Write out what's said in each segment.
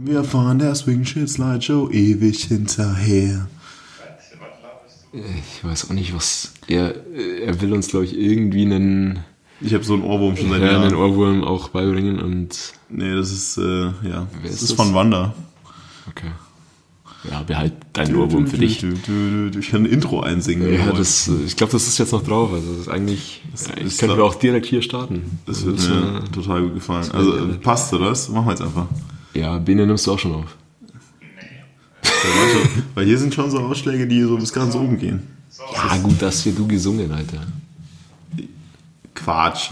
Wir fahren der Swing Shit Slideshow ewig hinterher. Ich weiß auch nicht, was er, er will uns, glaube ich, irgendwie einen, Ich habe so einen Ohrwurm schon seit ja, einen Jahren. Ohrwurm auch beibringen und Nee, das ist, äh, ja, das ist das? von Wanda. okay. Ja, behalt deinen Ohrwurm für dich. Du, du, du, Ich kann ein Intro einsingen. du Ja, das, ich glaube, das ist jetzt noch drauf. Also das ist eigentlich, ja, ich ist könnte da- wir auch direkt hier starten. das Also wird das, mir total gut gefallen. Also geil. passt dir das? Machen wir jetzt einfach. Ja, Bene nimmst du auch schon auf. Ja, warte, Weil hier sind schon so Ausschläge, die so bis ganz oben gehen. Ja, gut, das hier du gesungen, Alter. Quatsch.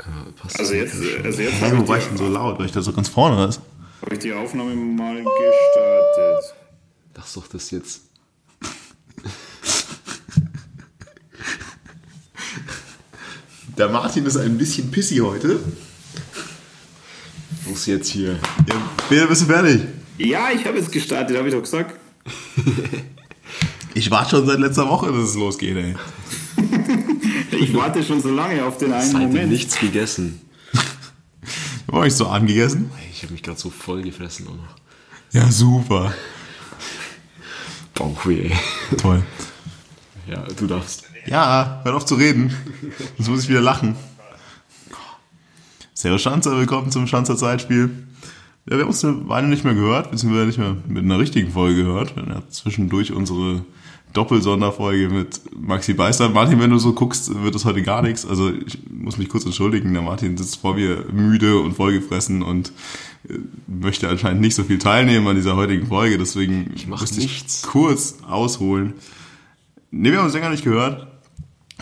Ja, passt Also jetzt, also jetzt Hä, habe wo war ich denn so laut? Weil ich da so ganz vorne ist. hab ich die Aufnahme mal gestartet. Ach doch, das jetzt. Der Martin ist ein bisschen pissy heute. Muss jetzt hier. Ja, Peter, bist du fertig? Ja, ich habe jetzt gestartet, habe ich doch gesagt. Ich warte schon seit letzter Woche, dass es losgeht, ey. Ich warte schon so lange auf den einen Seitdem Moment. nichts gegessen. War ich so angegessen? Ich habe mich gerade so voll gefressen auch noch. Ja, super. Bauchweh, ey. Toll. Ja, du darfst. Ja, hör auf zu reden. Sonst muss ich wieder lachen. Servus Schanzer, willkommen zum Schanzer Zeitspiel. Ja, wir haben uns eine Weile nicht mehr gehört, beziehungsweise nicht mehr mit einer richtigen Folge gehört. Wir hatten ja zwischendurch unsere Doppelsonderfolge mit Maxi Beister. Martin, wenn du so guckst, wird das heute gar nichts. Also ich muss mich kurz entschuldigen, der Martin sitzt vor mir müde und vollgefressen und äh, möchte anscheinend nicht so viel teilnehmen an dieser heutigen Folge. Deswegen mach musste nichts. ich kurz ausholen. Ne, wir haben uns länger nicht gehört.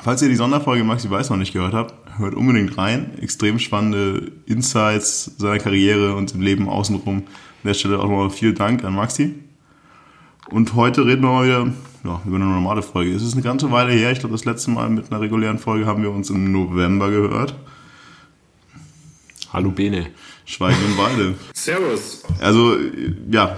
Falls ihr die Sonderfolge Maxi Weiß noch nicht gehört habt, hört unbedingt rein. Extrem spannende Insights seiner Karriere und im Leben außenrum. An der Stelle auch nochmal vielen Dank an Maxi. Und heute reden wir mal wieder ja, über eine normale Folge. Es ist eine ganze Weile her. Ich glaube, das letzte Mal mit einer regulären Folge haben wir uns im November gehört. Hallo Bene. Schweigen im Walde. Servus. Also, ja,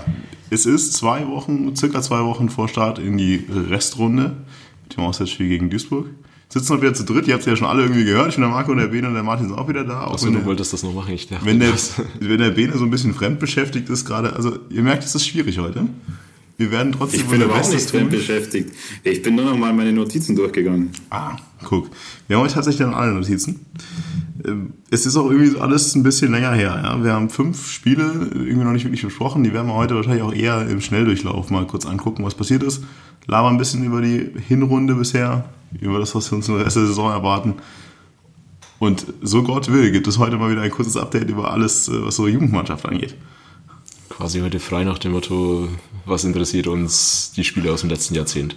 es ist zwei Wochen, circa zwei Wochen vor Start in die Restrunde mit dem Auswärtsspiel gegen Duisburg. Sitzen wir wieder zu dritt, ihr habt es ja schon alle irgendwie gehört. Ich bin der Marco und der Bene und der Martin sind auch wieder da. Achso, wenn, du der, wolltest das noch machen. Ich dachte, wenn, der, wenn der Bene so ein bisschen fremd beschäftigt ist gerade, also ihr merkt, es ist schwierig heute. Wir werden trotzdem Ich bin unser Bestes nicht fremd tun. beschäftigt. Ich bin nur noch mal meine Notizen durchgegangen. Ah, guck. Wir haben heute tatsächlich dann alle Notizen. Ähm, Es ist auch irgendwie alles ein bisschen länger her. Ja? Wir haben fünf Spiele irgendwie noch nicht wirklich besprochen. Die werden wir heute wahrscheinlich auch eher im Schnelldurchlauf mal kurz angucken, was passiert ist. Labern ein bisschen über die Hinrunde bisher, über das, was wir uns in der Rest der Saison erwarten. Und so Gott will, gibt es heute mal wieder ein kurzes Update über alles, äh, was so Jugendmannschaft angeht. quasi heute frei nach dem Motto, was interessiert uns die Spiele aus dem letzten Jahrzehnt?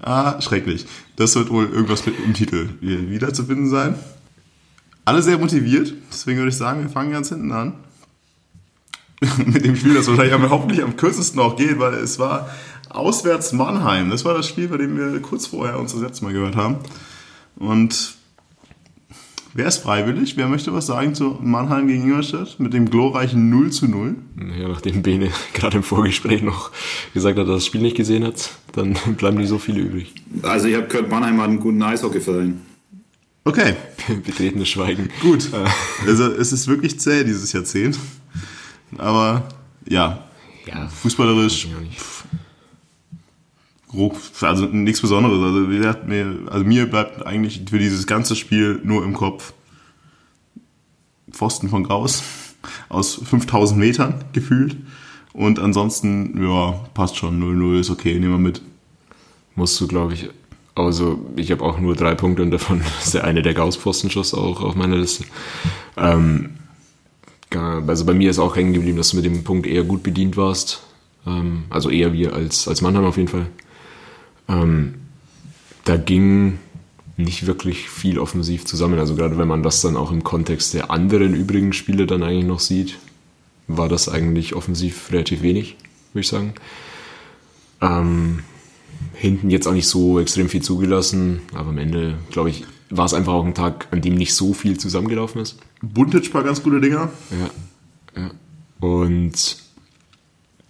Ah, schrecklich. Das wird wohl irgendwas mit im Titel wiederzufinden sein. Alle sehr motiviert, deswegen würde ich sagen, wir fangen ganz hinten an. mit dem Spiel, das wahrscheinlich am, hoffentlich am kürzesten auch geht, weil es war auswärts Mannheim. Das war das Spiel, bei dem wir kurz vorher uns das letzte Mal gehört haben. Und wer ist freiwillig? Wer möchte was sagen zu Mannheim gegen Ingolstadt mit dem glorreichen 0 zu 0? Ja, nachdem Bene gerade im Vorgespräch noch gesagt hat, dass er das Spiel nicht gesehen hat, dann bleiben nicht so viele übrig. Also ich habe gehört, Mannheim hat einen guten Eishockeyverein. Okay, Betretenes Schweigen. Gut. Also es ist wirklich zäh dieses Jahrzehnt. Aber ja, Ja, fußballerisch ich auch nicht. grob, also nichts Besonderes. Also, wie gesagt, mir, also mir bleibt eigentlich für dieses ganze Spiel nur im Kopf Pfosten von Graus aus 5000 Metern gefühlt. Und ansonsten, ja, passt schon. 0-0 ist okay, nehmen wir mit. Musst du, glaube ich, also ich habe auch nur drei Punkte und davon ist der eine der Gauss-Pfostenschuss auch auf meiner Liste. Ähm, also bei mir ist auch hängen geblieben, dass du mit dem Punkt eher gut bedient warst. Ähm, also eher wir als, als Mannheim auf jeden Fall. Ähm, da ging nicht wirklich viel offensiv zusammen. Also gerade wenn man das dann auch im Kontext der anderen übrigen Spiele dann eigentlich noch sieht, war das eigentlich offensiv relativ wenig, würde ich sagen. Ähm, hinten jetzt auch nicht so extrem viel zugelassen, aber am Ende, glaube ich, war es einfach auch ein Tag, an dem nicht so viel zusammengelaufen ist. Buntic paar ganz gute Dinger. Ja, ja. Und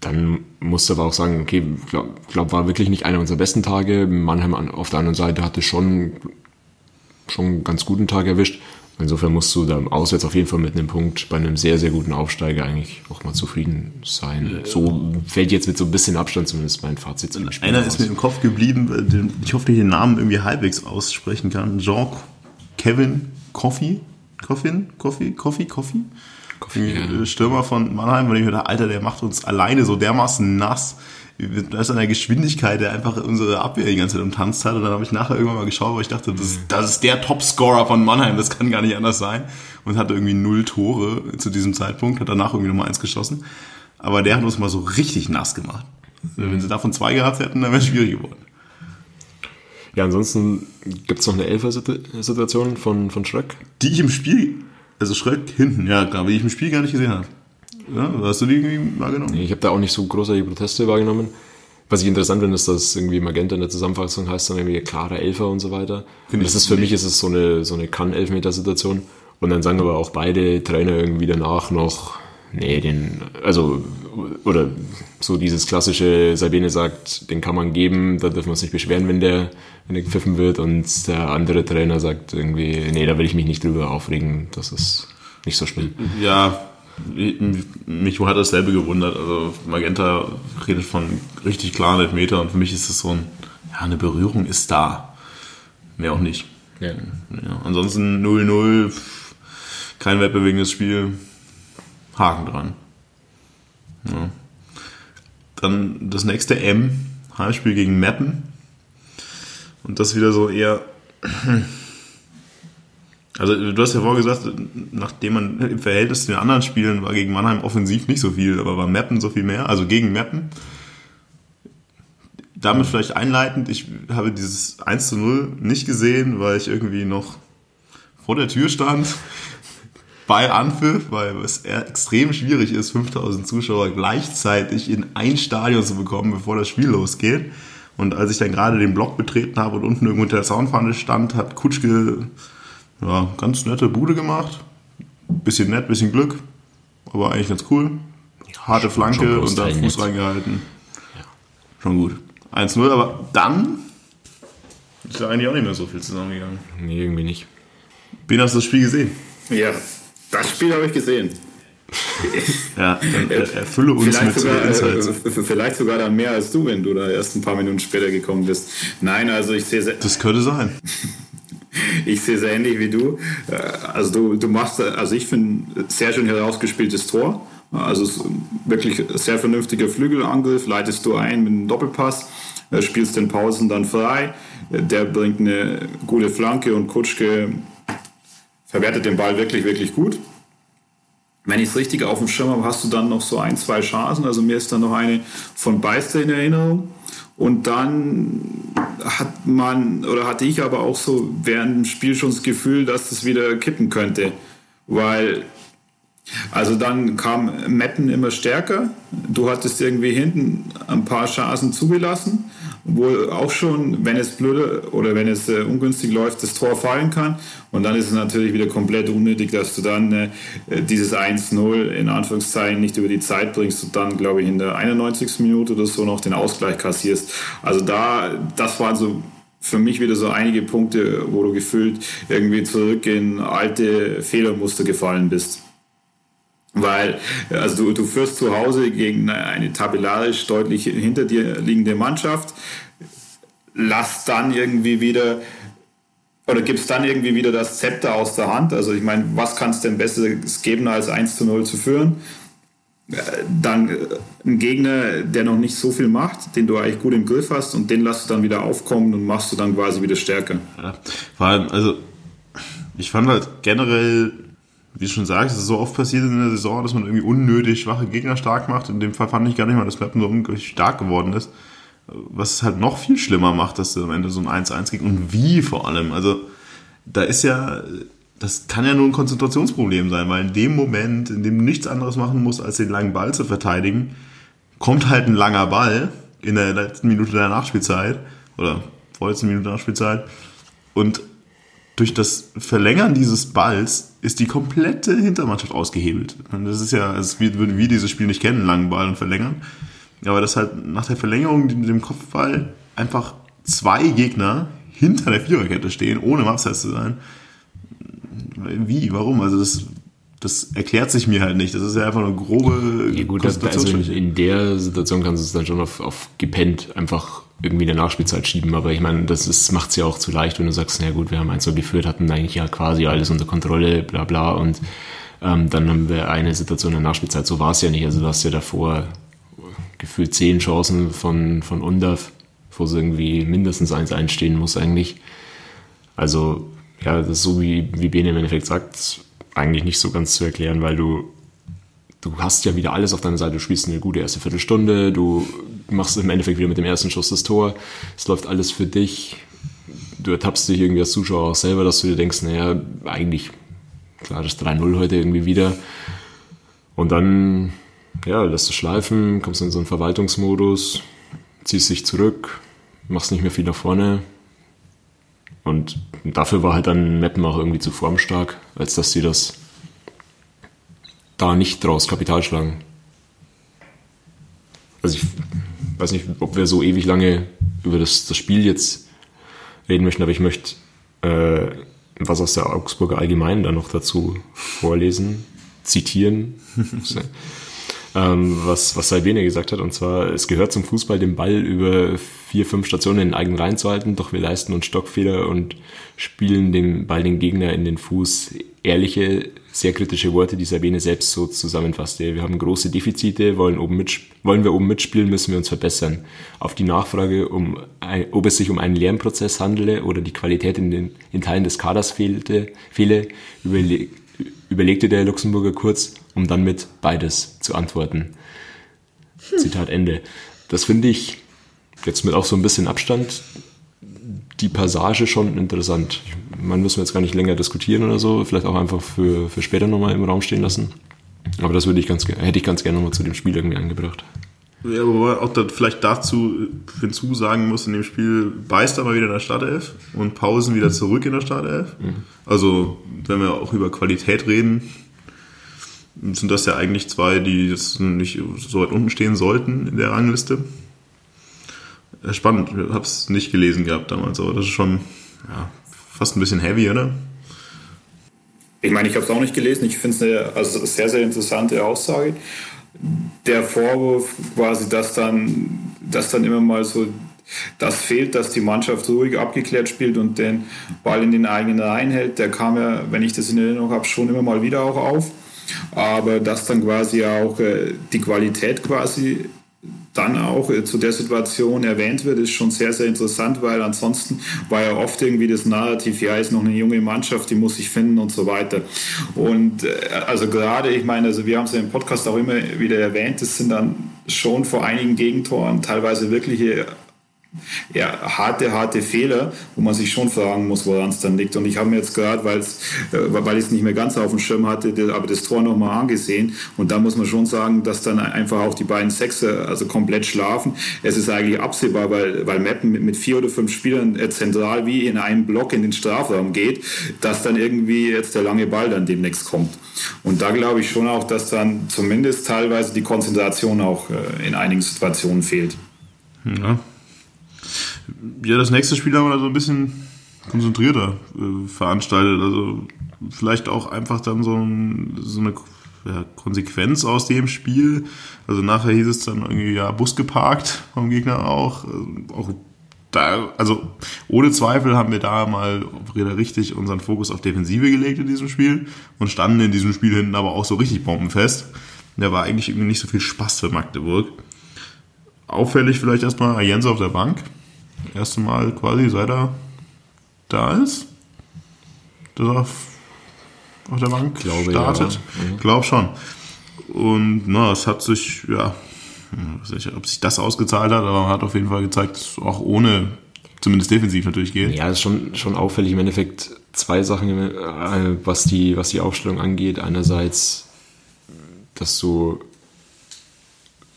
dann musste aber auch sagen, okay, glaube glaub, war wirklich nicht einer unserer besten Tage. Mannheim an, auf der anderen Seite hatte schon, schon einen ganz guten Tag erwischt. Insofern musst du da auswärts auf jeden Fall mit einem Punkt bei einem sehr, sehr guten Aufsteiger eigentlich auch mal zufrieden sein. So fällt jetzt mit so ein bisschen Abstand zumindest mein Fazit zu dem Spiel Einer ist raus. mir im Kopf geblieben, ich hoffe, ich den Namen irgendwie halbwegs aussprechen kann. Jean Kevin Coffee? Coffin? Coffee? Coffee? Coffee? Ja. Äh, Stürmer von Mannheim, weil ich mir dachte, Alter, der macht uns alleine so dermaßen nass. Da ist an der Geschwindigkeit, der einfach unsere Abwehr die ganze Zeit umtanzt hat. Und dann habe ich nachher irgendwann mal geschaut, weil ich dachte, das, das ist der Topscorer von Mannheim, das kann gar nicht anders sein. Und hatte irgendwie null Tore zu diesem Zeitpunkt, hat danach irgendwie nochmal eins geschossen. Aber der hat uns mal so richtig nass gemacht. Also Wenn sie davon zwei gehabt hätten, dann wäre es schwierig geworden. Ja, ansonsten gibt es noch eine Elfer-Situation von, von Schröck. Die ich im Spiel, also Schröck hinten, ja klar, die ich im Spiel gar nicht gesehen habe. Ja, hast du die irgendwie wahrgenommen? Ich habe da auch nicht so großartige Proteste wahrgenommen. Was ich interessant finde, ist, dass irgendwie Magenta in der Zusammenfassung heißt dann irgendwie klarer Elfer und so weiter. Und ich das ist für mich ist es so eine, so eine Kann-Elfmeter-Situation. Und dann sagen aber auch beide Trainer irgendwie danach noch, nee, den, also, oder so dieses klassische, Sabine sagt, den kann man geben, da dürfen wir uns nicht beschweren, wenn der, wenn der gepfiffen wird. Und der andere Trainer sagt irgendwie, nee, da will ich mich nicht drüber aufregen, das ist nicht so schlimm. Ja, mich hat dasselbe gewundert. Also Magenta redet von richtig klaren Elfmeter und für mich ist es so ein, ja, eine Berührung ist da. Mehr auch nicht. Ja. Ja, ansonsten 0-0, kein wettbewegendes Spiel, Haken dran. Ja. Dann das nächste M, Heimspiel gegen Meppen. Und das wieder so eher. Also, du hast ja vorher gesagt, nachdem man im Verhältnis zu den anderen Spielen war gegen Mannheim offensiv nicht so viel, aber war Meppen so viel mehr, also gegen Meppen. Damit vielleicht einleitend, ich habe dieses 1 zu 0 nicht gesehen, weil ich irgendwie noch vor der Tür stand bei Anpfiff, weil es extrem schwierig ist, 5000 Zuschauer gleichzeitig in ein Stadion zu bekommen, bevor das Spiel losgeht. Und als ich dann gerade den Block betreten habe und unten irgendwo hinter der Soundpfanne stand, hat Kutschke ja, ganz nette Bude gemacht. Bisschen nett, bisschen Glück, aber eigentlich ganz cool. Harte Flanke und da Großteil Fuß nett. reingehalten. Schon gut. 1-0, aber dann ist ja eigentlich auch nicht mehr so viel zusammengegangen. Nee, irgendwie nicht. Ben, hast du das Spiel gesehen? Ja, das Spiel habe ich gesehen. Ja, dann er- erfülle uns Vielleicht mit sogar, äh, Insights. äh, vielleicht sogar dann mehr als du, wenn du da erst ein paar Minuten später gekommen bist. Nein, also ich sehe sehr, Das könnte sein. ich sehe es ähnlich wie du. Äh, Also du, du machst, äh, also ich finde, sehr schön herausgespieltes Tor. Also es ist wirklich sehr vernünftiger Flügelangriff, leitest du ein mit einem Doppelpass, äh, spielst den Pausen dann frei. Äh, Der bringt eine gute Flanke und Kutschke verwertet den Ball wirklich, wirklich gut. Wenn ich es richtig auf dem Schirm habe, hast du dann noch so ein, zwei Chancen. Also mir ist dann noch eine von Beister in Erinnerung. Und dann hat man, oder hatte ich aber auch so während dem Spiel schon das Gefühl, dass das wieder kippen könnte. Weil, also dann kam Meppen immer stärker. Du hattest irgendwie hinten ein paar Chancen zugelassen, wo auch schon, wenn es blöde oder wenn es äh, ungünstig läuft, das Tor fallen kann. Und dann ist es natürlich wieder komplett unnötig, dass du dann äh, dieses 1-0 in Anführungszeichen nicht über die Zeit bringst und dann, glaube ich, in der 91. Minute oder so noch den Ausgleich kassierst. Also da, das waren so für mich wieder so einige Punkte, wo du gefühlt irgendwie zurück in alte Fehlermuster gefallen bist. Weil, also du, du führst zu Hause gegen eine tabellarisch deutlich hinter dir liegende Mannschaft, lass dann irgendwie wieder oder gibst dann irgendwie wieder das Zepter aus der Hand. Also ich meine, was kann es denn Besseres geben, als 1 zu 0 zu führen? Äh, Dann äh, ein Gegner, der noch nicht so viel macht, den du eigentlich gut im Griff hast und den lässt du dann wieder aufkommen und machst du dann quasi wieder stärker. Ja, vor allem, also, ich fand halt generell, wie du schon sagst, es ist so oft passiert in der Saison, dass man irgendwie unnötig schwache Gegner stark macht. In dem Fall fand ich gar nicht mal, dass Mappen so unglaublich stark geworden ist. Was es halt noch viel schlimmer macht, dass du am Ende so ein 1-1 kriegst. Und wie vor allem. Also, da ist ja, das kann ja nur ein Konzentrationsproblem sein, weil in dem Moment, in dem du nichts anderes machen musst, als den langen Ball zu verteidigen, kommt halt ein langer Ball in der letzten Minute der Nachspielzeit oder vorletzten Minute der Nachspielzeit und durch das Verlängern dieses Balls ist die komplette Hintermannschaft ausgehebelt. Und das ist ja, als würden wir dieses Spiel nicht kennen, langen Ball und verlängern. Aber das halt nach der Verlängerung mit dem Kopfball einfach zwei Gegner hinter der Viererkette stehen, ohne Abseits zu sein. Wie? Warum? Also das, das erklärt sich mir halt nicht. Das ist ja einfach eine grobe Ja gut, also in, in der Situation kannst du es dann schon auf, auf gepennt einfach irgendwie in der Nachspielzeit schieben. Aber ich meine, das macht es ja auch zu leicht, wenn du sagst, na gut, wir haben eins so geführt, hatten eigentlich ja quasi alles unter Kontrolle, bla bla. Und ähm, dann haben wir eine Situation in der Nachspielzeit. So war es ja nicht. Also du hast ja davor gefühlt zehn Chancen von, von Undaf, wo es irgendwie mindestens eins einstehen muss eigentlich. Also ja, das ist so wie, wie Bene im Endeffekt sagt, eigentlich nicht so ganz zu erklären, weil du, du hast ja wieder alles auf deiner Seite. Du spielst eine gute erste Viertelstunde, du machst im Endeffekt wieder mit dem ersten Schuss das Tor. Es läuft alles für dich. Du ertappst dich irgendwie als Zuschauer auch selber, dass du dir denkst, naja, eigentlich, klar, das 3-0 heute irgendwie wieder. Und dann, ja, lässt du schleifen, kommst in so einen Verwaltungsmodus, ziehst dich zurück, machst nicht mehr viel nach vorne. Und dafür war halt dann Meppen auch irgendwie zu formstark, als dass sie das da nicht draus Kapital schlagen. Also ich weiß nicht, ob wir so ewig lange über das, das Spiel jetzt reden möchten, aber ich möchte äh, was aus der Augsburger Allgemeinen da noch dazu vorlesen, zitieren, ähm, was, was Salvene gesagt hat. Und zwar, es gehört zum Fußball, den Ball über vier, fünf Stationen in den eigenen Reihen zu halten, doch wir leisten uns Stockfehler und spielen den Ball den Gegner in den Fuß. Ehrliche, sehr kritische Worte, die Sabine selbst so zusammenfasste. Wir haben große Defizite, wollen, oben mit, wollen wir oben mitspielen, müssen wir uns verbessern. Auf die Nachfrage, um ob es sich um einen Lernprozess handele oder die Qualität in, den, in Teilen des Kaders fehlte, fehle, überle, überlegte der Luxemburger kurz, um dann mit beides zu antworten. Zitat Ende. Das finde ich jetzt mit auch so ein bisschen Abstand die Passage schon interessant. Man müssen wir jetzt gar nicht länger diskutieren oder so, vielleicht auch einfach für, für später nochmal im Raum stehen lassen. Aber das würde ich ganz, hätte ich ganz gerne nochmal zu dem Spiel irgendwie angebracht. Ja, aber auch da vielleicht dazu hinzusagen muss, in dem Spiel beißt er mal wieder in der Startelf und Pausen wieder zurück in der Startelf. Mhm. Also, wenn wir auch über Qualität reden, sind das ja eigentlich zwei, die jetzt nicht so weit unten stehen sollten in der Rangliste. Spannend, ich habe es nicht gelesen gehabt damals, aber das ist schon ja, fast ein bisschen heavy, oder? Ich meine, ich habe es auch nicht gelesen. Ich finde es eine also sehr, sehr interessante Aussage. Der Vorwurf quasi, dass dann, dass dann immer mal so das fehlt, dass die Mannschaft ruhig abgeklärt spielt und den Ball in den eigenen Reihen hält, der kam ja, wenn ich das in Erinnerung habe, schon immer mal wieder auch auf. Aber dass dann quasi auch äh, die Qualität quasi dann auch äh, zu der Situation erwähnt wird, ist schon sehr, sehr interessant, weil ansonsten war ja oft irgendwie das Narrativ, ja, ist noch eine junge Mannschaft, die muss sich finden und so weiter. Und äh, also gerade, ich meine, also wir haben es ja im Podcast auch immer wieder erwähnt, es sind dann schon vor einigen Gegentoren teilweise wirkliche ja, harte, harte Fehler, wo man sich schon fragen muss, woran es dann liegt. Und ich habe mir jetzt gerade, äh, weil ich es nicht mehr ganz auf dem Schirm hatte, aber das Tor nochmal angesehen. Und da muss man schon sagen, dass dann einfach auch die beiden Sechser also komplett schlafen. Es ist eigentlich absehbar, weil, weil Meppen mit, mit vier oder fünf Spielern äh, zentral wie in einem Block in den Strafraum geht, dass dann irgendwie jetzt der lange Ball dann demnächst kommt. Und da glaube ich schon auch, dass dann zumindest teilweise die Konzentration auch äh, in einigen Situationen fehlt. Ja, ja, das nächste Spiel haben wir da so ein bisschen konzentrierter äh, veranstaltet. Also vielleicht auch einfach dann so, ein, so eine ja, Konsequenz aus dem Spiel. Also nachher hieß es dann irgendwie ja Bus geparkt vom Gegner auch. Äh, auch da, also ohne Zweifel haben wir da mal richtig unseren Fokus auf Defensive gelegt in diesem Spiel und standen in diesem Spiel hinten aber auch so richtig bombenfest. Da war eigentlich irgendwie nicht so viel Spaß für Magdeburg. Auffällig vielleicht erstmal Jens auf der Bank erste Mal quasi, seit er da ist, dass er auf, der Bank Glaube, startet. Ja. Mhm. Glaub schon. Und na, es hat sich, ja, nicht, ob sich das ausgezahlt hat, aber man hat auf jeden Fall gezeigt, dass es auch ohne, zumindest defensiv natürlich geht. Ja, es ist schon, schon auffällig im Endeffekt zwei Sachen, äh, was die, was die Aufstellung angeht. Einerseits, dass du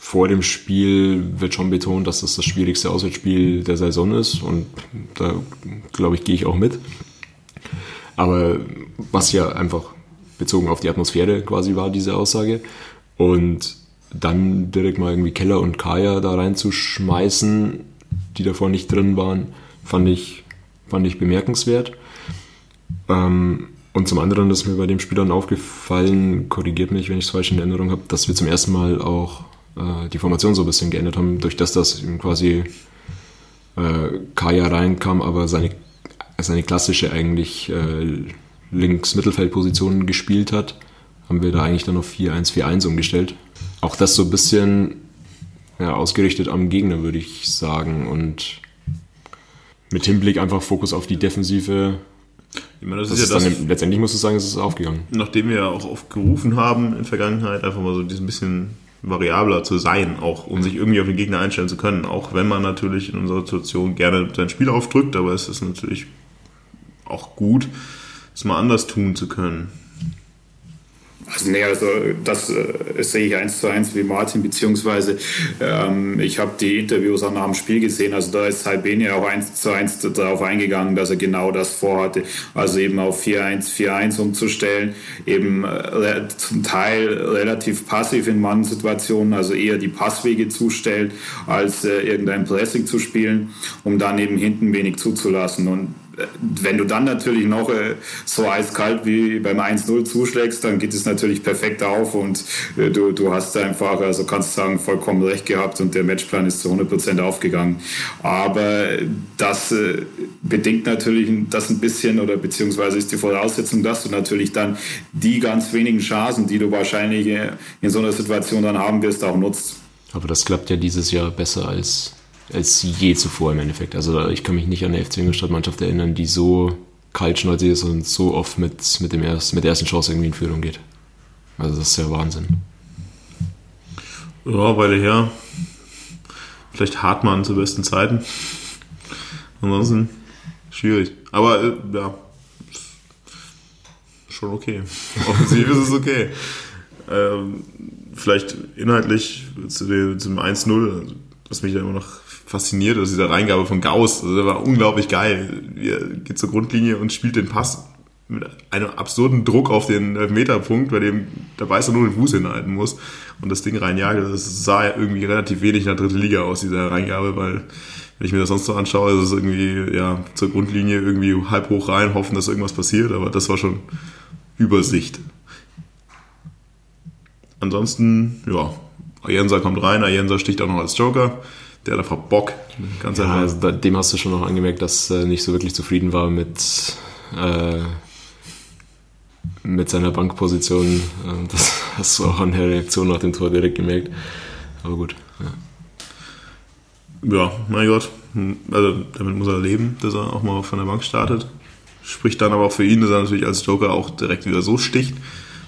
vor dem Spiel wird schon betont, dass das das schwierigste Auswärtsspiel der Saison ist und da glaube ich, gehe ich auch mit. Aber was ja einfach bezogen auf die Atmosphäre quasi war, diese Aussage. Und dann direkt mal irgendwie Keller und Kaya da reinzuschmeißen, die davor nicht drin waren, fand ich, fand ich bemerkenswert. Ähm, Und zum anderen ist mir bei dem Spiel dann aufgefallen, korrigiert mich, wenn ich es falsch in Erinnerung habe, dass wir zum ersten Mal auch äh, die Formation so ein bisschen geändert haben, durch das, dass quasi äh, Kaya reinkam, aber seine, seine klassische eigentlich äh, Links-Mittelfeldposition gespielt hat, haben wir da eigentlich dann auf 4-1-4-1 umgestellt. Auch das so ein bisschen ja, ausgerichtet am Gegner, würde ich sagen. Und mit Hinblick einfach Fokus auf die Defensive. Ich meine, das Das ist ja das, dann, letztendlich muss ich sagen, es ist aufgegangen. nachdem wir ja auch oft gerufen haben in der Vergangenheit, einfach mal so ein bisschen variabler zu sein, auch um sich irgendwie auf den Gegner einstellen zu können. Auch wenn man natürlich in unserer Situation gerne sein Spiel aufdrückt, aber es ist natürlich auch gut, es mal anders tun zu können. Also, nee, also das äh, sehe ich eins zu eins wie Martin, beziehungsweise ähm, ich habe die Interviews auch nach dem Spiel gesehen. Also da ist Albeni auch eins zu eins darauf eingegangen, dass er genau das vorhatte. Also eben auf 4-1-4-1 umzustellen, eben äh, zum Teil relativ passiv in Mannsituationen, also eher die Passwege zustellen, als äh, irgendein Pressing zu spielen, um dann eben hinten wenig zuzulassen. Und wenn du dann natürlich noch äh, so eiskalt wie beim 1-0 zuschlägst, dann geht es natürlich perfekt auf und äh, du, du hast einfach, also kannst sagen, vollkommen recht gehabt und der Matchplan ist zu 100% aufgegangen. Aber das äh, bedingt natürlich das ein bisschen oder beziehungsweise ist die Voraussetzung, dass du natürlich dann die ganz wenigen Chancen, die du wahrscheinlich äh, in so einer Situation dann haben wirst, auch nutzt. Aber das klappt ja dieses Jahr besser als, als je zuvor im Endeffekt. Also ich kann mich nicht an eine FC Ingolstadt-Mannschaft erinnern, die so kaltschnäuzig ist und so oft mit, mit, dem erst, mit der ersten Chance irgendwie in Führung geht. Also das ist ja Wahnsinn. Ja, Weile her. Vielleicht Hartmann zu besten Zeiten. Ansonsten schwierig. Aber äh, ja, schon okay. Offensiv ist es okay. Ähm, vielleicht inhaltlich zu dem, zum 1-0, was mich da immer noch fasziniert, ist diese Reingabe von Gauss. Also, der war unglaublich geil. Er geht zur Grundlinie und spielt den Pass mit einem absurden Druck auf den Meterpunkt, bei dem der Weißer nur den Fuß hinhalten muss und das Ding reinjagt. Das sah ja irgendwie relativ wenig in der dritten Liga aus, diese Reingabe, weil wenn ich mir das sonst so anschaue, ist es irgendwie ja zur Grundlinie irgendwie halb hoch rein, hoffen, dass irgendwas passiert, aber das war schon Übersicht. Ansonsten, ja, Ayensa kommt rein, Ayensa sticht auch noch als Joker. Der hat einfach Bock. Ganz Ja, also da, dem hast du schon noch angemerkt, dass er nicht so wirklich zufrieden war mit, äh, mit seiner Bankposition. Äh, Das hast du auch an der Reaktion nach dem Tor direkt gemerkt. Aber gut. Ja. Ja, mein Gott. Also damit muss er leben, dass er auch mal von der Bank startet. Spricht dann aber auch für ihn, dass er natürlich als Joker auch direkt wieder so sticht.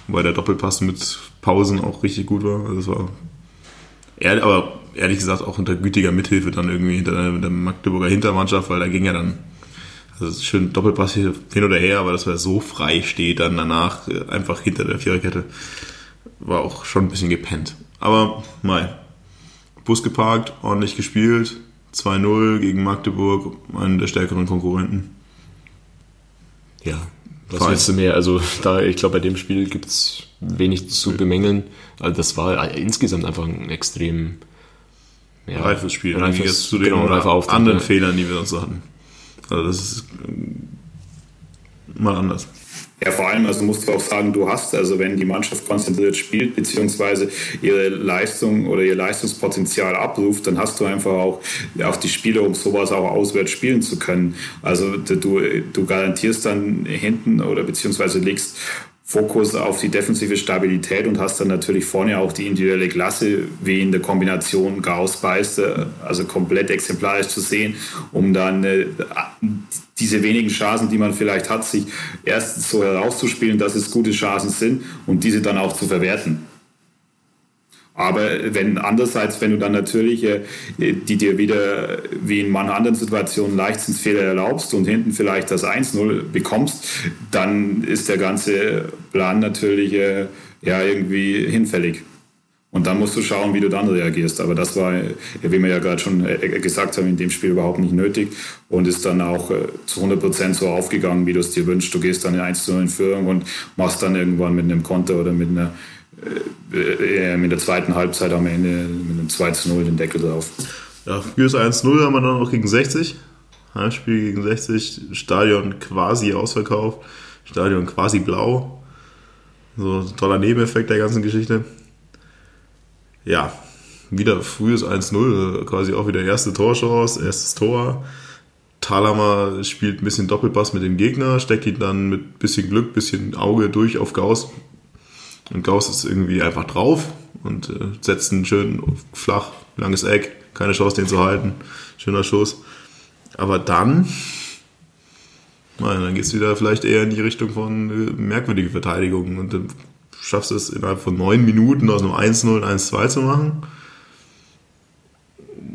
Wobei der Doppelpass mit Pausen auch richtig gut war. Also es war ehr, aber ehrlich gesagt auch unter gütiger Mithilfe dann irgendwie hinter der, Magdeburger Hintermannschaft, weil da ging ja dann also schön Doppelpass hier hin oder her, aber dass er so frei steht dann danach einfach hinter der Viererkette war auch schon ein bisschen gepennt. Aber mal, Bus geparkt, ordentlich gespielt, 2-0 gegen Magdeburg, einen der stärkeren Konkurrenten. Ja, was Fein. willst du mehr? Also da, ich glaube, bei dem Spiel gibt es wenig zu bemängeln. Also das war insgesamt einfach ein extrem ja, reifes Spiel. Reifes, zu den genau, anderen ja. Fehlern, die wir sonst so hatten. Also das ist ähm, mal anders. Ja, vor allem, also musst du auch sagen, du hast, also wenn die Mannschaft konzentriert spielt, beziehungsweise ihre Leistung oder ihr Leistungspotenzial abruft, dann hast du einfach auch, auch die Spiele, um sowas auch auswärts spielen zu können. Also du, du garantierst dann hinten oder beziehungsweise legst Fokus auf die defensive Stabilität und hast dann natürlich vorne auch die individuelle Klasse, wie in der Kombination Gauss Beister, also komplett exemplarisch zu sehen, um dann äh, diese wenigen Chancen, die man vielleicht hat, sich erst so herauszuspielen, dass es gute Chancen sind und diese dann auch zu verwerten. Aber wenn andererseits, wenn du dann natürlich äh, die dir wieder wie in manchen anderen Situationen Leichtsinnsfehler erlaubst und hinten vielleicht das 1-0 bekommst, dann ist der ganze Plan natürlich äh, ja irgendwie hinfällig. Und dann musst du schauen, wie du dann reagierst. Aber das war, äh, wie wir ja gerade schon gesagt haben, in dem Spiel überhaupt nicht nötig und ist dann auch zu 100 Prozent so aufgegangen, wie du es dir wünschst. Du gehst dann in 1 0 in Führung und machst dann irgendwann mit einem Konter oder mit einer äh, mit der zweiten Halbzeit am Ende mit einem 2 zu 0 den Deckel drauf. Ja, ist 1-0, haben wir dann noch gegen 60. Heimspiel gegen 60, Stadion quasi ausverkauft. Stadion quasi blau. So ein toller Nebeneffekt der ganzen Geschichte. Ja, wieder frühes 1-0, quasi auch wieder erste Torchance, erstes Tor. Thalhammer spielt ein bisschen Doppelpass mit dem Gegner, steckt ihn dann mit bisschen Glück, bisschen Auge durch auf Gauss. Und Gauss ist irgendwie einfach drauf und äh, setzt einen schönen flach, langes Eck, keine Chance, den zu halten. Schöner Schuss. Aber dann, nein, dann geht es wieder vielleicht eher in die Richtung von äh, merkwürdige Verteidigung und dann schaffst du es innerhalb von neun Minuten aus einem 1-0 ein 1-2 zu machen.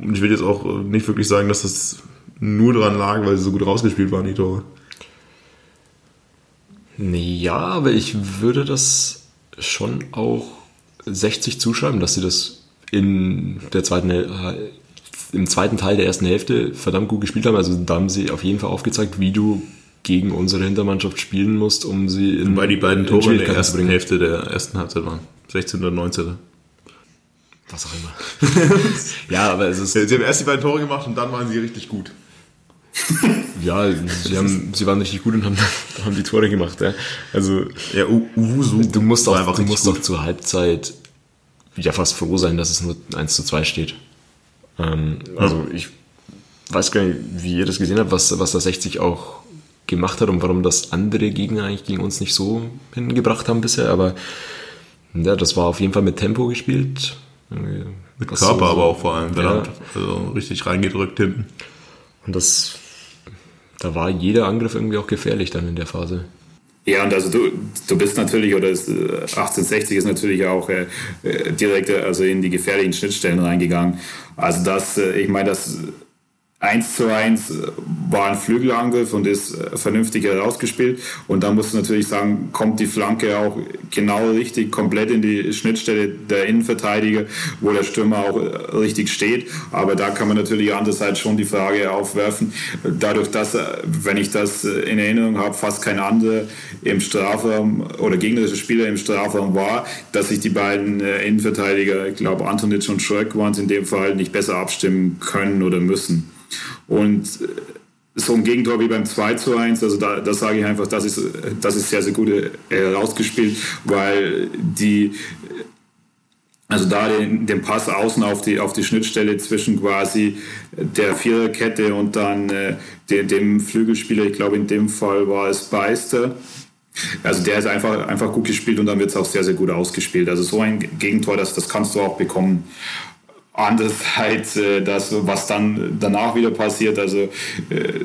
Und ich will jetzt auch nicht wirklich sagen, dass das nur daran lag, weil sie so gut rausgespielt waren, die Tore. Ja, aber ich würde das schon auch 60 zuschreiben, dass sie das in der zweiten, äh, im zweiten Teil der ersten Hälfte verdammt gut gespielt haben. Also da haben sie auf jeden Fall aufgezeigt, wie du gegen unsere Hintermannschaft spielen musst, um sie in Weil die beiden Tore in der ersten Hälfte der ersten Halbzeit waren. 16. und 19. Was auch immer. ja, aber es ist. Sie haben erst die beiden Tore gemacht und dann waren sie richtig gut. Ja, sie, haben, sie waren richtig gut und haben, haben die Tore gemacht. Ja. Also, ja, Uwusu du musst auch, du musst auch zur Halbzeit ja fast froh sein, dass es nur 1 zu 2 steht. Ähm, also, ich weiß gar nicht, wie ihr das gesehen habt, was, was da 60 auch gemacht hat und warum das andere Gegner eigentlich gegen uns nicht so hingebracht haben bisher, aber ja, das war auf jeden Fall mit Tempo gespielt. Mit Körper so, aber auch vor allem, ja. also richtig reingedrückt hinten. Und das da war jeder Angriff irgendwie auch gefährlich dann in der Phase. Ja, und also du, du bist natürlich, oder 1860 äh, ist natürlich auch äh, äh, direkt also in die gefährlichen Schnittstellen reingegangen. Also das, äh, ich meine, das 1 zu 1 war ein Flügelangriff und ist äh, vernünftig herausgespielt. Und da musst du natürlich sagen, kommt die Flanke auch genau richtig, komplett in die Schnittstelle der Innenverteidiger, wo der Stürmer auch äh, richtig steht. Aber da kann man natürlich andererseits schon die Frage aufwerfen, dadurch, dass, äh, wenn ich das in Erinnerung habe, fast kein anderer im Strafraum oder gegnerische Spieler im Strafraum war, dass sich die beiden Innenverteidiger, ich glaube Antonic und Schröck waren es in dem Fall, nicht besser abstimmen können oder müssen. Und äh, so ein Gegentor wie beim 2 zu 1, also da, da sage ich einfach, das ist, das ist sehr, sehr gut herausgespielt, weil die, also da den, den Pass außen auf die, auf die Schnittstelle zwischen quasi der Viererkette und dann äh, dem, dem Flügelspieler, ich glaube in dem Fall war es Beister, also der ist einfach, einfach gut gespielt und dann wird es auch sehr, sehr gut ausgespielt. Also so ein Gegentor, das, das kannst du auch bekommen. Andererseits, äh, das, was dann danach wieder passiert, also äh,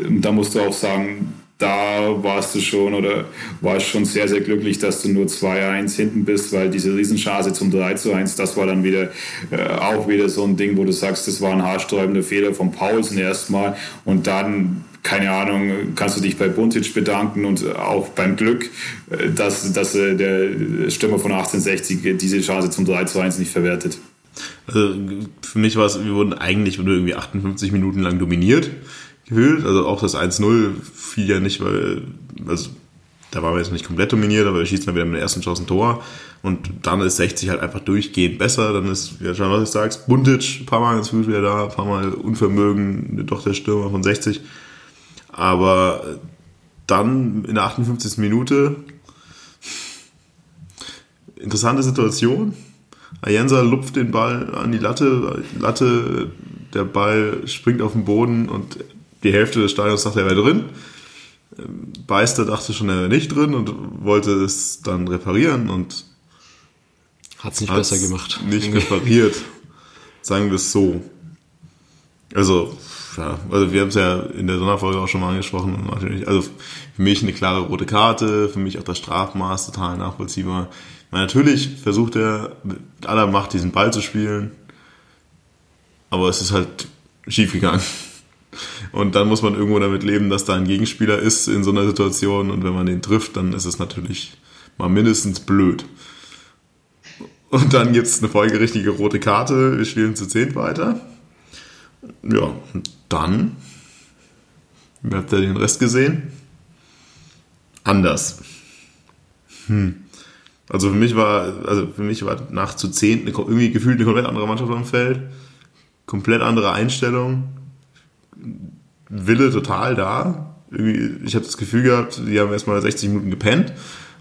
da musst du auch sagen, da warst du schon oder warst schon sehr, sehr glücklich, dass du nur 2-1 hinten bist, weil diese Riesenchance zum 3-1, das war dann wieder äh, auch wieder so ein Ding, wo du sagst, das war ein haarsträubender Fehler von Paulsen erstmal und dann keine Ahnung, kannst du dich bei Buntic bedanken und auch beim Glück, dass, dass der Stürmer von 1860 diese Chance zum 3 1 nicht verwertet. Also für mich war es, wir wurden eigentlich nur irgendwie 58 Minuten lang dominiert gefühlt. Also auch das 1-0 fiel ja nicht, weil, also da waren wir jetzt nicht komplett dominiert, aber wir schießen dann wieder mit der ersten Chance ein Tor. Und dann ist 60 halt einfach durchgehend besser. Dann ist, ja schon, was du sagst, Buntic, ein paar Mal gefühlt wieder da, ein paar Mal Unvermögen, doch der Stürmer von 60. Aber dann in der 58. Minute, interessante Situation Ayensa lupft den Ball an die Latte, Latte, der Ball springt auf den Boden und die Hälfte des Stadions dachte, er wäre drin. Beister dachte schon, er wäre nicht drin und wollte es dann reparieren und hat es nicht besser gemacht. Nicht repariert. Sagen wir es so. Also, ja, also wir haben es ja in der Sonderfolge auch schon mal angesprochen. Also für mich eine klare rote Karte, für mich auch das Strafmaß total nachvollziehbar. Natürlich versucht er mit aller Macht diesen Ball zu spielen, aber es ist halt schief gegangen. Und dann muss man irgendwo damit leben, dass da ein Gegenspieler ist in so einer Situation und wenn man den trifft, dann ist es natürlich mal mindestens blöd. Und dann gibt es eine folgerichtige rote Karte, wir spielen zu 10 weiter. Ja, und dann, habt ihr den Rest gesehen? Anders. Hm. Also für mich war, also für mich war nach zu 10 irgendwie gefühlt eine komplett andere Mannschaft am Feld. Komplett andere Einstellung. Wille total da. irgendwie, ich habe das Gefühl gehabt, die haben erstmal 60 Minuten gepennt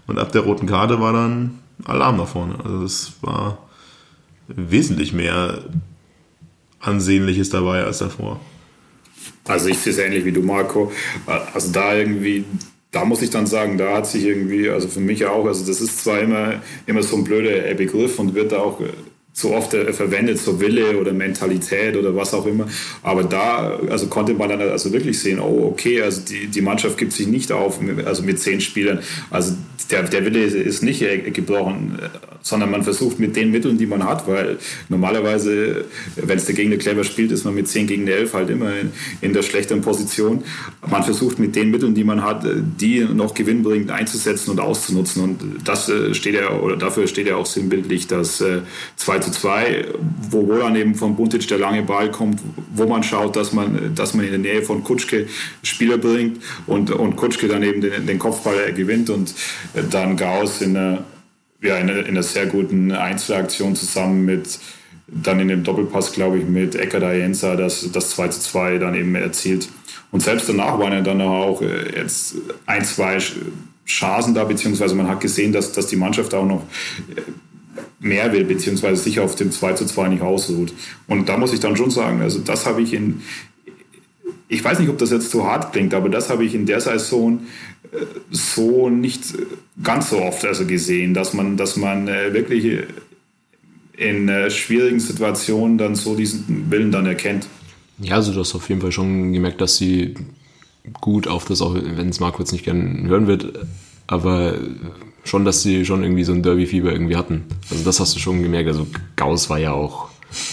und ab der roten Karte war dann Alarm nach vorne. Also es war wesentlich mehr Ansehnliches dabei als davor. Also ich sehe es ähnlich wie du, Marco. Also da irgendwie, da muss ich dann sagen, da hat sich irgendwie, also für mich auch, also das ist zwar immer, immer so ein blöder Begriff und wird da auch so oft äh, verwendet, so Wille oder Mentalität oder was auch immer. Aber da also konnte man dann also wirklich sehen, oh, okay, also die, die Mannschaft gibt sich nicht auf, also mit zehn Spielern. Also der, der Wille ist nicht gebrochen, sondern man versucht mit den Mitteln, die man hat, weil normalerweise, wenn es der Gegner clever spielt, ist man mit 10 gegen 11 halt immer in, in, der schlechteren Position. Man versucht mit den Mitteln, die man hat, die noch gewinnbringend einzusetzen und auszunutzen. Und das äh, steht ja, oder dafür steht ja auch sinnbildlich das 2 äh, zu 2, wo, dann eben von Buntic der lange Ball kommt, wo man schaut, dass man, dass man in der Nähe von Kutschke Spieler bringt und, und Kutschke dann eben den, den Kopfball gewinnt und dann Gauss in einer, ja, in einer, in einer sehr guten Einzelaktion zusammen mit dann in dem Doppelpass, glaube ich, mit Ecker Dayenza das, das 2 zu 2 dann eben erzielt. Und selbst danach waren ja dann auch äh, jetzt ein, zwei Chancen da, beziehungsweise man hat gesehen, dass, dass die Mannschaft auch noch äh, mehr will, beziehungsweise sich auf dem 2 zu 2 nicht ausruht. Und da muss ich dann schon sagen, also das habe ich in, ich weiß nicht, ob das jetzt zu hart klingt, aber das habe ich in der Saison so nicht ganz so oft also gesehen, dass man, dass man äh, wirklich in äh, schwierigen Situationen dann so diesen Willen dann erkennt. Ja, also du hast auf jeden Fall schon gemerkt, dass sie gut auf das, auch wenn es Marco jetzt nicht gern hören wird, aber schon, dass sie schon irgendwie so ein Derby-Fieber irgendwie hatten. Also das hast du schon gemerkt. Also Gauss war ja auch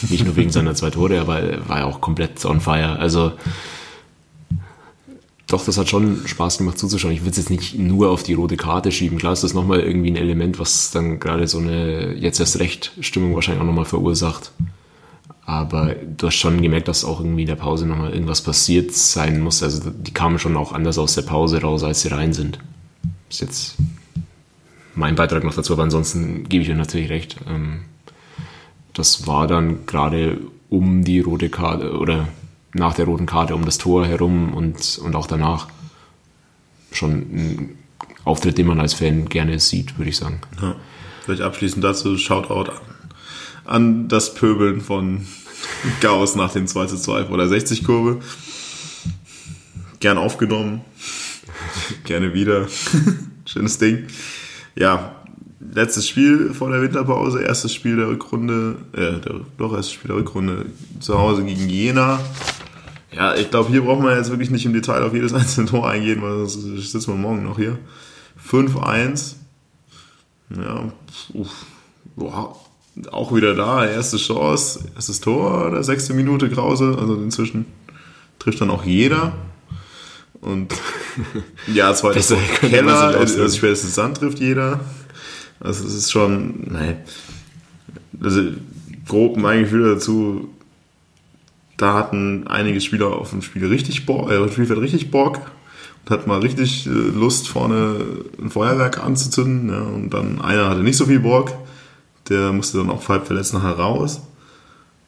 nicht nur wegen seiner zwei Tore, aber war ja auch komplett on fire. Also doch, das hat schon Spaß gemacht zuzuschauen. Ich will es jetzt nicht nur auf die rote Karte schieben. Klar ist das nochmal irgendwie ein Element, was dann gerade so eine jetzt erst recht Stimmung wahrscheinlich auch nochmal verursacht. Aber du hast schon gemerkt, dass auch irgendwie in der Pause nochmal irgendwas passiert sein muss. Also die kamen schon auch anders aus der Pause raus, als sie rein sind. Ist jetzt mein Beitrag noch dazu, aber ansonsten gebe ich dir natürlich recht. Ähm, das war dann gerade um die rote Karte oder nach der roten Karte um das Tor herum und, und auch danach schon ein Auftritt, den man als Fan gerne sieht, würde ich sagen. Ja. Vielleicht abschließend dazu, Shoutout an, an das Pöbeln von Gauss nach dem 2 zu 2 oder 60 Kurve. Gern aufgenommen. Gerne wieder. Schönes Ding. Ja, letztes Spiel vor der Winterpause, erstes Spiel der Rückrunde, äh, der, doch erstes Spiel der Rückrunde zu Hause gegen Jena. Ja, ich glaube, hier braucht man jetzt wirklich nicht im Detail auf jedes einzelne Tor eingehen, weil sonst sitzen wir morgen noch hier. 5-1. Ja, uff, boah, auch wieder da, erste Chance, erstes Tor, der sechste Minute Krause, also inzwischen trifft dann auch jeder. Und ja, zweites Keller, also spätestens Sand trifft jeder. Also es ist schon, nein. Also grob mein Gefühl dazu, da hatten einige Spieler auf dem Spiel richtig Bock, äh, Spielfeld richtig Bock und hat mal richtig äh, Lust, vorne ein Feuerwerk anzuzünden. Ja, und dann einer hatte nicht so viel Bock, der musste dann auch halb verletzt nachher raus.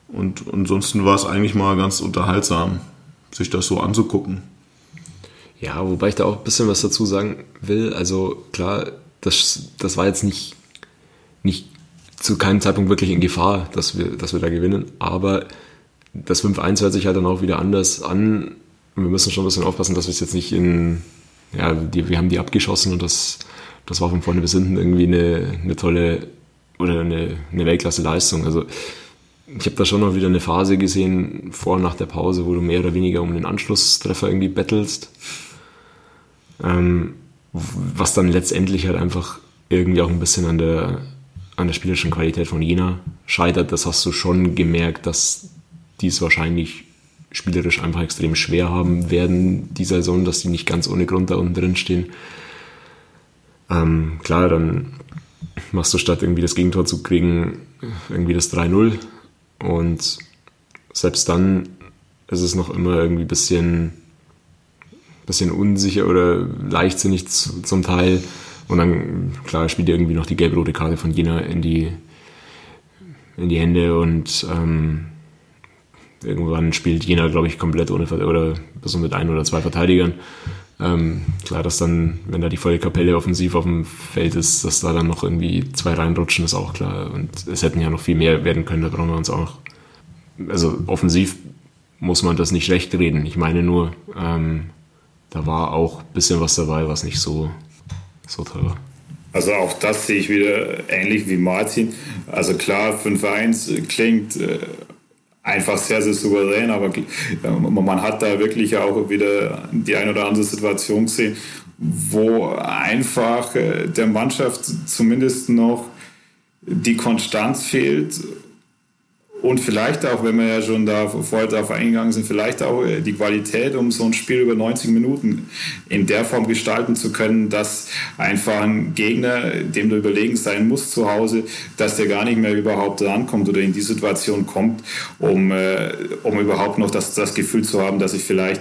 Und ansonsten war es eigentlich mal ganz unterhaltsam, sich das so anzugucken. Ja, wobei ich da auch ein bisschen was dazu sagen will. Also klar, das, das war jetzt nicht, nicht zu keinem Zeitpunkt wirklich in Gefahr, dass wir, dass wir da gewinnen. Aber das 5-1 hört sich halt dann auch wieder anders an. Und wir müssen schon ein bisschen aufpassen, dass wir es jetzt nicht in, ja, die, wir haben die abgeschossen und das, das war von vorne bis hinten irgendwie eine, eine tolle oder eine, eine Weltklasse-Leistung. Also ich habe da schon noch wieder eine Phase gesehen, vor und nach der Pause, wo du mehr oder weniger um den Anschlusstreffer irgendwie bettelst. Ähm, was dann letztendlich halt einfach irgendwie auch ein bisschen an der, an der spielerischen Qualität von Jena scheitert. Das hast du schon gemerkt, dass die es wahrscheinlich spielerisch einfach extrem schwer haben werden, die Saison, dass die nicht ganz ohne Grund da unten drin stehen. Ähm, klar, dann machst du statt irgendwie das Gegentor zu kriegen, irgendwie das 3-0 und selbst dann ist es noch immer irgendwie ein bisschen bisschen unsicher oder leichtsinnig zum Teil. Und dann, klar, spielt irgendwie noch die gelb-rote Karte von Jena in die, in die Hände und ähm, irgendwann spielt Jena, glaube ich, komplett ohne oder so mit ein oder zwei Verteidigern. Ähm, klar, dass dann, wenn da die volle Kapelle offensiv auf dem Feld ist, dass da dann noch irgendwie zwei reinrutschen, ist auch klar. Und es hätten ja noch viel mehr werden können, da brauchen wir uns auch. Also offensiv muss man das nicht schlecht reden. Ich meine nur, ähm, da war auch ein bisschen was dabei, was nicht so, so toll war. Also auch das sehe ich wieder ähnlich wie Martin. Also klar, 5-1 klingt äh, einfach sehr, sehr souverän, aber man hat da wirklich auch wieder die eine oder andere Situation gesehen, wo einfach äh, der Mannschaft zumindest noch die Konstanz fehlt und vielleicht auch, wenn wir ja schon da vorher darauf eingegangen sind, vielleicht auch äh, die Qualität, um so ein Spiel über 90 Minuten in der Form gestalten zu können, dass einfach ein Gegner, dem du überlegen sein muss zu Hause, dass der gar nicht mehr überhaupt rankommt oder in die Situation kommt, um, äh, um überhaupt noch das, das Gefühl zu haben, dass ich vielleicht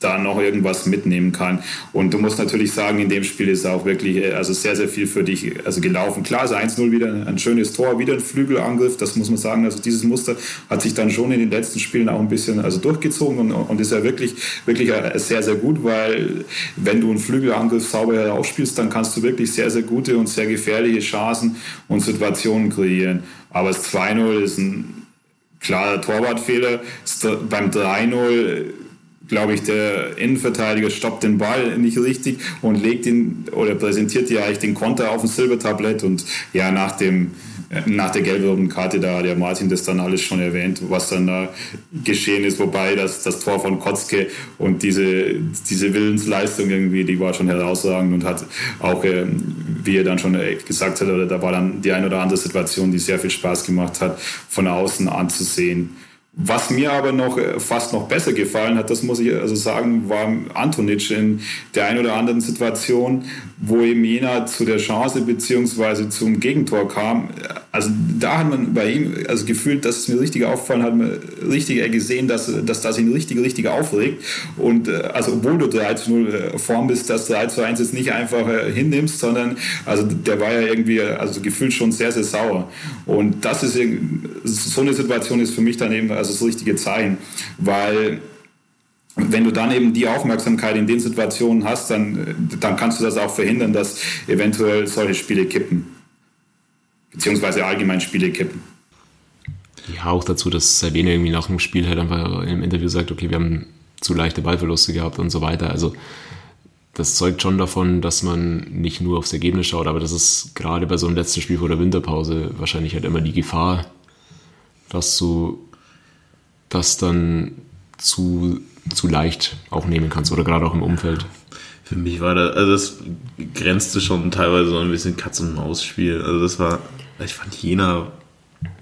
da noch irgendwas mitnehmen kann. Und du musst natürlich sagen, in dem Spiel ist auch wirklich äh, also sehr, sehr viel für dich also gelaufen. Klar, also 1-0 wieder ein schönes Tor, wieder ein Flügelangriff, das muss man sagen. Also dieses Muster hat sich dann schon in den letzten Spielen auch ein bisschen also durchgezogen und, und ist ja wirklich, wirklich äh, sehr, sehr gut, weil wenn du einen Flügelangriff sauber herausspielst, dann kannst du wirklich sehr, sehr gute und sehr gefährliche Chancen und Situationen kreieren. Aber das 2-0 ist ein klarer Torwartfehler. Beim 3-0 glaube ich, der Innenverteidiger stoppt den Ball nicht richtig und legt ihn oder präsentiert ja eigentlich den Konter auf dem Silbertablett und ja, nach dem nach der gelb-roten Karte, da hat der Martin das dann alles schon erwähnt, was dann da geschehen ist, wobei das, das Tor von Kotzke und diese, diese Willensleistung irgendwie, die war schon herausragend und hat auch, äh, wie er dann schon äh, gesagt hat, oder da war dann die eine oder andere Situation, die sehr viel Spaß gemacht hat, von außen anzusehen. Was mir aber noch äh, fast noch besser gefallen hat, das muss ich also sagen, war Antonic in der einen oder anderen Situation, wo eben jener zu der Chance beziehungsweise zum Gegentor kam. Also da hat man bei ihm also gefühlt, dass es mir richtig auffallen hat, man richtig gesehen, dass, dass das ihn richtig, richtig aufregt. Und äh, also obwohl du 3 zu 0 äh, Form bist, dass 3 zu 1 jetzt nicht einfach hinnimmst, sondern also der war ja irgendwie also gefühlt schon sehr, sehr sauer. Und das ist so eine Situation ist für mich dann eben also das richtige Zeichen, weil wenn du dann eben die Aufmerksamkeit in den Situationen hast, dann, dann kannst du das auch verhindern, dass eventuell solche Spiele kippen. Beziehungsweise allgemein Spiele kippen. Ja, auch dazu, dass Sabine irgendwie nach dem Spiel halt einfach im Interview sagt, okay, wir haben zu leichte Ballverluste gehabt und so weiter. Also das zeugt schon davon, dass man nicht nur aufs Ergebnis schaut, aber das ist gerade bei so einem letzten Spiel vor der Winterpause wahrscheinlich halt immer die Gefahr, dass du das dann zu zu leicht auch nehmen kannst oder gerade auch im Umfeld. Für mich war das, also das grenzte schon teilweise so ein bisschen Katz-und-Maus-Spiel. Also das war, ich fand Jena,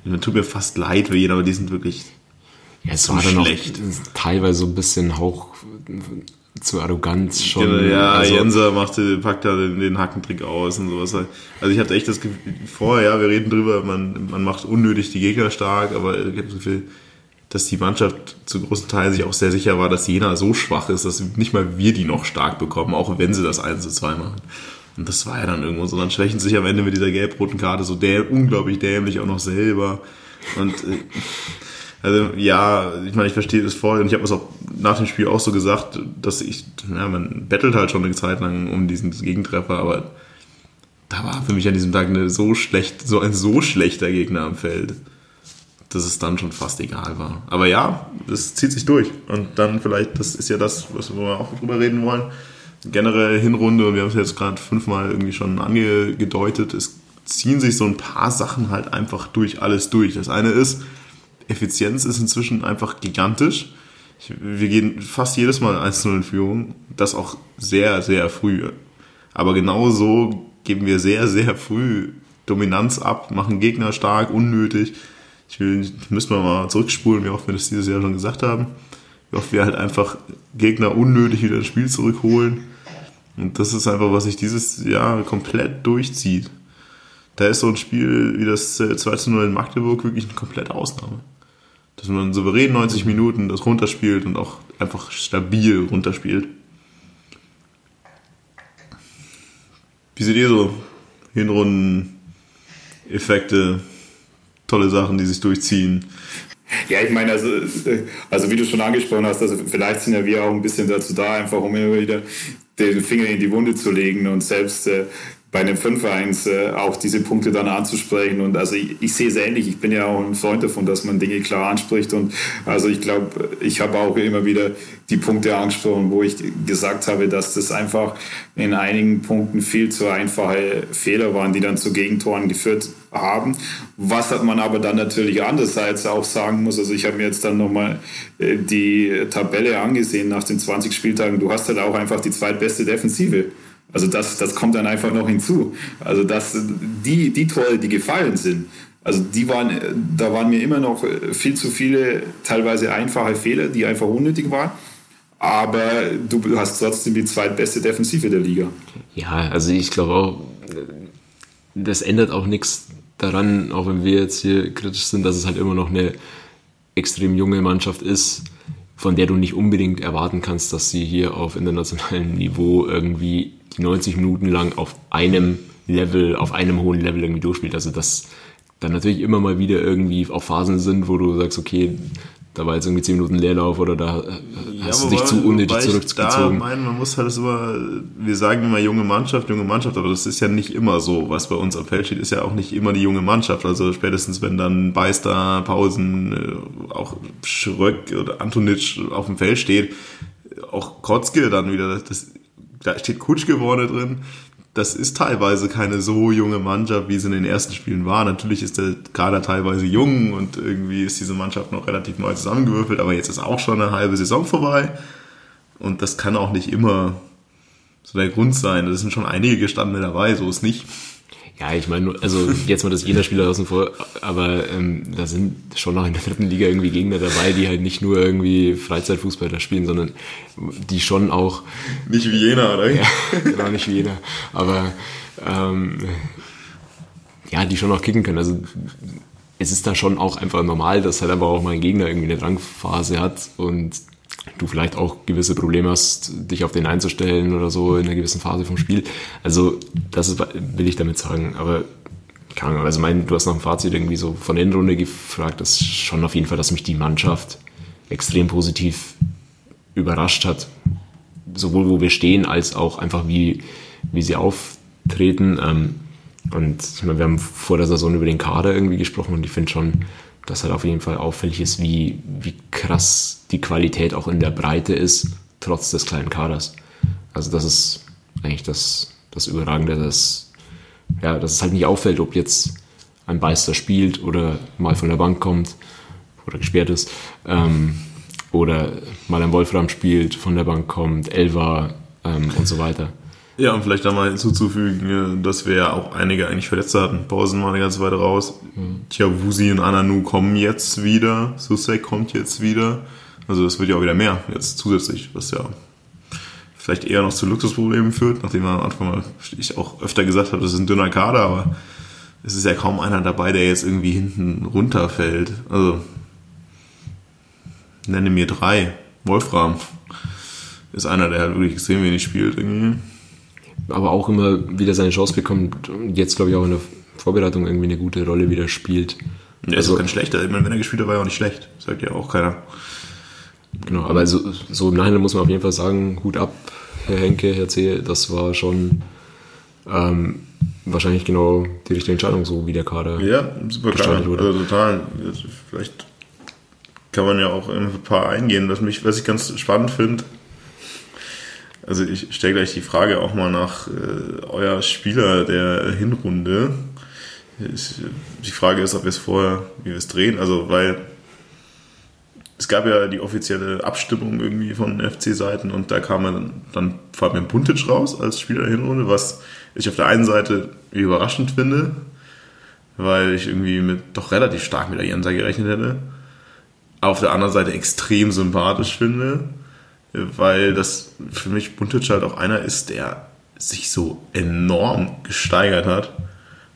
man tut mir fast leid für Jena, aber die sind wirklich ja, es war dann schlecht. Auch teilweise so ein bisschen Hauch zu Arroganz schon. Ja, ja also, Jenser machte, packt da den, den Hackentrick aus und sowas. Also ich hatte echt das Gefühl, vorher, ja, wir reden drüber, man, man macht unnötig die Gegner stark, aber ich habe das Gefühl, dass die Mannschaft zu großen Teilen sich auch sehr sicher war, dass Jena so schwach ist, dass nicht mal wir die noch stark bekommen, auch wenn sie das 1 zu 2 machen. Und das war ja dann irgendwo so. Dann schwächen sich am Ende mit dieser gelb-roten Karte so däm unglaublich dämlich auch noch selber. Und äh, also ja, ich meine, ich verstehe das voll und ich habe es auch nach dem Spiel auch so gesagt, dass ich, ja, man bettelt halt schon eine Zeit lang um diesen Gegentreffer, aber da war für mich an diesem Tag eine so schlecht, so ein so schlechter Gegner am Feld dass es dann schon fast egal war. Aber ja, das zieht sich durch. Und dann vielleicht, das ist ja das, was wir auch drüber reden wollen. Generell Hinrunde, und wir haben es jetzt gerade fünfmal irgendwie schon angedeutet, es ziehen sich so ein paar Sachen halt einfach durch alles durch. Das eine ist, Effizienz ist inzwischen einfach gigantisch. Wir gehen fast jedes Mal 1-0 in Führung. Das auch sehr, sehr früh. Aber genauso geben wir sehr, sehr früh Dominanz ab, machen Gegner stark, unnötig. Ich will, müssen wir mal zurückspulen, wie oft wir das dieses Jahr schon gesagt haben. Wie oft wir halt einfach Gegner unnötig wieder ins Spiel zurückholen. Und das ist einfach, was sich dieses Jahr komplett durchzieht. Da ist so ein Spiel wie das 2 äh, zu 0 in Magdeburg wirklich eine komplette Ausnahme. Dass man souverän 90 Minuten das runterspielt und auch einfach stabil runterspielt. Wie seht ihr so Hinrunden, Effekte, tolle Sachen, die sich durchziehen. Ja, ich meine, also, also wie du schon angesprochen hast, also vielleicht sind ja wir auch ein bisschen dazu da, einfach um immer wieder den Finger in die Wunde zu legen und selbst äh, bei einem 5-1 äh, auch diese Punkte dann anzusprechen. Und also ich, ich, sehe es ähnlich. Ich bin ja auch ein Freund davon, dass man Dinge klar anspricht. Und also ich glaube, ich habe auch immer wieder die Punkte angesprochen, wo ich gesagt habe, dass das einfach in einigen Punkten viel zu einfache Fehler waren, die dann zu Gegentoren geführt haben. Was hat man aber dann natürlich andererseits auch sagen muss, also ich habe mir jetzt dann nochmal äh, die Tabelle angesehen nach den 20 Spieltagen. Du hast halt auch einfach die zweitbeste Defensive. Also das, das kommt dann einfach noch hinzu. Also dass die, die Tore, die gefallen sind, also die waren, da waren mir immer noch viel zu viele, teilweise einfache Fehler, die einfach unnötig waren. Aber du hast trotzdem die zweitbeste Defensive der Liga. Ja, also ich glaube auch, das ändert auch nichts daran, auch wenn wir jetzt hier kritisch sind, dass es halt immer noch eine extrem junge Mannschaft ist, von der du nicht unbedingt erwarten kannst, dass sie hier auf internationalem Niveau irgendwie die 90 Minuten lang auf einem Level, auf einem hohen Level irgendwie durchspielt. Also dass dann natürlich immer mal wieder irgendwie auch Phasen sind, wo du sagst, okay, da war jetzt irgendwie 10 Minuten Leerlauf oder da ja, hast du dich zu unnötig zurückgezogen. Ich meine, man muss halt das immer, wir sagen immer junge Mannschaft, junge Mannschaft, aber das ist ja nicht immer so. Was bei uns am Feld steht, ist ja auch nicht immer die junge Mannschaft. Also spätestens wenn dann Beister, Pausen, äh, auch Schröck oder Antonitsch auf dem Feld steht, auch Kotzke dann wieder, das da steht Kutschke vorne drin. Das ist teilweise keine so junge Mannschaft, wie es in den ersten Spielen war. Natürlich ist der Kader teilweise jung und irgendwie ist diese Mannschaft noch relativ neu zusammengewürfelt, aber jetzt ist auch schon eine halbe Saison vorbei. Und das kann auch nicht immer so der Grund sein. Da sind schon einige Gestandene dabei, so ist nicht. Ja, ich meine, also jetzt mal das Jena-Spieler außen vor, aber ähm, da sind schon noch in der dritten Liga irgendwie Gegner dabei, die halt nicht nur irgendwie Freizeitfußball da spielen, sondern die schon auch. Nicht wie Jena, oder? Ja, genau, nicht wie Jena. Aber ähm, ja, die schon auch kicken können. Also es ist da schon auch einfach normal, dass halt einfach auch mal ein Gegner irgendwie eine Drangphase hat und du vielleicht auch gewisse Probleme hast, dich auf den einzustellen oder so in einer gewissen Phase vom Spiel. Also, das ist, will ich damit sagen. Aber keine Ahnung, also mein, du hast nach dem Fazit irgendwie so von Endrunde gefragt, das ist schon auf jeden Fall, dass mich die Mannschaft extrem positiv überrascht hat. Sowohl wo wir stehen, als auch einfach wie, wie sie auftreten. Ähm, und ich meine, wir haben vor der Saison über den Kader irgendwie gesprochen und ich finde schon, dass halt auf jeden Fall auffällig ist, wie, wie krass die Qualität auch in der Breite ist, trotz des kleinen Kaders. Also das ist eigentlich das, das Überragende, dass, ja, dass es halt nicht auffällt, ob jetzt ein Beister spielt oder mal von der Bank kommt oder gesperrt ist ähm, oder mal ein Wolfram spielt, von der Bank kommt, Elva ähm, und so weiter. Ja, und vielleicht da mal hinzuzufügen, dass wir ja auch einige eigentlich Verletzte hatten. Pausen waren eine ganze Weile raus. Mhm. Tja, Wusi und Ananu kommen jetzt wieder. Susek kommt jetzt wieder. Also das wird ja auch wieder mehr jetzt zusätzlich, was ja vielleicht eher noch zu Luxusproblemen führt, nachdem man am Anfang mal, ich auch öfter gesagt habe, das ist ein dünner Kader, aber es ist ja kaum einer dabei, der jetzt irgendwie hinten runterfällt. Also nenne mir drei. Wolfram ist einer, der halt wirklich extrem wenig spielt irgendwie aber auch immer wieder seine Chance bekommt und jetzt, glaube ich, auch in der Vorbereitung irgendwie eine gute Rolle wieder spielt. Ja, also, ist kein schlechter. Ich meine, wenn er gespielt hat, war er auch nicht schlecht. Sagt ja auch keiner. Genau, aber so, so im Nachhinein muss man auf jeden Fall sagen, Hut ab, Herr Henke, Herr C., das war schon ähm, wahrscheinlich genau die richtige Entscheidung, so wie der Kader Ja, super klar. Wurde. Also total. Vielleicht kann man ja auch in ein paar eingehen. Was, mich, was ich ganz spannend finde, also ich stelle gleich die Frage auch mal nach äh, euer Spieler der Hinrunde. Ich, die Frage ist, ob wir es vorher, wie wir es drehen, also weil es gab ja die offizielle Abstimmung irgendwie von FC-Seiten und da kam dann, dann Fabian Buntic raus als Spieler der Hinrunde, was ich auf der einen Seite überraschend finde, weil ich irgendwie mit doch relativ stark mit der Jensa gerechnet hätte. Auf der anderen Seite extrem sympathisch finde weil das für mich Buntic halt auch einer ist, der sich so enorm gesteigert hat.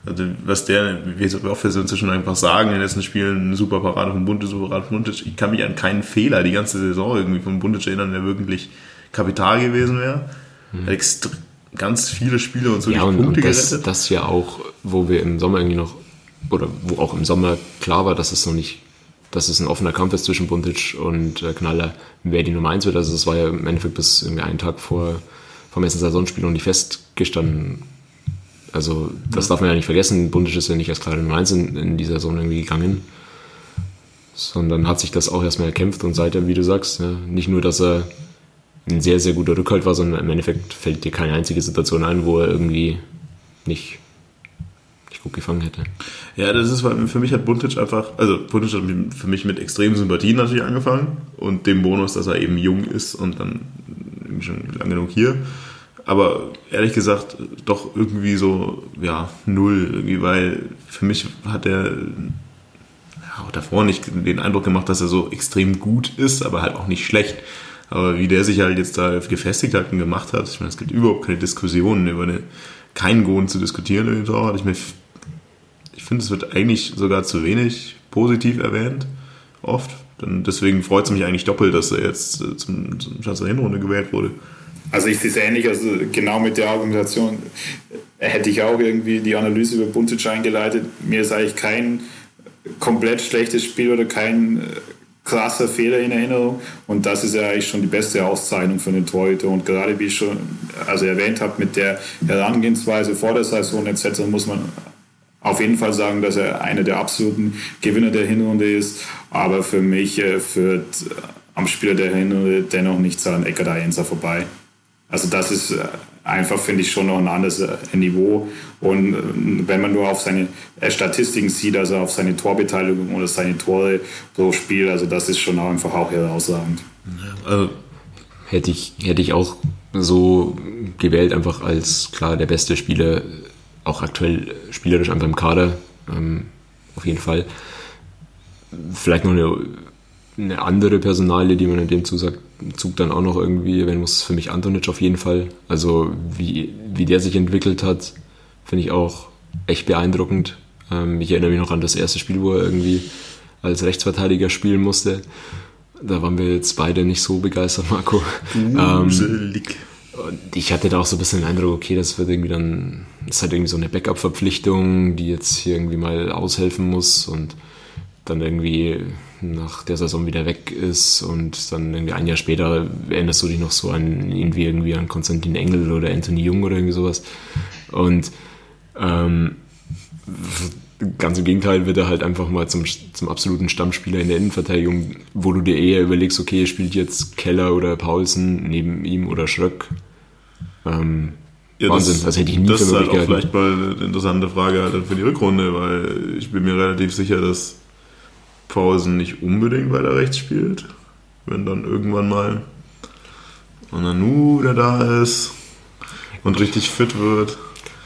Also, was der, wie wir oft inzwischen einfach sagen, in den letzten Spielen, eine super Parade von Buntic, super Parade von Buntic. Ich kann mich an keinen Fehler die ganze Saison irgendwie von Buntic erinnern, der wirklich Kapital gewesen wäre. Mhm. Ganz viele Spiele und so ja, die und, Punkte und das, gerettet. Das ja auch, wo wir im Sommer irgendwie noch, oder wo auch im Sommer klar war, dass es noch nicht dass es ein offener Kampf ist zwischen Buntic und äh, Knaller, wer die Nummer 1 wird. Also das war ja im Endeffekt bis irgendwie einen Tag vor vom ersten Saisonspiel noch nicht festgestanden. Also das darf man ja nicht vergessen. Buntic ist ja nicht als klare Nummer 1 in, in dieser Saison irgendwie gegangen, sondern hat sich das auch erstmal erkämpft und seitdem, wie du sagst, ja, nicht nur, dass er ein sehr, sehr guter Rückhalt war, sondern im Endeffekt fällt dir keine einzige Situation ein, wo er irgendwie nicht, nicht gut gefangen hätte. Ja, das ist, weil für mich hat Buntic einfach, also Buntic hat für mich mit extremen Sympathien natürlich angefangen und dem Bonus, dass er eben jung ist und dann schon lange genug hier. Aber ehrlich gesagt, doch irgendwie so, ja, null, irgendwie, weil für mich hat er auch davor nicht den Eindruck gemacht, dass er so extrem gut ist, aber halt auch nicht schlecht. Aber wie der sich halt jetzt da gefestigt hat und gemacht hat, ich meine, es gibt überhaupt keine Diskussionen über eine, keinen Grund zu diskutieren in den Tor. Ich, ich finde, es wird eigentlich sogar zu wenig positiv erwähnt, oft. Und deswegen freut es mich eigentlich doppelt, dass er jetzt äh, zum, zum Schatz der Hinrunde gewählt wurde. Also ich sehe es ähnlich, also genau mit der Argumentation hätte ich auch irgendwie die Analyse über Buntic eingeleitet. Mir ist eigentlich kein komplett schlechtes Spiel oder kein äh, krasser Fehler in Erinnerung. Und das ist ja eigentlich schon die beste Auszeichnung für den Torhüter. Und gerade wie ich schon also erwähnt habe, mit der Herangehensweise vor der Saison etc. muss man auf jeden Fall sagen, dass er einer der absoluten Gewinner der Hinrunde ist. Aber für mich äh, führt äh, am Spieler der Hinrunde dennoch nichts an Ecker Daenza vorbei. Also das ist äh, einfach, finde ich, schon noch ein anderes Niveau. Und wenn man nur auf seine Statistiken sieht, also auf seine Torbeteiligung oder seine Tore pro Spiel, also das ist schon auch einfach auch herausragend. Also hätte ich, hätte ich auch so gewählt, einfach als klar der beste Spieler auch aktuell spielerisch einfach im Kader, ähm, auf jeden Fall. Vielleicht noch eine, eine andere Personalie, die man in dem Zug, Zug dann auch noch irgendwie erwähnen muss, für mich Antonic auf jeden Fall. Also wie, wie der sich entwickelt hat, finde ich auch echt beeindruckend. Ähm, ich erinnere mich noch an das erste Spiel, wo er irgendwie als Rechtsverteidiger spielen musste. Da waren wir jetzt beide nicht so begeistert, Marco. Gruselig. Ähm, und ich hatte da auch so ein bisschen den Eindruck, okay, das wird irgendwie dann, das ist halt irgendwie so eine Backup-Verpflichtung, die jetzt hier irgendwie mal aushelfen muss und dann irgendwie nach der Saison wieder weg ist und dann irgendwie ein Jahr später erinnerst du dich noch so an irgendwie irgendwie an Konstantin Engel oder Anthony Jung oder irgendwie sowas. Und ähm, ganz im Gegenteil wird er halt einfach mal zum, zum absoluten Stammspieler in der Innenverteidigung, wo du dir eher überlegst, okay, spielt jetzt Keller oder Paulsen neben ihm oder Schröck. Ähm, ja, Wahnsinn, das, das, hätte ich nie Das ist halt auch vielleicht mal eine interessante Frage halt für die Rückrunde, weil ich bin mir relativ sicher, dass Paulsen nicht unbedingt weiter rechts spielt, wenn dann irgendwann mal Nanu, der da ist und richtig fit wird.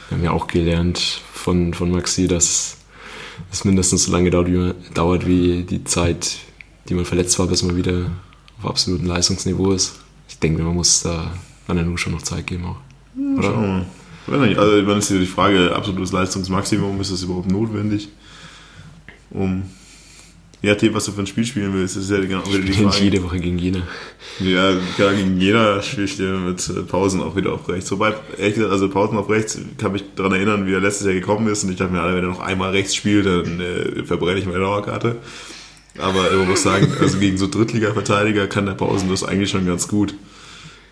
Wir haben ja auch gelernt von, von Maxi, dass es mindestens so lange dauert wie die Zeit, die man verletzt war, bis man wieder auf absolutem Leistungsniveau ist. Ich denke, man muss da Nanu schon noch Zeit geben auch. Oder? Schauen wir mal. Also, wenn es hier die Frage, absolutes Leistungsmaximum, ist das überhaupt notwendig, um je nachdem, was du für ein Spiel spielen willst, ist ja genau wieder die Frage. jede Woche gegen Jena. Ja, klar, gegen Jena spiele ich mit äh, Pausen auch wieder auf rechts. Wobei, ehrlich gesagt, also Pausen auf rechts, kann mich daran erinnern, wie er letztes Jahr gekommen ist und ich dachte mir, wenn er noch einmal rechts spielt, dann äh, verbrenne ich meine Dauerkarte. Aber man muss sagen, also gegen so Drittliga-Verteidiger kann der Pausen das eigentlich schon ganz gut.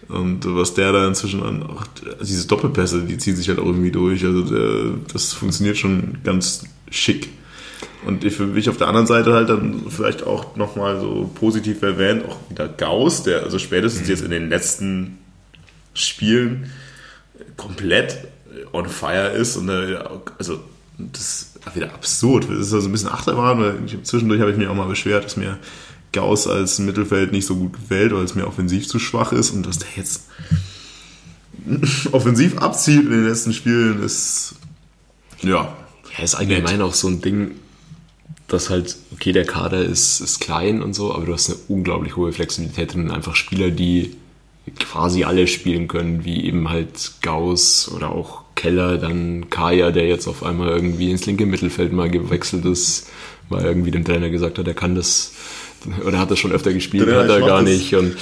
Und was der da inzwischen an, ach, diese Doppelpässe, die ziehen sich halt auch irgendwie durch. Also der, das funktioniert schon ganz schick. Und ich für mich auf der anderen Seite halt dann vielleicht auch nochmal so positiv erwähnt, auch wieder Gauss, der also spätestens mhm. jetzt in den letzten Spielen komplett on fire ist und also das ist wieder absurd. Das ist also ein bisschen Achterbahn, weil zwischendurch habe ich mich auch mal beschwert, dass mir Gauss als Mittelfeld nicht so gut gefällt, weil es mir offensiv zu schwach ist und dass der jetzt offensiv abzieht in den letzten Spielen ist ja. Ja, ist allgemein nett. auch so ein Ding, dass halt, okay, der Kader ist, ist klein und so, aber du hast eine unglaublich hohe Flexibilität drin. Einfach Spieler, die quasi alle spielen können, wie eben halt Gauss oder auch Keller, dann Kaya, der jetzt auf einmal irgendwie ins linke Mittelfeld mal gewechselt ist, weil irgendwie dem Trainer gesagt hat, er kann das oder hat das schon öfter gespielt, hat er gar nicht. Und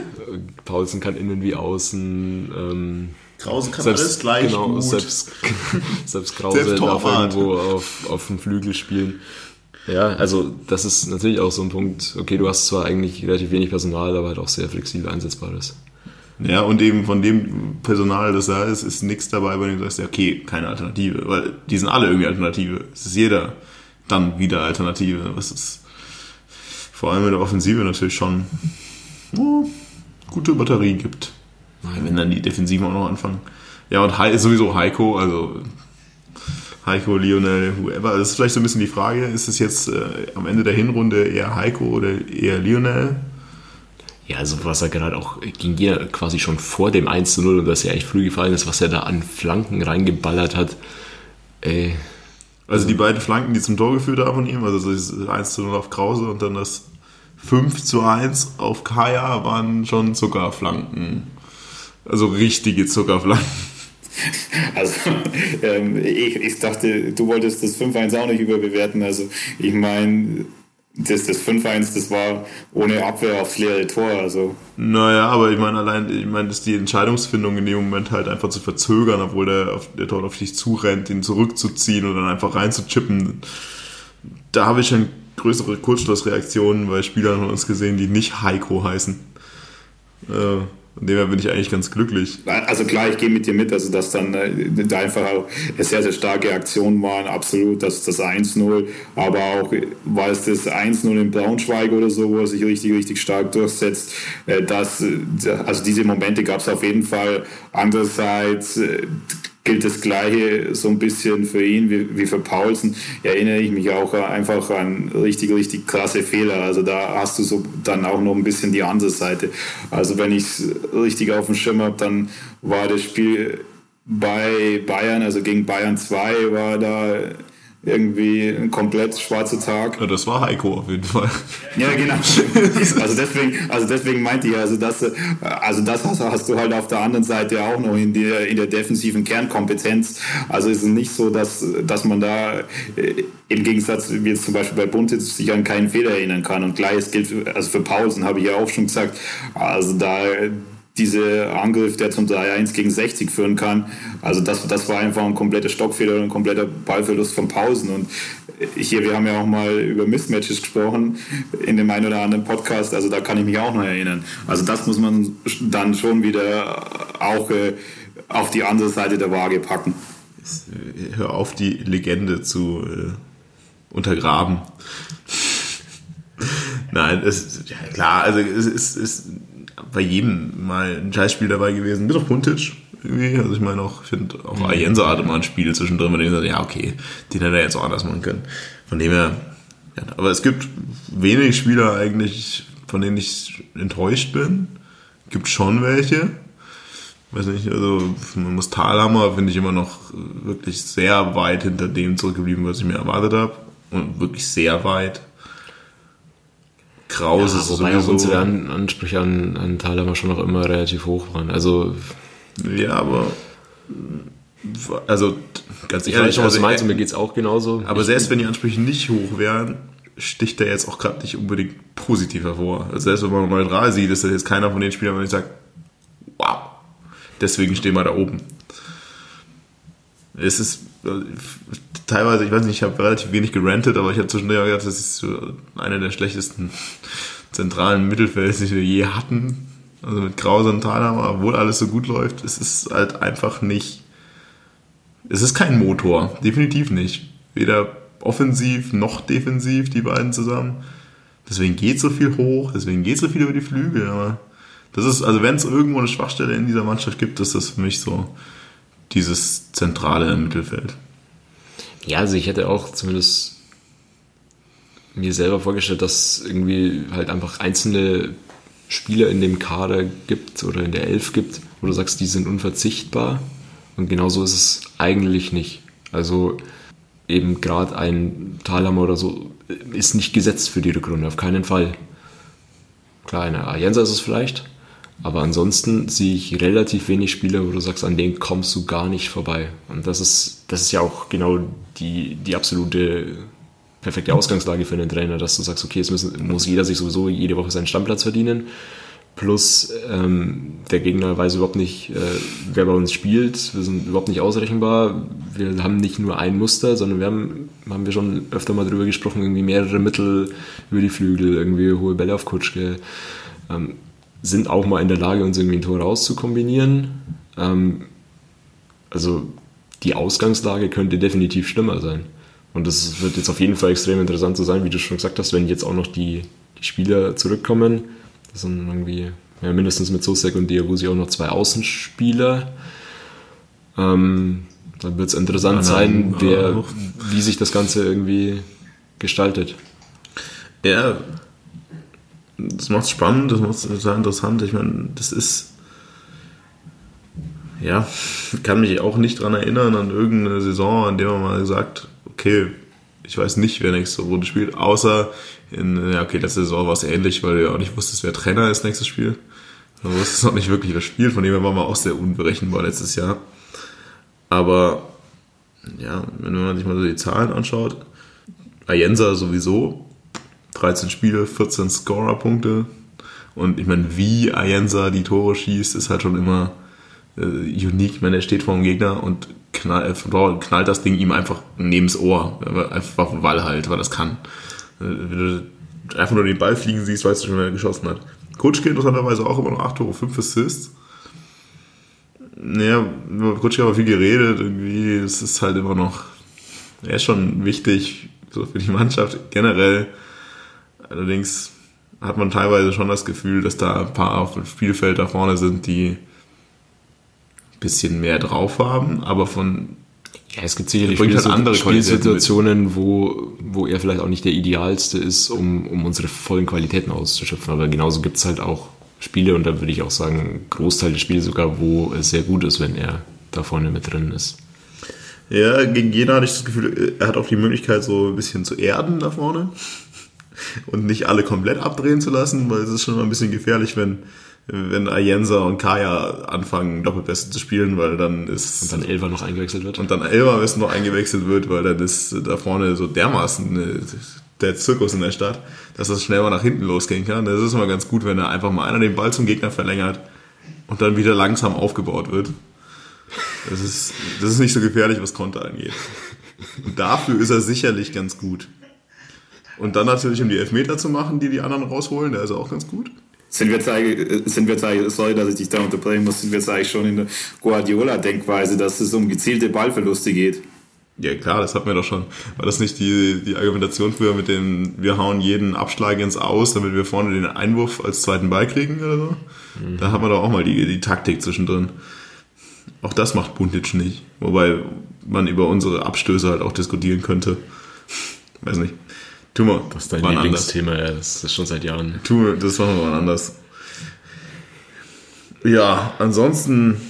Paulsen kann innen wie außen. Ähm, Krause kann selbst, alles gleich genau, gut. Selbst, selbst Krause selbst darf irgendwo auf, auf dem Flügel spielen. Ja, also das ist natürlich auch so ein Punkt, okay, du hast zwar eigentlich relativ wenig Personal, aber halt auch sehr flexibel einsetzbares. Ja, und eben von dem Personal, das da ist, ist nichts dabei, bei dem du sagst, ja, okay, keine Alternative. Weil die sind alle irgendwie Alternative. Es ist jeder dann wieder Alternative. Was ist vor allem in der Offensive natürlich schon oh, gute Batterie gibt. Wenn dann die Defensiven auch noch anfangen. Ja, und He sowieso Heiko, also Heiko, Lionel, whoever. Das ist vielleicht so ein bisschen die Frage, ist es jetzt äh, am Ende der Hinrunde eher Heiko oder eher Lionel? Ja, also was er gerade auch ging ja quasi schon vor dem 1 zu 0 und das ja echt früh gefallen ist, was er da an Flanken reingeballert hat. Ey. Also die beiden Flanken, die zum Tor geführt haben von ihm, also das 1 zu 0 auf Krause und dann das 5 zu 1 auf Kaya waren schon Zuckerflanken. Also richtige Zuckerflanken. Also ähm, ich, ich dachte, du wolltest das 5-1 auch nicht überbewerten. Also ich meine, das, das 5-1, das war ohne Abwehr aufs leere Tor. Also. Naja, aber ich meine, allein, ich meine, ist die Entscheidungsfindung in dem Moment halt einfach zu verzögern, obwohl der, der dort auf dich zurennt, ihn zurückzuziehen und dann einfach reinzuchippen. Da habe ich schon größere Kurzschlussreaktionen bei Spielern von uns gesehen, die nicht Heiko heißen. Äh, von dem bin ich eigentlich ganz glücklich. Also klar, ich gehe mit dir mit, also dass dann äh, da einfach auch sehr, sehr starke Aktionen waren, absolut, das, das 1-0, aber auch war es das 1-0 in Braunschweig oder so, wo er sich richtig, richtig stark durchsetzt. Äh, das, äh, also diese Momente gab es auf jeden Fall. Andererseits gilt das Gleiche so ein bisschen für ihn wie, wie für Paulsen. Erinnere ich mich auch einfach an richtig, richtig krasse Fehler. Also da hast du so dann auch noch ein bisschen die andere Seite. Also wenn ich es richtig auf dem Schirm habe, dann war das Spiel bei Bayern, also gegen Bayern 2, war da irgendwie ein komplett schwarzer Tag. Ja, das war Heiko auf jeden Fall. Ja, genau. Also deswegen, also deswegen meinte ich, also das, also das hast, hast du halt auf der anderen Seite auch noch in der, in der defensiven Kernkompetenz. Also ist es nicht so, dass, dass man da äh, im Gegensatz, wie jetzt zum Beispiel bei Bunte, sich an keinen Fehler erinnern kann. Und gleiches gilt also für Pausen, habe ich ja auch schon gesagt. Also da dieser Angriff, der zum 3-1 gegen 60 führen kann. Also das, das war einfach ein kompletter Stockfehler und ein kompletter Ballverlust von Pausen. Und hier, wir haben ja auch mal über Mismatches gesprochen in dem einen oder anderen Podcast, also da kann ich mich auch noch erinnern. Also das muss man dann schon wieder auch äh, auf die andere Seite der Waage packen. Hör auf, die Legende zu äh, untergraben. Nein, es, ja, klar, also es ist bei jedem mal ein Scheißspiel dabei gewesen, bis auf Puntic irgendwie. Also ich meine auch, ich finde auch mhm. Ayensa hatte mal ein Spiel zwischendrin, bei dem ich gesagt ja okay, den hätte er jetzt auch anders machen können. Von dem her, ja, aber es gibt wenig Spieler eigentlich, von denen ich enttäuscht bin. Gibt schon welche. Weiß nicht, also man muss Talhammer finde ich immer noch wirklich sehr weit hinter dem zurückgeblieben, was ich mir erwartet habe. Und wirklich sehr weit. Kraus ja, ist wobei sowieso. auch unsere An Ansprüche an, an Thalhammer schon noch immer relativ hoch waren. Also ja, aber also ganz ehrlich, ich weiß, was also, du meinst, mir geht es auch genauso. Aber ich selbst wenn die Ansprüche nicht hoch wären, sticht er jetzt auch gerade nicht unbedingt positiv hervor. Also selbst wenn man neutral sieht, ist das jetzt keiner von den Spielern, wo ich sage, wow, deswegen stehen wir da oben. Es ist teilweise, ich weiß nicht, ich habe relativ wenig gerantet, aber ich habe zwischendurch gedacht, das ist so einer der schlechtesten zentralen Mittelfelds, die wir je hatten. Also mit Krause und obwohl alles so gut läuft, es ist halt einfach nicht. Es ist kein Motor, definitiv nicht. Weder offensiv noch defensiv, die beiden zusammen. Deswegen geht so viel hoch, deswegen geht so viel über die Flügel, aber das ist, also wenn es irgendwo eine Schwachstelle in dieser Mannschaft gibt, ist das für mich so dieses zentrale Mittelfeld. Ja, also ich hätte auch zumindest mir selber vorgestellt, dass irgendwie halt einfach einzelne Spieler in dem Kader gibt oder in der Elf gibt, wo du sagst, die sind unverzichtbar. Und genauso ist es eigentlich nicht. Also eben gerade ein Thalhammer oder so ist nicht gesetzt für die Rückrunde, auf keinen Fall. Klar, eine ist es vielleicht, aber ansonsten sehe ich relativ wenig Spieler, wo du sagst, an denen kommst du gar nicht vorbei. Und das ist, das ist ja auch genau die, die absolute perfekte Ausgangslage für einen Trainer, dass du sagst, okay, jetzt müssen, muss jeder sich sowieso jede Woche seinen Stammplatz verdienen. Plus ähm, der Gegner weiß überhaupt nicht, äh, wer bei uns spielt. Wir sind überhaupt nicht ausrechenbar. Wir haben nicht nur ein Muster, sondern wir haben, haben wir schon öfter mal drüber gesprochen, irgendwie mehrere Mittel über die Flügel, irgendwie hohe Bälle auf Kutschke. Ähm, sind auch mal in der Lage, uns irgendwie ein Tor rauszukombinieren. Ähm, also die Ausgangslage könnte definitiv schlimmer sein. Und das wird jetzt auf jeden Fall extrem interessant zu sein, wie du schon gesagt hast, wenn jetzt auch noch die, die Spieler zurückkommen das sind irgendwie ja, mindestens mit Sosek und Diabusi auch noch zwei Außenspieler. Ähm, dann wird es interessant sein, wer, wie sich das Ganze irgendwie gestaltet. Ja, das macht es spannend, das macht es total interessant. Ich meine, das ist. Ja, kann mich auch nicht daran erinnern an irgendeine Saison, an der man mal gesagt, okay, ich weiß nicht, wer nächste Runde spielt, außer in, ja, okay, letzte Saison war es ähnlich, weil du ja auch nicht wusstest, wer Trainer ist nächstes Spiel. Du wusstest noch nicht wirklich, wer spielt, von dem her waren wir auch sehr unberechenbar letztes Jahr. Aber, ja, wenn man sich mal so die Zahlen anschaut, Ayensa sowieso, 13 Spiele, 14 Scorer-Punkte. Und ich meine, wie Ayensa die Tore schießt, ist halt schon immer äh, unique. Ich meine, er steht vor dem Gegner und knall, knallt das Ding ihm einfach neben das Ohr. Einfach weil halt, weil das kann. Wenn du einfach nur den Ball fliegen siehst, weißt du schon, wer geschossen hat. Kutschke interessanterweise auch immer noch 8 Tore, 5 Assists. Naja, über Kutschke haben wir viel geredet, irgendwie, es ist halt immer noch, er ist schon wichtig, so für die Mannschaft generell. Allerdings hat man teilweise schon das Gefühl, dass da ein paar auf dem Spielfeld da vorne sind, die ein bisschen mehr drauf haben, aber von ja, es gibt sicherlich Spiel, halt andere Spielsituationen, wo, wo er vielleicht auch nicht der idealste ist, um, um unsere vollen Qualitäten auszuschöpfen. Aber genauso gibt es halt auch Spiele, und da würde ich auch sagen, Großteil des Spiels sogar, wo es sehr gut ist, wenn er da vorne mit drin ist. Ja, gegen Jena hatte ich das Gefühl, er hat auch die Möglichkeit, so ein bisschen zu erden da vorne und nicht alle komplett abdrehen zu lassen, weil es ist schon mal ein bisschen gefährlich, wenn wenn Ayensa und Kaya anfangen, Doppelbeste zu spielen, weil dann ist. Und dann Elva noch eingewechselt wird. Und dann Elva am besten noch eingewechselt wird, weil dann ist da vorne so dermaßen der Zirkus in der Stadt, dass das schnell mal nach hinten losgehen kann. Das ist immer ganz gut, wenn da einfach mal einer den Ball zum Gegner verlängert und dann wieder langsam aufgebaut wird. Das ist, das ist nicht so gefährlich, was Konter angeht. Und dafür ist er sicherlich ganz gut. Und dann natürlich, um die Elfmeter zu machen, die die anderen rausholen, der ist auch ganz gut sind wir jetzt eigentlich, sind wir jetzt eigentlich, sorry, dass ich dich da unterbrechen muss, sind wir jetzt eigentlich schon in der Guardiola-Denkweise, dass es um gezielte Ballverluste geht? Ja, klar, das hatten wir doch schon. War das nicht die, die Argumentation früher mit dem, wir hauen jeden Abschlag ins Aus, damit wir vorne den Einwurf als zweiten Ball kriegen oder so? Mhm. Da haben wir doch auch mal die, die Taktik zwischendrin. Auch das macht Buntic nicht. Wobei man über unsere Abstöße halt auch diskutieren könnte. Weiß nicht. Tu mal. Das ist dein Lieblingsthema, ja, das ist schon seit Jahren. Tu, das machen wir mal anders. Ja, ansonsten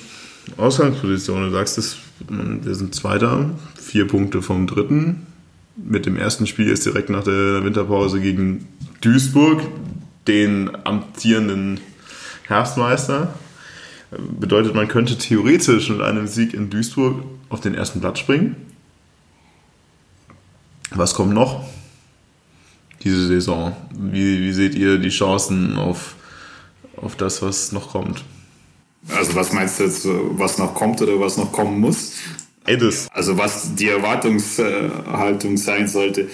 Ausgangsposition, du sagst es, wir sind Zweiter, vier Punkte vom Dritten. Mit dem ersten Spiel ist direkt nach der Winterpause gegen Duisburg, den amtierenden Herbstmeister. Bedeutet, man könnte theoretisch mit einem Sieg in Duisburg auf den ersten Platz springen. Was kommt noch? Diese Saison? Wie, wie seht ihr die Chancen auf, auf das, was noch kommt? Also was meinst du jetzt, was noch kommt oder was noch kommen muss? Edis. Also was die Erwartungshaltung sein sollte.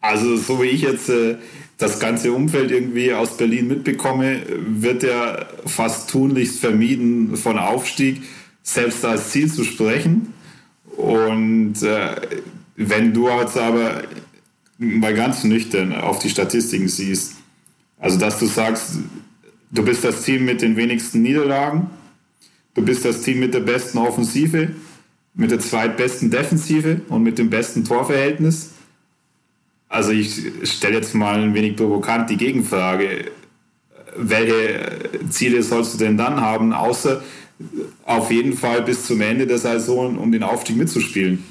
Also so wie ich jetzt äh, das ganze Umfeld irgendwie aus Berlin mitbekomme, wird ja fast tunlichst vermieden, von Aufstieg selbst als Ziel zu sprechen. Und äh, wenn du jetzt aber mal ganz nüchtern auf die Statistiken siehst, also dass du sagst, du bist das Team mit den wenigsten Niederlagen, du bist das Team mit der besten Offensive, mit der zweitbesten Defensive und mit dem besten Torverhältnis. Also ich stelle jetzt mal ein wenig provokant die Gegenfrage, welche Ziele sollst du denn dann haben, außer auf jeden Fall bis zum Ende der Saison, um den Aufstieg mitzuspielen?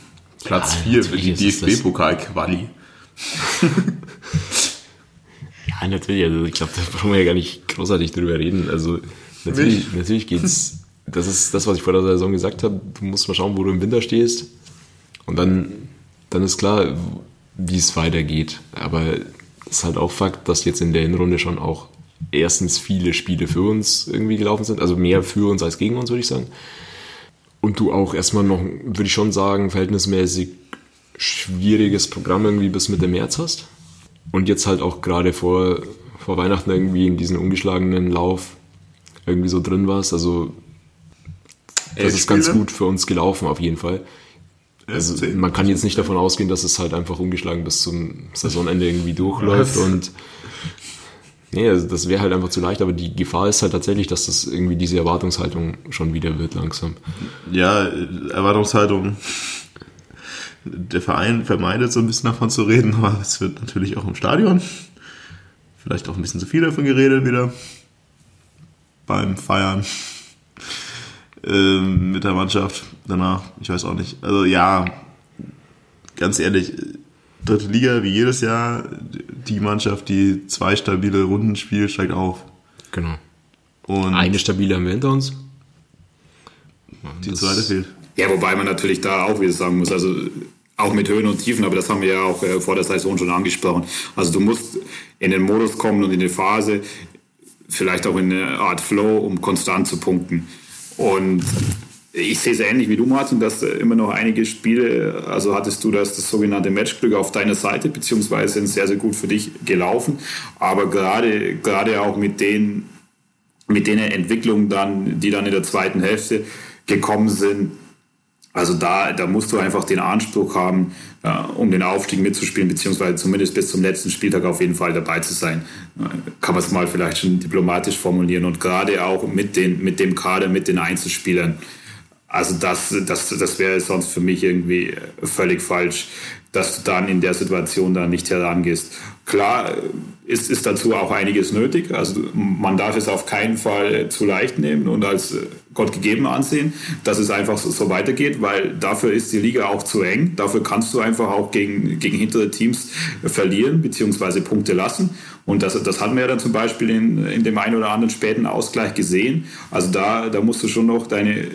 Platz 4 ja, für die DFB-Pokal-Quali. Ja, natürlich. Also ich glaube, da brauchen wir ja gar nicht großartig drüber reden. Also natürlich, natürlich geht's. Das ist das, was ich vor der Saison gesagt habe. Du musst mal schauen, wo du im Winter stehst. Und dann, dann ist klar, wie es weitergeht. Aber es ist halt auch Fakt, dass jetzt in der Hinrunde schon auch erstens viele Spiele für uns irgendwie gelaufen sind, also mehr für uns als gegen uns, würde ich sagen. Und du auch erstmal noch, würde ich schon sagen, verhältnismäßig schwieriges Programm irgendwie bis Mitte März hast. Und jetzt halt auch gerade vor, vor Weihnachten irgendwie in diesen ungeschlagenen Lauf irgendwie so drin warst. Also das Elf ist ganz Spiele? gut für uns gelaufen auf jeden Fall. Also man kann jetzt nicht davon ausgehen, dass es halt einfach ungeschlagen bis zum Saisonende irgendwie durchläuft Was? und nee, also das wäre halt einfach zu leicht, aber die Gefahr ist halt tatsächlich, dass das irgendwie diese Erwartungshaltung schon wieder wird langsam. Ja, Erwartungshaltung. Der Verein vermeidet so ein bisschen davon zu reden, aber es wird natürlich auch im Stadion. Vielleicht auch ein bisschen zu viel davon geredet wieder. Beim Feiern. Ähm, mit der Mannschaft danach. Ich weiß auch nicht. Also ja, ganz ehrlich, dritte Liga wie jedes Jahr, die Mannschaft, die zwei stabile Runden spielt, steigt auf. Genau. Und Eine stabile haben wir hinter uns. die zweite fehlt. Ja, wobei man natürlich da auch wieder sagen muss, also auch mit Höhen und Tiefen, aber das haben wir ja auch äh, vor der Saison schon angesprochen. Also du musst in den Modus kommen und in die Phase, vielleicht auch in eine Art Flow, um konstant zu punkten. Und ich sehe es ähnlich wie du, Martin, dass äh, immer noch einige Spiele, also hattest du das, das sogenannte Matchglück auf deiner Seite, beziehungsweise sind sehr, sehr gut für dich gelaufen. Aber gerade, gerade auch mit den, mit den Entwicklungen dann, die dann in der zweiten Hälfte gekommen sind, also da, da musst du einfach den Anspruch haben, äh, um den Aufstieg mitzuspielen, beziehungsweise zumindest bis zum letzten Spieltag auf jeden Fall dabei zu sein. Äh, kann man es mal vielleicht schon diplomatisch formulieren und gerade auch mit, den, mit dem Kader, mit den Einzelspielern. Also das, das, das wäre sonst für mich irgendwie völlig falsch, dass du dann in der Situation da nicht herangehst. Klar ist, ist dazu auch einiges nötig. Also man darf es auf keinen Fall zu leicht nehmen und als Gott gegeben ansehen, dass es einfach so, so weitergeht, weil dafür ist die Liga auch zu eng. Dafür kannst du einfach auch gegen, gegen hintere Teams verlieren bzw. Punkte lassen. Und das, das hatten wir ja dann zum Beispiel in, in dem einen oder anderen späten Ausgleich gesehen. Also da, da musst du schon noch deine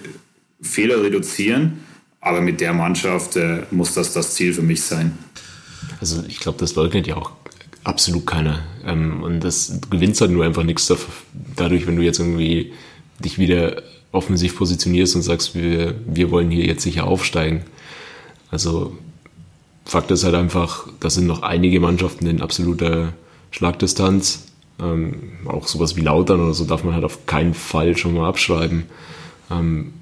Fehler reduzieren. Aber mit der Mannschaft äh, muss das das Ziel für mich sein. Also ich glaube, das leugnet ja auch absolut keiner. Ähm, und das gewinnst halt nur einfach nichts dadurch, wenn du jetzt irgendwie dich wieder offensiv positionierst und sagst, wir, wir wollen hier jetzt sicher aufsteigen. Also Fakt ist halt einfach, da sind noch einige Mannschaften in absoluter Schlagdistanz. Ähm, auch sowas wie Lautern oder so darf man halt auf keinen Fall schon mal abschreiben. Ähm,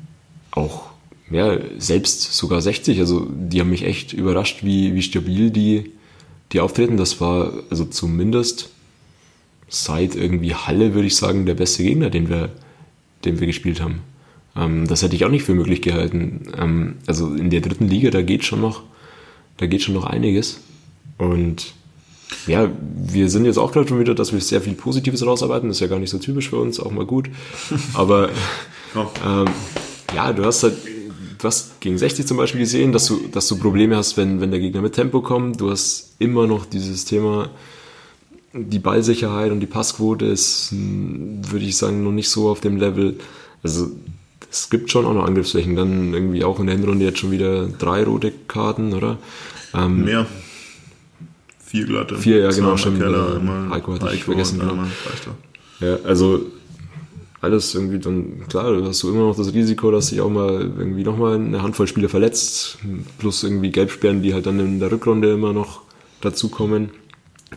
auch ja, selbst sogar 60, also die haben mich echt überrascht, wie, wie stabil die, die auftreten. Das war also zumindest seit irgendwie Halle, würde ich sagen, der beste Gegner, den wir, den wir gespielt haben. Ähm, das hätte ich auch nicht für möglich gehalten. Ähm, also in der dritten Liga, da geht schon noch, da geht schon noch einiges. Und ja, wir sind jetzt auch gerade schon wieder, dass wir sehr viel Positives rausarbeiten. Das ist ja gar nicht so typisch für uns, auch mal gut. Aber ähm, ja, du hast halt, du hast gegen 60 zum Beispiel gesehen, dass du, dass du Probleme hast, wenn, wenn der Gegner mit Tempo kommt. Du hast immer noch dieses Thema, die Ballsicherheit und die Passquote ist, mh, würde ich sagen, noch nicht so auf dem Level. Also es gibt schon auch noch Angriffsflächen. Dann irgendwie auch in der Hinrunde jetzt schon wieder drei rote Karten, oder? Ähm, Mehr. Vier glatte. Vier, ja, genau. Keller, einmal Heiko hatte ich Heiko vergessen, und genau. Ja, also alles irgendwie dann, klar, da hast du immer noch das Risiko, dass sich auch mal irgendwie nochmal eine Handvoll Spieler verletzt, plus irgendwie Gelbsperren, die halt dann in der Rückrunde immer noch dazukommen.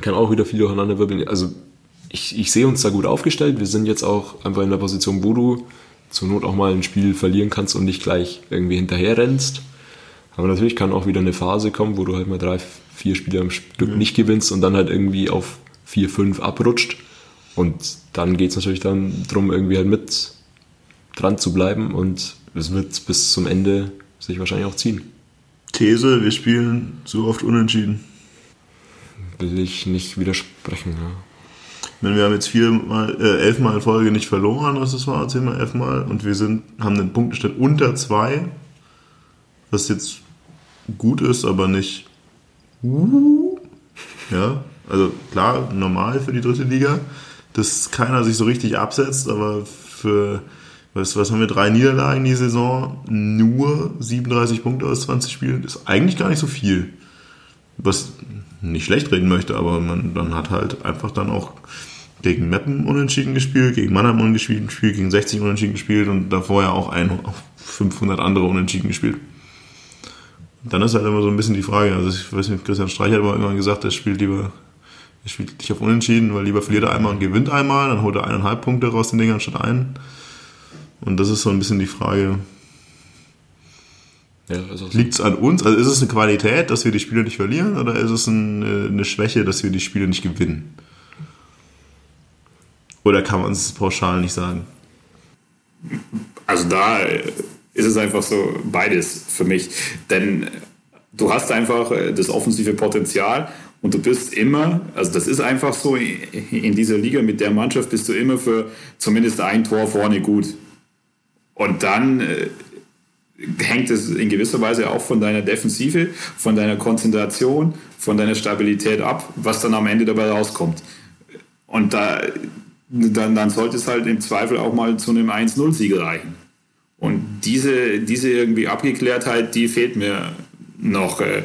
Kann auch wieder viel durcheinander wirbeln. Also ich, ich sehe uns da gut aufgestellt. Wir sind jetzt auch einfach in der Position, wo du zur Not auch mal ein Spiel verlieren kannst und nicht gleich irgendwie hinterher rennst. Aber natürlich kann auch wieder eine Phase kommen, wo du halt mal drei, vier Spiele am Stück nicht gewinnst und dann halt irgendwie auf vier, fünf abrutscht. Und dann geht es natürlich dann darum, irgendwie halt mit dran zu bleiben und es wird bis zum Ende sich wahrscheinlich auch ziehen. These, wir spielen so oft unentschieden. Will ich nicht widersprechen. Ja. Wenn wir haben jetzt viermal, äh, elfmal in Folge nicht verloren, was das war, zehnmal, elfmal, und wir sind, haben einen Punktestand unter zwei, was jetzt gut ist, aber nicht. Ja, also klar, normal für die dritte Liga, dass keiner sich so richtig absetzt, aber für, was, was haben wir, drei Niederlagen die Saison, nur 37 Punkte aus 20 Spielen, ist eigentlich gar nicht so viel. Was nicht schlecht reden möchte, aber man dann hat halt einfach dann auch gegen Meppen unentschieden gespielt, gegen Mannheim unentschieden gespielt, gegen 60 unentschieden gespielt und davor ja auch ein, 500 andere unentschieden gespielt. dann ist halt immer so ein bisschen die Frage, also ich weiß nicht, Christian Streich hat immer irgendwann gesagt, er spielt lieber, er spielt nicht auf Unentschieden, weil lieber verliert er einmal und gewinnt einmal, dann holt er eineinhalb Punkte raus den Dingern statt einen. Und das ist so ein bisschen die Frage, Ja, also so. liegt es an uns? Also ist es eine Qualität, dass wir die Spiele nicht verlieren oder ist es ein, eine Schwäche, dass wir die Spiele nicht gewinnen? Oder kann man es pauschal nicht sagen? Also da äh, ist es einfach so beides für mich. Denn du hast einfach äh, das offensive Potenzial und du bist immer, also das ist einfach so, in dieser Liga mit der Mannschaft bist du immer für zumindest ein Tor vorne gut. Und dann äh, hängt es in gewisser Weise auch von deiner Defensive, von deiner Konzentration, von deiner Stabilität ab, was dann am Ende dabei rauskommt. Und da, dann, dann sollte es halt im Zweifel auch mal zu einem 1-0-Sieg reichen. Und diese, diese irgendwie Abgeklärtheit, die fehlt mir noch äh,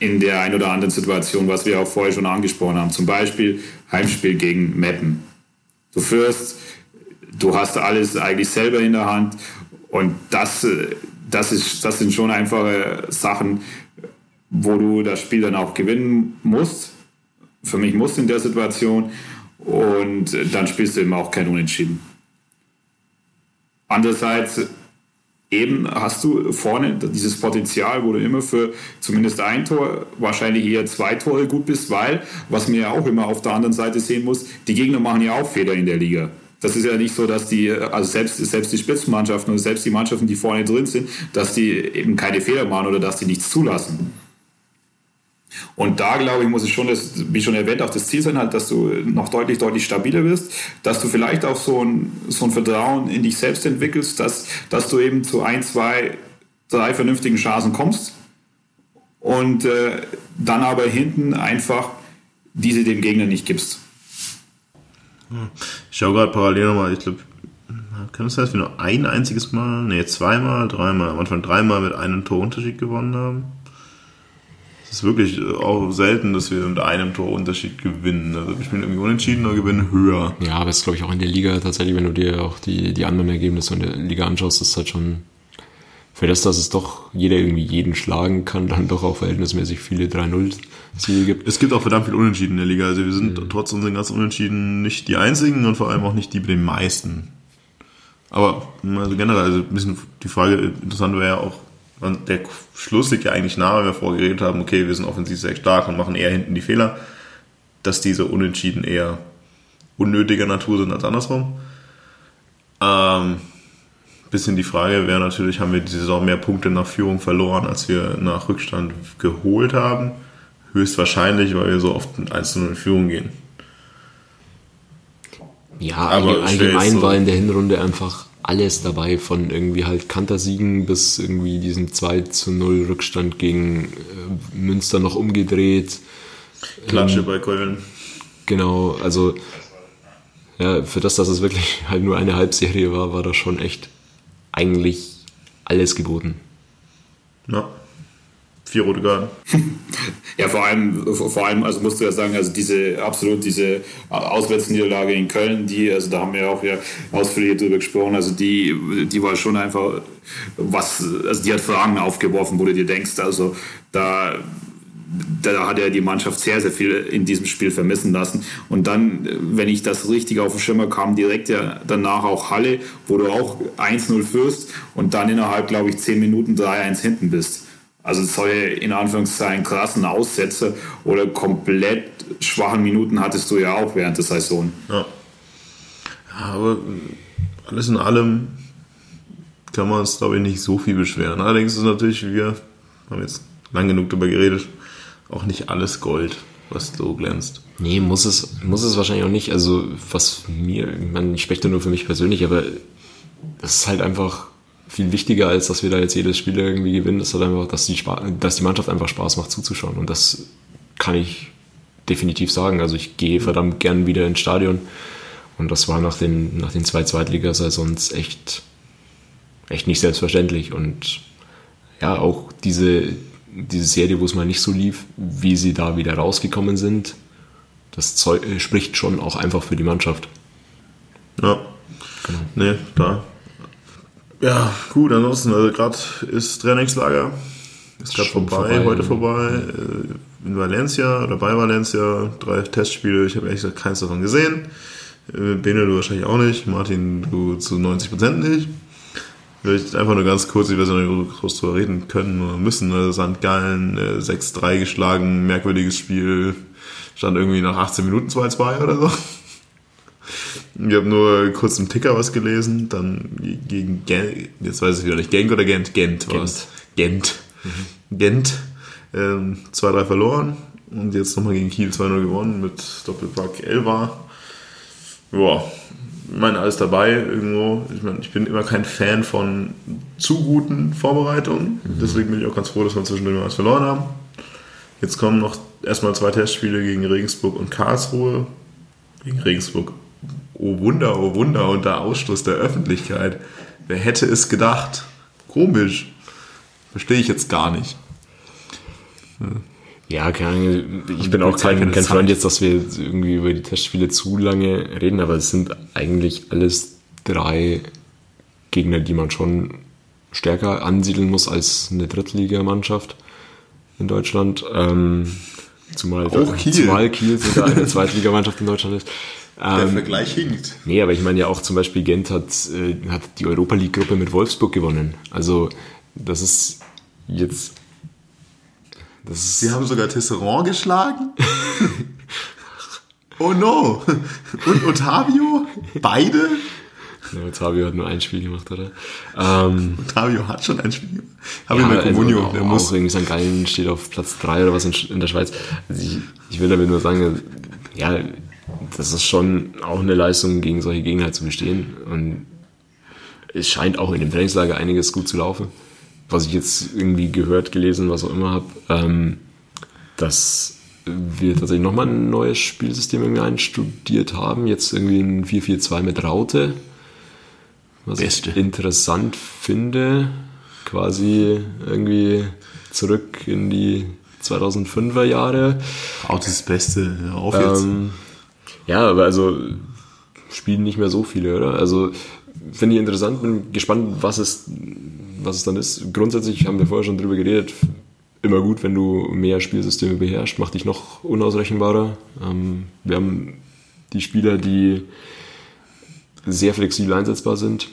in der ein oder anderen Situation, was wir auch vorher schon angesprochen haben. Zum Beispiel Heimspiel gegen Meppen. Du führst, du hast alles eigentlich selber in der Hand und das, das, ist, das sind schon einfache Sachen, wo du das Spiel dann auch gewinnen musst. Für mich musst in der Situation und dann spielst du eben auch kein Unentschieden. Andererseits eben hast du vorne dieses Potenzial, wo du immer für zumindest ein Tor, wahrscheinlich eher zwei Tore gut bist, weil, was man ja auch immer auf der anderen Seite sehen muss, die Gegner machen ja auch Fehler in der Liga. Das ist ja nicht so, dass die, also selbst, selbst die Spitzenmannschaften und selbst die Mannschaften, die vorne drin sind, dass die eben keine Fehler machen oder dass die nichts zulassen. Und da, glaube ich, muss es schon, das, wie schon erwähnt, auch das Ziel sein, halt, dass du noch deutlich, deutlich stabiler wirst, dass du vielleicht auch so ein, so ein Vertrauen in dich selbst entwickelst, dass, dass du eben zu ein, zwei, drei vernünftigen Chancen kommst und äh, dann aber hinten einfach diese dem Gegner nicht gibst. Ich schaue gerade parallel nochmal, ich glaube, kann es sein, dass wir nur ein einziges Mal, nee, zweimal, dreimal, am Anfang dreimal mit einem Torunterschied gewonnen haben? Es ist wirklich auch selten, dass wir mit einem Torunterschied gewinnen. Also wir spielen irgendwie unentschieden oder gewinnen höher. Ja, aber es ist, glaube ich, auch in der Liga tatsächlich, wenn du dir auch die, die anderen Ergebnisse in der Liga anschaust, ist halt schon für das, dass es doch jeder irgendwie jeden schlagen kann, dann doch auch verhältnismäßig viele 3-0-Siege gibt. Es gibt auch verdammt viel Unentschieden in der Liga. Also wir sind mhm. trotz unseren ganzen Unentschieden nicht die einzigen und vor allem auch nicht die mit den meisten. Aber also generell, also ein bisschen die Frage interessant wäre ja auch, der Schluss liegt ja eigentlich nahe, wenn wir vorher geredet haben, okay, wir sind offensiv sehr stark und machen eher hinten die Fehler, dass diese Unentschieden eher unnötiger Natur sind als andersrum. Ähm, bisschen die Frage wäre natürlich, haben wir die Saison mehr Punkte nach Führung verloren, als wir nach Rückstand geholt haben? Höchstwahrscheinlich, weil wir so oft mit 1 in Führung gehen. Ja, aber allgemein so war in der Hinrunde einfach alles dabei, von irgendwie halt Kantersiegen bis irgendwie diesem 2 zu 0 Rückstand gegen äh, Münster noch umgedreht. Klatsche ähm, bei Köln. Genau, also ja, für das, dass es wirklich halt nur eine Halbserie war, war das schon echt eigentlich alles geboten. Ja. Vier rote Karten. ja, vor allem, vor allem, also musst du ja sagen, also diese absolut diese Auswärtsniederlage in Köln, die, also da haben wir auch ja ausführlich drüber gesprochen, also die, die war schon einfach was, also die hat Fragen aufgeworfen, wo du dir denkst, also da da hat er die Mannschaft sehr, sehr viel in diesem Spiel vermissen lassen. Und dann, wenn ich das richtig auf den Schimmer kam, direkt ja danach auch Halle, wo du auch 1-0 führst und dann innerhalb, glaube ich, 10 Minuten 3-1 hinten bist. Also solche in Anführungszeichen krassen Aussätze oder komplett schwachen Minuten hattest du ja auch während der Saison. Ja. Aber alles in allem kann man uns, glaube ich, nicht so viel beschweren. Allerdings ist es natürlich, wir haben jetzt lang genug darüber geredet, auch nicht alles Gold, was so glänzt. Nee, muss es, muss es wahrscheinlich auch nicht. Also, was mir, ich meine, ich spreche da nur für mich persönlich, aber das ist halt einfach viel wichtiger, als dass wir da jetzt jedes Spiel irgendwie gewinnen, ist halt einfach, dass die, dass die Mannschaft einfach Spaß macht zuzuschauen. Und das kann ich definitiv sagen. Also ich gehe verdammt gern wieder ins Stadion. Und das war nach den, nach den zwei Zweitligasaisons echt, echt nicht selbstverständlich. Und ja, auch diese, diese Serie, wo es mal nicht so lief, wie sie da wieder rausgekommen sind, das Zeug, äh, spricht schon auch einfach für die Mannschaft. Ja. Genau. Nee, da. Ja, gut, ansonsten, also gerade ist Trainingslager. Ist gerade vorbei, vorbei, heute vorbei. äh, In Valencia oder bei Valencia. Drei Testspiele, ich habe ehrlich gesagt keins davon gesehen. Äh, Bene, du wahrscheinlich auch nicht. Martin, du zu 90% nicht. Vielleicht einfach nur ganz kurz, ich weiß nicht, groß drüber reden können oder müssen. Also St. Gallen äh, 6-3 geschlagen, merkwürdiges Spiel. Stand irgendwie nach 18 Minuten 2-2 oder so. Ich habe nur kurz im Ticker was gelesen, dann gegen Gent, jetzt weiß ich wieder nicht, Genk oder Gent? Gent war es. Gent. Gent. Ähm, 2-3 verloren und jetzt nochmal gegen Kiel 2-0 gewonnen mit Doppelpack Elva. Ja, ich meine, alles dabei irgendwo. Ich meine, ich bin immer kein Fan von zu guten Vorbereitungen. Deswegen bin ich auch ganz froh, dass wir zwischendurch mal was verloren haben. Jetzt kommen noch erstmal zwei Testspiele gegen Regensburg und Karlsruhe. Gegen Regensburg. Oh Wunder, oh Wunder, unter Ausschluss der Öffentlichkeit. Wer hätte es gedacht? Komisch. Verstehe ich jetzt gar nicht. Ja, keine Ahnung. Ich bin auch kein, kein. Freund jetzt, dass wir jetzt irgendwie über die Testspiele zu lange reden, aber es sind eigentlich alles drei Gegner, die man schon stärker ansiedeln muss als eine Drittligamannschaft in Deutschland. Ähm, zumal, Auch Kiel. zumal Kiel sogar eine Zweitligamannschaft in Deutschland ist. Ähm, Vergleich hinkt. Nee, aber ich meine ja auch zum Beispiel Gent hat, äh, hat die Europa League-Gruppe mit Wolfsburg gewonnen. Also das ist jetzt. Das Sie haben sogar Tisserand geschlagen. oh no. Und Otavio? Beide? ja, Otavio hat nur ein Spiel gemacht, oder? Ähm, Otavio hat schon ein Spiel. Habe ja, ich mit Comunio. also der auch, muss. auch irgendwie St. Gallen steht auf Platz 3 oder was in, in der Schweiz. Also ich, ich will damit nur sagen, ja, das ist schon auch eine Leistung, gegen solche Gegner halt zu bestehen. Und es scheint auch in dem Trainingslager einiges gut zu laufen. Was ich jetzt irgendwie gehört, gelesen, was auch immer habe, ähm, dass wir tatsächlich nochmal ein neues Spielsystem irgendwie einstudiert haben. Jetzt irgendwie ein 4-4-2 mit Raute. Was Beste. ich interessant finde. Quasi irgendwie zurück in die 2005er Jahre. Raut ist das Beste. Hör auf jetzt. Ähm, ja, aber also spielen nicht mehr so viele, oder? Also finde ich interessant, bin gespannt, was es, was es dann ist. Grundsätzlich haben wir vorher schon drüber geredet. Immer gut, wenn du mehr Spielsysteme beherrschst, macht dich noch unausrechenbarer. Ähm, wir haben die Spieler, die sehr flexibel einsetzbar sind.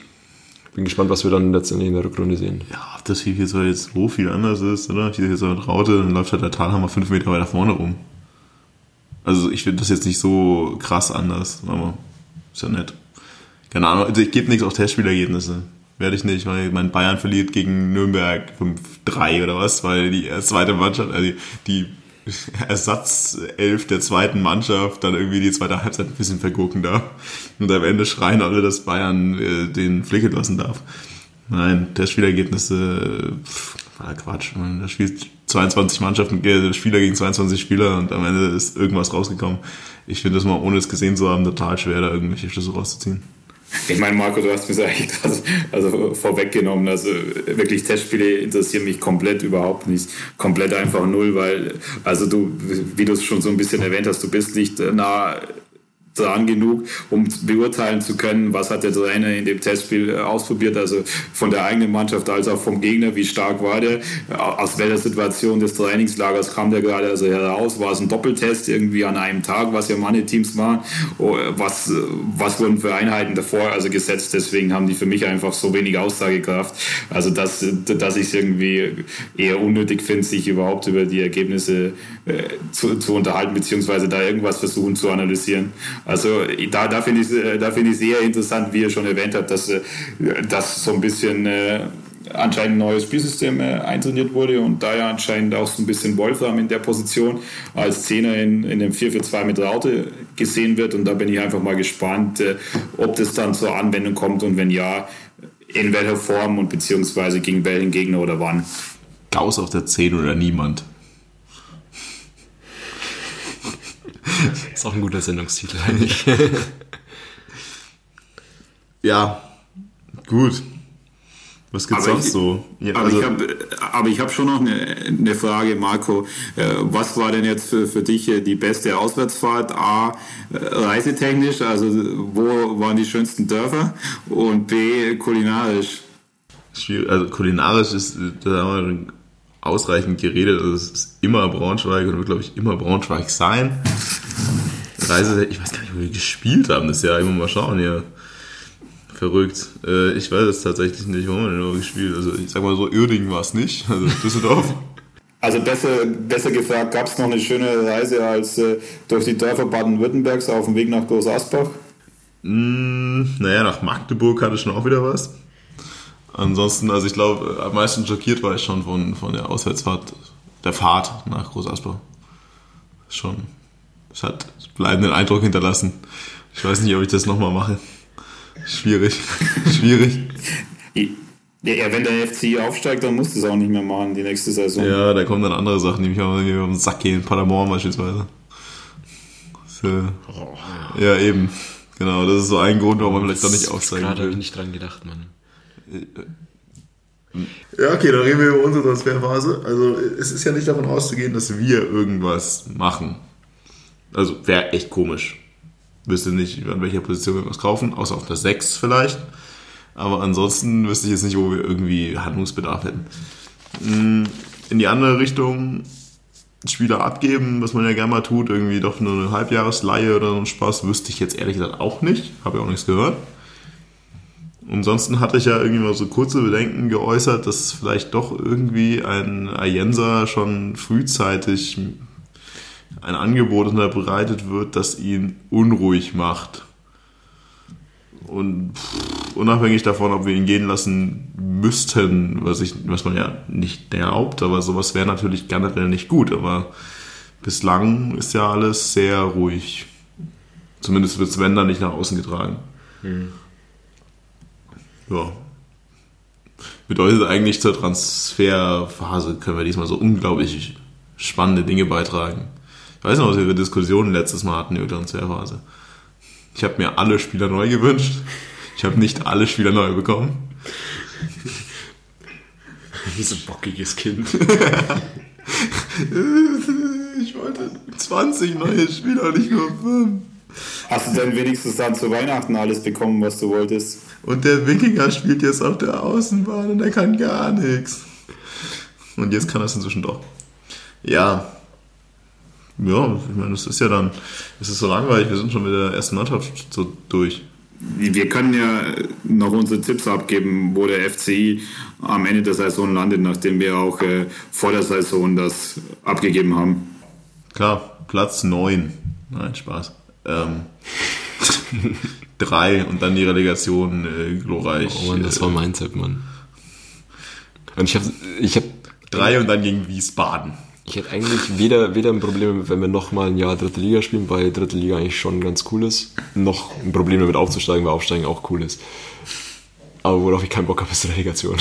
Bin gespannt, was wir dann letztendlich in der Rückrunde sehen. ja, ob das hier jetzt so viel anders ist, oder? Ich sehe jetzt so mit Raute, dann läuft halt der Talhammer fünf Meter weiter vorne rum. Also ich finde das jetzt nicht so krass anders, aber ist ja nett. Keine Ahnung, also ich gebe nichts auf Testspielergebnisse. Werde ich nicht, weil mein Bayern verliert gegen Nürnberg 5-3 oder was, weil die zweite Mannschaft, also die, Ersatzelf der zweiten Mannschaft dann irgendwie die zweite Halbzeit ein bisschen vergucken darf. Und am Ende schreien alle, dass Bayern äh, den Flicket lassen darf. Nein, Testspielergebnisse, pff, war Quatsch. Man, Da spielt 22 Mannschaften, äh, Spieler gegen 22 Spieler und am Ende ist irgendwas rausgekommen. Ich finde das mal, ohne es gesehen zu haben, total schwer, da irgendwelche Schlüsse rauszuziehen. Ich meine, Marco, du hast mir eigentlich gerade also vorweggenommen. Also wirklich Testspiele interessieren mich komplett überhaupt nicht. Komplett einfach null, weil, also du, wie du es schon so ein bisschen erwähnt hast, du bist nicht nah dran genug, um beurteilen zu können, was hat der Trainer in dem Testspiel äh, ausprobiert, also von der eigenen Mannschaft als auch vom Gegner, wie stark war der, aus welcher Situation des Trainingslagers kam der gerade also heraus, war es ein Doppeltest irgendwie an einem Tag, was ja manche Teams waren, Oh, was, was wurden für Einheiten davor also gesetzt, deswegen haben die für mich einfach so wenig Aussagekraft, also dass, dass ich es irgendwie eher unnötig finde, sich überhaupt über die Ergebnisse äh, zu, zu unterhalten, beziehungsweise da irgendwas versuchen zu analysieren. Also da, da finde ich es da find sehr interessant, wie er schon erwähnt hat, dass, äh, dass so ein bisschen äh, anscheinend ein neues Spielsystem äh, eintrainiert wurde und da ja anscheinend auch so ein bisschen Wolfram in der Position als Zehner in, in dem 4-4-2 mit Raute gesehen wird und da bin ich einfach mal gespannt, äh, ob das dann zur Anwendung kommt und wenn ja, in welcher Form und beziehungsweise gegen welchen Gegner oder wann. Gauss auf der 10 oder niemand. Ist auch ein guter Sendungstitel eigentlich. Ja, gut. Was gibt's Aber sonst ich- so? Ja, Aber also, ich habe aber ich hab schon noch eine, eine Frage, Marco. Äh, Was war denn jetzt für, für dich äh, die beste Auswärtsfahrt? A, äh, reisetechnisch, also wo waren die schönsten Dörfer? Und B, kulinarisch. also kulinarisch ist, äh, da haben wir ausreichend geredet. Also es ist immer Braunschweig und wird, glaube ich, immer Braunschweig sein. Reise, ich weiß gar nicht, wo wir gespielt haben das Jahr. Immer mal schauen hier. Verrückt. Äh, ich weiß es tatsächlich nicht, wo wir denn gespielt. Also ich sag mal so, Uerdingen war es nicht. Also Düsseldorf. Also besser, besser gefragt, gab es noch eine schöne Reise als äh, durch die Dörfer Baden-Württembergs auf dem Weg nach Groß Asbach? Mm, naja, nach Magdeburg hatte schon auch wieder was. Ansonsten, also ich glaube, am meisten schockiert war ich schon von, von der Auswärtsfahrt, der Fahrt nach Groß Asbach. Schon. Es hat bleibenden Eindruck hinterlassen. Ich weiß nicht, ob ich das nochmal mache. Schwierig. Schwierig. Ja, wenn der FC aufsteigt, dann musst du es auch nicht mehr machen, die nächste Saison. Ja, da kommen dann andere Sachen, die mich auch irgendwie auf den Sack gehen. Paderborn beispielsweise. Äh, ja, eben. Genau, das ist so ein Grund, warum man vielleicht doch nicht aufsteigen Gerade habe ich will. nicht dran gedacht, Mann. Ja, okay, dann reden wir über unsere Transferphase. Also es ist ja nicht davon auszugehen, dass wir irgendwas machen. Also wäre echt komisch. Wüsste nicht, an welcher Position wir was kaufen, außer auf der 6 vielleicht. Aber ansonsten wüsste ich jetzt nicht, wo wir irgendwie Handlungsbedarf hätten. Mm, In die andere Richtung Spieler abgeben, was man ja gerne mal tut, irgendwie doch nur eine Halbjahresleihe oder so ein Spaß, wüsste ich jetzt ehrlich gesagt auch nicht. Habe ja auch nichts gehört. Ansonsten hatte ich ja irgendwie mal so kurze Bedenken geäußert, dass vielleicht doch irgendwie ein Ayensa schon frühzeitig ein Angebot unterbreitet wird, das ihn unruhig macht. Und pff, unabhängig davon, ob wir ihn gehen lassen müssten, was, ich, was man ja nicht glaubt, aber sowas wäre natürlich generell nicht gut. Aber bislang ist ja alles sehr ruhig. Zumindest wird Sven da nicht nach außen getragen. Ja. Bedeutet eigentlich zur Transferphase können wir diesmal so unglaublich spannende Dinge beitragen. Ich weiß noch, was wir für Diskussionen letztes Mal hatten über die Transferphase. Ich habe mir alle Spieler neu gewünscht. Ich habe nicht alle Spieler neu bekommen. Wie so ein bockiges Kind. Ich wollte 20 neue Spieler, nicht nur 5. Hast du denn wenigstens dann zu Weihnachten alles bekommen, was du wolltest? Und der Wikinger spielt jetzt auf der Außenbahn und er kann gar nichts. Und jetzt kann er es inzwischen doch. Ja. Ja, ich meine, das ist ja dann, es ist so langweilig, wir sind schon mit der ersten Mannschaft so durch. Wir können ja noch unsere Tipps abgeben, wo der FCI am Ende der Saison landet, nachdem wir auch äh, vor der Saison das abgegeben haben. Klar, Platz 9. Nein, Spaß. Ähm, drei und dann die Relegation äh, glorreich. Oh Mann, das äh, war mein Tipp, Mann. Und ich habe ich hab, drei und dann gegen Wiesbaden. ich hätte eigentlich weder, weder ein Problem, wenn wir nochmal ein Jahr dritte Liga spielen, weil dritte Liga eigentlich schon ganz cool ist, noch ein Problem damit aufzusteigen, weil Aufsteigen auch cool ist. Aber worauf ich keinen Bock habe, ist Relegation.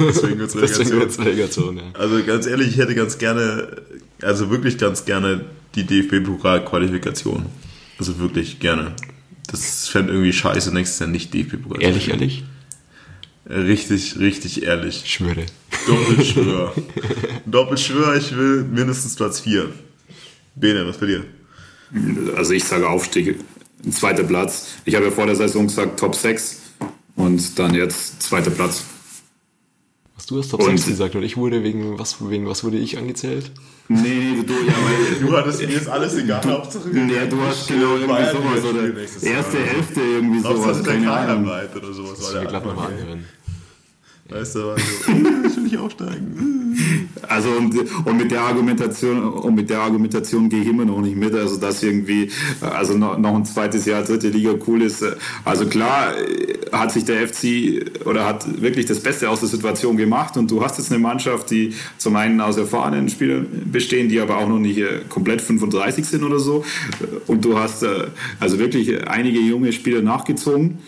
Deswegen wird's Deswegen Relegation. wird's Relegation, ja. Also ganz ehrlich, ich hätte ganz gerne, also wirklich ganz gerne die DFB-Pokal-Qualifikation. Also wirklich gerne. Das fände irgendwie scheiße, nächstes Jahr nicht DFB-Pokal. Ehrlich, ehrlich? Richtig, richtig ehrlich. Ich schwöre. Doppelschwör. Doppelschwör, ich will mindestens Platz 4. Bene, was bei dir? Also ich sage Aufstieg, zweiter Platz. Ich habe ja vor der Saison gesagt Top 6 und dann jetzt zweiter Platz. Hast du hast Top Und- 6 gesagt und ich wurde wegen was, wegen was wurde ich angezählt? Nee, nee, du, ja, weil, Du hattest mir jetzt alles egal, Hauptsache nee, du hast genau irgendwie sowas oder erste Hälfte irgendwie sowas, Hauptsache der keine Ahnung. Kleinarbeit oder sowas. Das war der nochmal Anfang, ey. anhören. Weißt du, also, ich will nicht aufsteigen. Also und, und mit der Argumentation und mit der Argumentation gehe ich immer noch nicht mit, also dass irgendwie also noch, noch ein zweites Jahr dritte Liga cool ist. Also klar hat sich der FC oder hat wirklich das Beste aus der Situation gemacht und du hast jetzt eine Mannschaft, die zum einen aus erfahrenen Spielern bestehen, die aber auch noch nicht äh, komplett 35 sind oder so und du hast äh, also wirklich einige junge Spieler nachgezogen.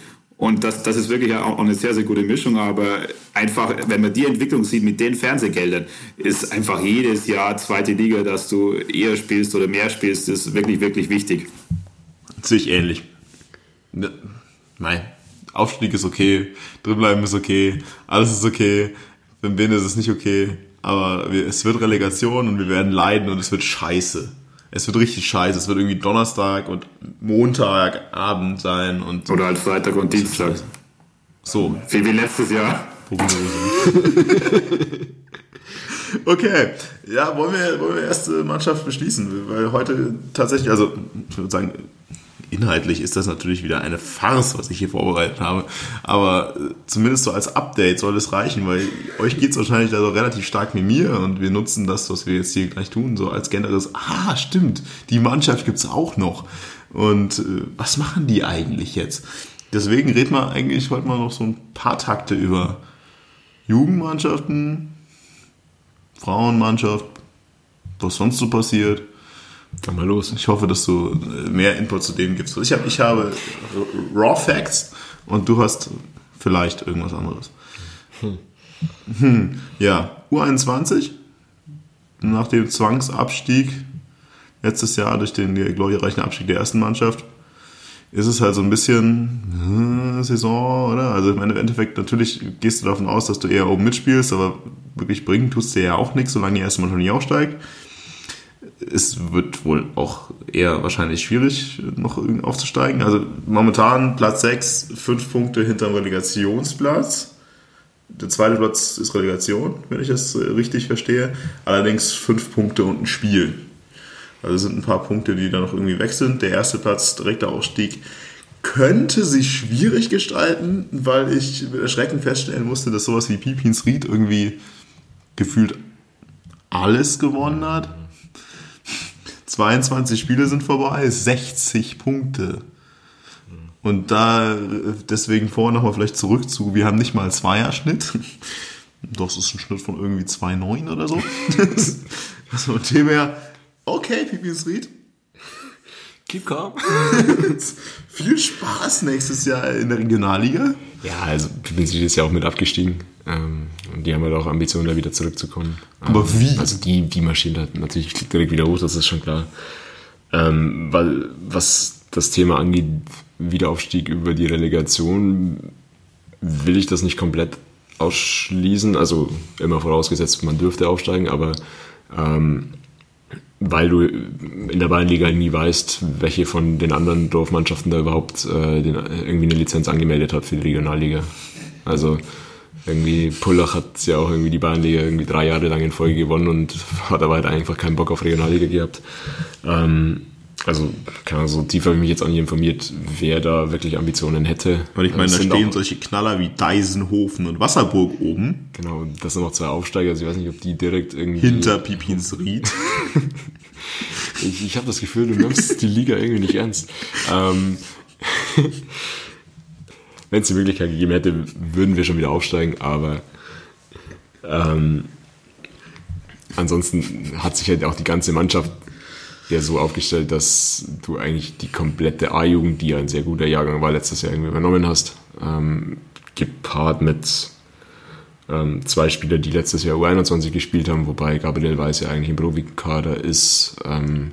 Und das, das ist wirklich auch eine sehr, sehr gute Mischung. Aber einfach, wenn man die Entwicklung sieht mit den Fernsehgeldern, ist einfach jedes Jahr zweite Liga, dass du eher spielst oder mehr spielst, ist wirklich, wirklich wichtig. Sehe ich ähnlich. Ne, Nein. Aufstieg ist okay, drinbleiben ist okay, alles ist okay. Wenn bin ist es nicht okay. Aber es wird Relegation und wir werden leiden und es wird scheiße. Es wird richtig scheiße. Es wird irgendwie Donnerstag und Montagabend sein und Oder halt Freitag und Dienstag. so. Wie, wie letztes Jahr. Okay, ja, wollen wir, wollen wir erste Mannschaft beschließen? Weil heute tatsächlich, also ich würde sagen, inhaltlich ist das natürlich wieder eine Farce, was ich hier vorbereitet habe. Aber äh, zumindest so als Update soll es reichen, weil euch geht's wahrscheinlich also relativ stark wie mir und wir nutzen das, was wir jetzt hier gleich tun, so als generelles, ah, stimmt, die Mannschaft gibt's auch noch. Und äh, was machen die eigentlich jetzt? Deswegen reden wir eigentlich heute mal noch so ein paar Takte über Jugendmannschaften, Frauenmannschaft, was sonst so passiert. Dann mal los. Ich hoffe, dass du äh, mehr Input zu dem gibst. Ich, hab, ich habe Raw Facts und du hast vielleicht irgendwas anderes. Hm. Ja, U21, nach dem Zwangsabstieg letztes Jahr durch den glorreichen Abstieg der ersten Mannschaft, ist es halt so ein bisschen äh, Saison, oder? Also im Endeffekt, natürlich gehst du davon aus, dass du eher oben mitspielst, aber wirklich bringen tust du ja auch nichts, solange die erste Mannschaft nicht aufsteigt. Es wird wohl auch eher wahrscheinlich schwierig, noch aufzusteigen. Also momentan Platz 6, 5 Punkte hinterm Relegationsplatz. Der zweite Platz ist Relegation, wenn ich das richtig verstehe. Allerdings 5 Punkte und ein Spiel. Also sind ein paar Punkte, die da noch irgendwie weg sind. Der erste Platz, direkter Aufstieg, könnte sich schwierig gestalten, weil ich mit Erschrecken feststellen musste, dass sowas wie Pipins Ried irgendwie gefühlt alles gewonnen hat. 22 Spiele sind vorbei, 60 Punkte. Und da deswegen vorher nochmal vielleicht zurück zu, wir haben nicht mal einen Zweierschnitt. Das ist ein Schnitt von irgendwie 2,9 oder so. Also von dem her, okay, Pipis Ried. Keep calm. Viel Spaß nächstes Jahr in der Regionalliga. Ja, also Pipinsi ist ja auch mit abgestiegen. Ähm, und die haben halt auch Ambitionen, da wieder zurückzukommen. Aber Ähm, wie? Also die, die marschieren halt natürlich direkt wieder hoch, das ist schon klar. Ähm, weil was das Thema angeht, Wiederaufstieg über die Relegation, will ich das nicht komplett ausschließen. Also immer vorausgesetzt, man dürfte aufsteigen, aber ähm, weil du in der Bayernliga nie weißt, welche von den anderen Dorfmannschaften da überhaupt äh, den, irgendwie eine Lizenz angemeldet hat für die Regionalliga. Also irgendwie Pullach hat ja auch irgendwie die Bayernliga irgendwie drei Jahre lang in Folge gewonnen und hat aber halt einfach keinen Bock auf Regionalliga gehabt. Ähm, also, keine Ahnung, so tief habe ich mich jetzt auch nicht informiert, wer da wirklich Ambitionen hätte. Und ich meine, Es da stehen solche Knaller wie Deisenhofen und Wasserburg oben, Genau, das sind noch zwei Aufsteiger, also ich weiß nicht, ob die direkt irgendwie... hinter Pipins Ried. Ich, ich habe das Gefühl, du nimmst die Liga irgendwie nicht ernst. Ähm, Wenn es die Möglichkeit gegeben hätte, würden wir schon wieder aufsteigen, aber ähm, ansonsten hat sich halt auch die ganze Mannschaft ja so aufgestellt, dass du eigentlich die komplette A-Jugend, die ja ein sehr guter Jahrgang war, letztes Jahr irgendwie übernommen hast, ähm, gepaart mit ähm, zwei Spieler, die letztes Jahr U21 gespielt haben, wobei Gabriel Weiß ja eigentlich im Profikader ist. Ähm,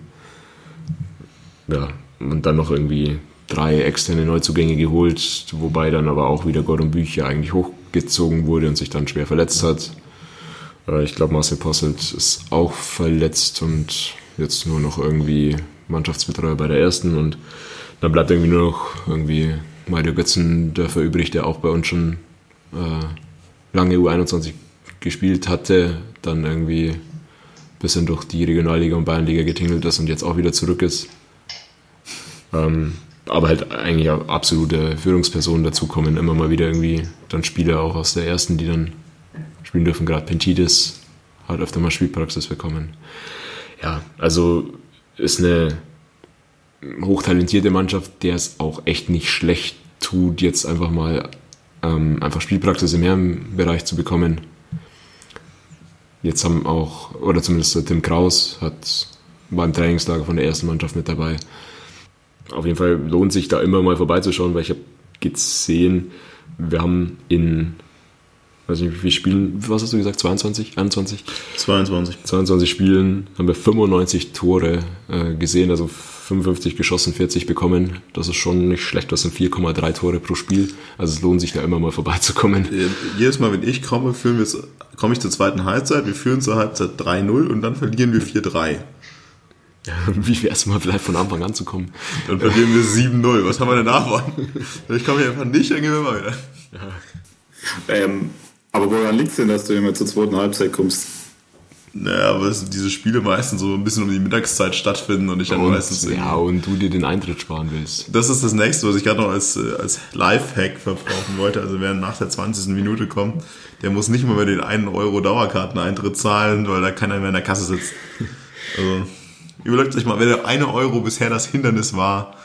ja, und dann noch irgendwie drei externe Neuzugänge geholt, wobei dann aber auch wieder Gordon Bücher eigentlich hochgezogen wurde und sich dann schwer verletzt hat. Äh, ich glaube, Marcel Posselt ist auch verletzt und jetzt nur noch irgendwie Mannschaftsbetreuer bei der ersten und dann bleibt irgendwie nur noch irgendwie Mario Götzendörfer übrig, der auch bei uns schon äh, lange U21 gespielt hatte, dann irgendwie ein bisschen durch die Regionalliga und Bayernliga getingelt ist und jetzt auch wieder zurück ist. Ähm, aber halt eigentlich absolute Führungspersonen dazukommen, immer mal wieder irgendwie dann Spieler auch aus der ersten, die dann spielen dürfen, gerade Pentidis hat öfter mal Spielpraxis bekommen. Ja, also ist eine hochtalentierte Mannschaft, der es auch echt nicht schlecht tut, jetzt einfach mal ähm, einfach Spielpraxis im Herrenbereich zu bekommen. Jetzt haben auch, oder zumindest Tim Kraus hat, war im Trainingslager von der ersten Mannschaft mit dabei. Auf jeden Fall lohnt sich da immer mal vorbeizuschauen, weil ich habe gesehen, wir haben in weiß nicht, wie viele Spielen, was hast du gesagt, 22, 21? 22. 22 Spielen haben wir 95 Tore äh, gesehen, also 55 geschossen, 40 bekommen. Das ist schon nicht schlecht, das sind 4,3 Tore pro Spiel. Also es lohnt sich da immer mal vorbeizukommen. Äh, Jedes Mal, wenn ich komme, führen wir komme ich zur zweiten Halbzeit, wir führen zur Halbzeit 3-0 und dann verlieren wir 4-3. Wie wäre es mal vielleicht von Anfang an zu kommen? Dann verlieren wir 7-0. Was haben wir denn davon? Ich komme hier einfach nicht, dann gehen wir mal wieder. Ähm, aber woran liegt es denn, dass du immer zur zweiten Halbzeit kommst? Naja, aber es- diese Spiele meistens so ein bisschen um die Mittagszeit stattfinden und ich dann meistens Und, ja, und du dir den Eintritt sparen willst. Das ist das nächste, was ich gerade noch als, äh, als Lifehack verbrauchen wollte. Also wer nach der 20. Minute kommt, der muss nicht mal mehr den 1 Euro Dauerkarteneintritt zahlen, weil da keiner mehr in der Kasse sitzt. Also überlegt euch mal, wenn der 1 Euro bisher das Hindernis war,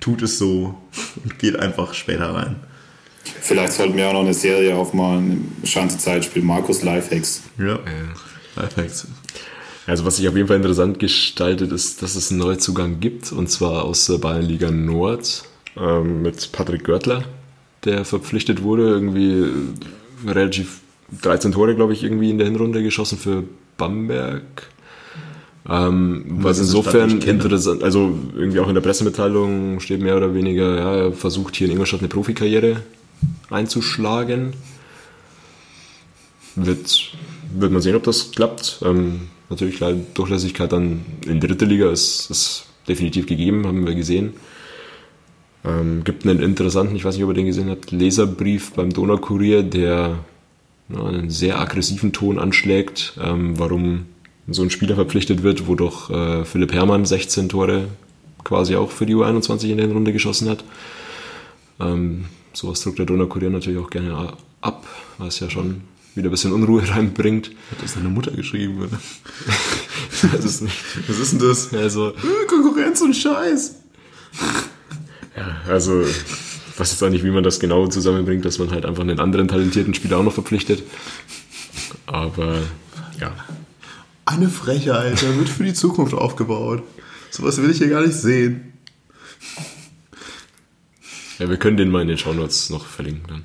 tut es so und geht einfach später rein. Vielleicht sollten wir auch noch eine Serie aufmachen, Schanze-Zeitspiel, Markus Lifehacks. Ja. Lifehacks. Also was sich auf jeden Fall interessant gestaltet, ist, dass es einen Neuzugang gibt, und zwar aus der Bayernliga Nord ähm, mit Patrick Görtler, der verpflichtet wurde, irgendwie relativ 13 Tore, glaube ich, irgendwie in der Hinrunde geschossen für Bamberg. Ähm, was insofern interessant, also irgendwie auch in der Pressemitteilung steht mehr oder weniger, ja, er versucht hier in Ingolstadt eine Profikarriere einzuschlagen. Wird, wird man sehen, ob das klappt. Ähm, natürlich, Durchlässigkeit dann in dritte Liga ist, ist definitiv gegeben, haben wir gesehen. Ähm, gibt einen interessanten, ich weiß nicht, ob ihr den gesehen habt, Leserbrief beim Donaukurier, der ja, einen sehr aggressiven Ton anschlägt, ähm, warum so ein Spieler verpflichtet wird, wo doch äh, Philipp Herrmann 16 Tore quasi auch für die U21 in der Runde geschossen hat. Ähm, sowas druckt der Donaukurier natürlich auch gerne ab, was ja schon wieder ein bisschen Unruhe reinbringt. Hat das deine Mutter geschrieben, oder? Das ist nicht, Was ist denn das? also, Äh, Konkurrenz und Scheiß. ja, also, ich weiß jetzt auch nicht, wie man das genau zusammenbringt, dass man halt einfach einen anderen talentierten Spieler auch noch verpflichtet. Aber, ja. Eine Frechheit, da wird für die Zukunft aufgebaut. Sowas will ich hier gar nicht sehen. Ja, wir können den mal in den Shownotes noch verlinken, dann,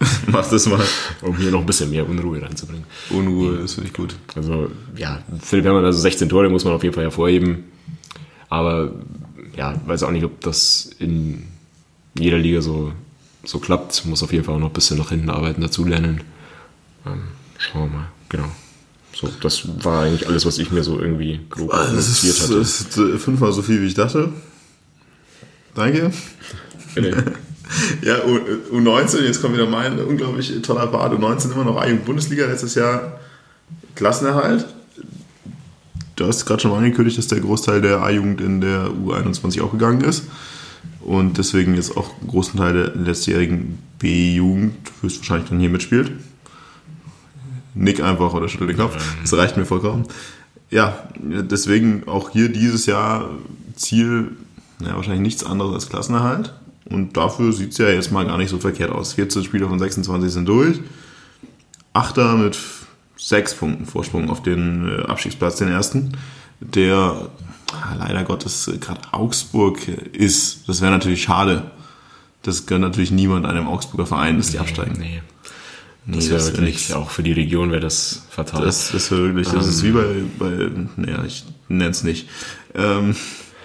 Mach das mal. um hier noch ein bisschen mehr Unruhe reinzubringen. Unruhe, das finde ich gut. Also, ja, Philipp Herrmann, also 16 Tore muss man auf jeden Fall hervorheben. Aber, ja, weiß auch nicht, ob das in jeder Liga so, so klappt. Muss auf jeden Fall auch noch ein bisschen nach hinten arbeiten, dazulernen. Ähm, schauen wir mal, genau. So, das war eigentlich alles, was ich mir so irgendwie grob Das notiert ist, hatte. das ist fünfmal so viel, wie ich dachte. Danke. Ja, U- U19, jetzt kommt wieder mein unglaublich toller Part. U19 immer noch A-Jugend-Bundesliga, letztes Jahr Klassenerhalt. Du hast gerade schon mal angekündigt, dass der Großteil der A-Jugend in der U21 auch gegangen ist. Und deswegen jetzt auch einen großen Teil der letztjährigen B-Jugend höchstwahrscheinlich dann hier mitspielt. Nick einfach oder schüttel den Kopf. Das reicht mir vollkommen. Ja, deswegen auch hier dieses Jahr Ziel, ja, wahrscheinlich nichts anderes als Klassenerhalt. Und dafür sieht es ja jetzt mal gar nicht so verkehrt aus. 14 Spieler von 26 sind durch. Achter mit sechs Punkten Vorsprung auf den äh, Abstiegsplatz, den ersten. Der ah, leider Gottes äh, gerade Augsburg ist. Das wäre natürlich schade. Das gönnt natürlich niemand einem Augsburger Verein, dass die absteigen. Nee. Nee, Das wäre das wirklich, nichts. auch für die Region wäre das fatal. Das, das wäre wirklich, das ist wie bei, bei naja, ich nenne es nicht. Ähm,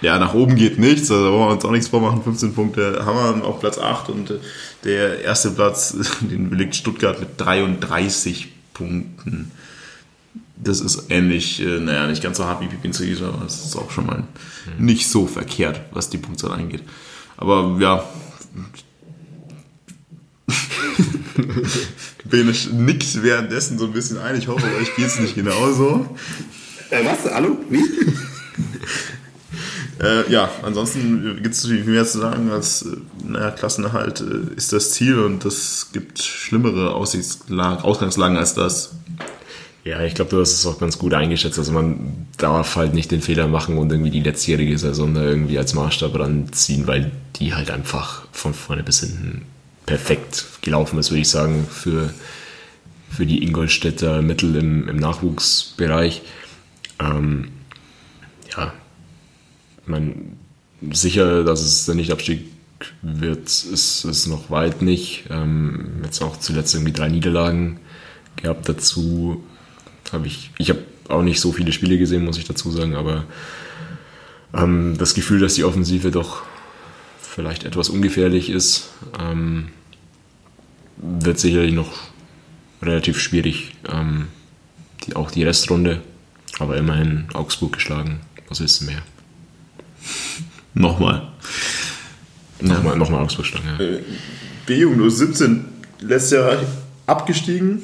ja, nach oben geht nichts, also da wollen wir uns auch nichts vormachen. 15 Punkte haben wir auf Platz 8 und äh, der erste Platz, den belegt Stuttgart mit 33 Punkten. Das ist ähnlich, äh, naja, nicht ganz so hart wie Pipin Zugis, aber es ist auch schon mal nicht so verkehrt, was die Punktzahl angeht. Aber ja, Bene nickt währenddessen so ein bisschen ein. Ich hoffe, euch geht es nicht genauso. Äh, was? Hallo? Wie? Äh, ja, ansonsten gibt es natürlich mehr zu sagen als, äh, naja, Klassenerhalt äh, ist das Ziel und es gibt schlimmere Aussichtslagen, Ausgangslagen als das. Ja, ich glaube, du hast es auch ganz gut eingeschätzt. Also man darf halt nicht den Fehler machen und irgendwie die letztjährige Saison da irgendwie als Maßstab ranziehen, weil die halt einfach von vorne bis hinten perfekt gelaufen ist, würde ich sagen, für, für die Ingolstädter Mittel im, im Nachwuchsbereich. Ähm, ja, man sicher, dass es der Nichtabstieg wird ist es noch weit nicht. Ähm, jetzt auch zuletzt irgendwie drei Niederlagen gehabt dazu. Habe ich, ich habe auch nicht so viele Spiele gesehen, muss ich dazu sagen, aber ähm, das Gefühl, dass die Offensive doch vielleicht etwas ungefährlich ist, ähm, wird sicherlich noch relativ schwierig. Ähm, die, auch die Restrunde, aber immerhin Augsburg geschlagen. Was ist mehr? Nochmal. Nochmal, nochmal Augsburg schlagen, ja. B-Jugend 17 letztes Jahr abgestiegen.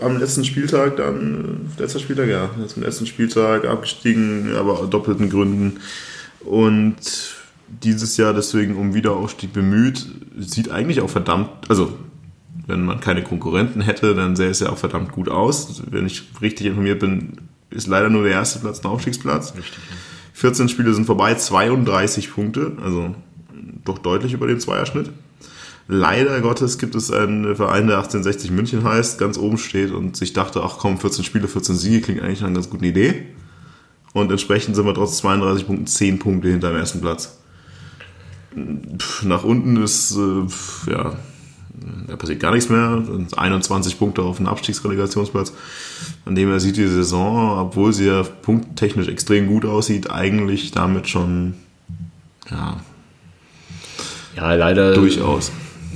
Am letzten Spieltag dann, äh, letzter Spieltag, ja, am letzten Spieltag abgestiegen, aber aus doppelten Gründen. Und dieses Jahr deswegen um Wiederaufstieg bemüht. Sieht eigentlich auch verdammt, also wenn man keine Konkurrenten hätte, dann sähe es ja auch verdammt gut aus. Wenn ich richtig informiert bin, ist leider nur der erste Platz ein Aufstiegsplatz. Richtig, ja. 14 Spiele sind vorbei, 32 Punkte, also doch deutlich über dem Zweierschnitt. Leider Gottes gibt es einen Verein, der 1860 München heißt, ganz oben steht und sich dachte, ach komm, 14 Spiele, 14 Siege klingt eigentlich einer ganz guten Idee. Und entsprechend sind wir trotz 32 Punkten 10 Punkte hinter dem ersten Platz. Nach unten ist, äh, ja, da passiert gar nichts mehr. 21 Punkte auf dem Abstiegsrelegationsplatz. An dem er sieht die Saison, obwohl sie ja punkttechnisch extrem gut aussieht, eigentlich damit schon, ja, ja leider. Durchaus.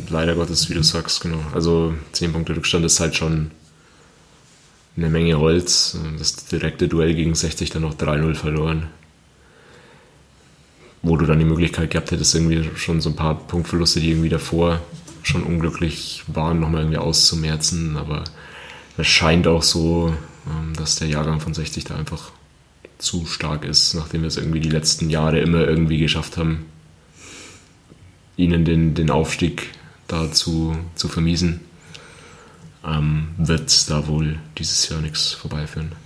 Leider Gottes, wie du sagst, genau. Also 10 Punkte Rückstand ist halt schon eine Menge Holz. Das direkte Duell gegen 60 dann noch 3-0 verloren wo du dann die Möglichkeit gehabt hättest, irgendwie schon so ein paar Punktverluste, die irgendwie davor schon unglücklich waren, nochmal irgendwie auszumerzen. Aber es scheint auch so, ähm, dass der Jahrgang von 60 da einfach zu stark ist, nachdem wir es irgendwie die letzten Jahre immer irgendwie geschafft haben, ihnen den, den Aufstieg da zu, zu vermiesen, ähm, wird da wohl dieses Jahr nichts vorbeiführen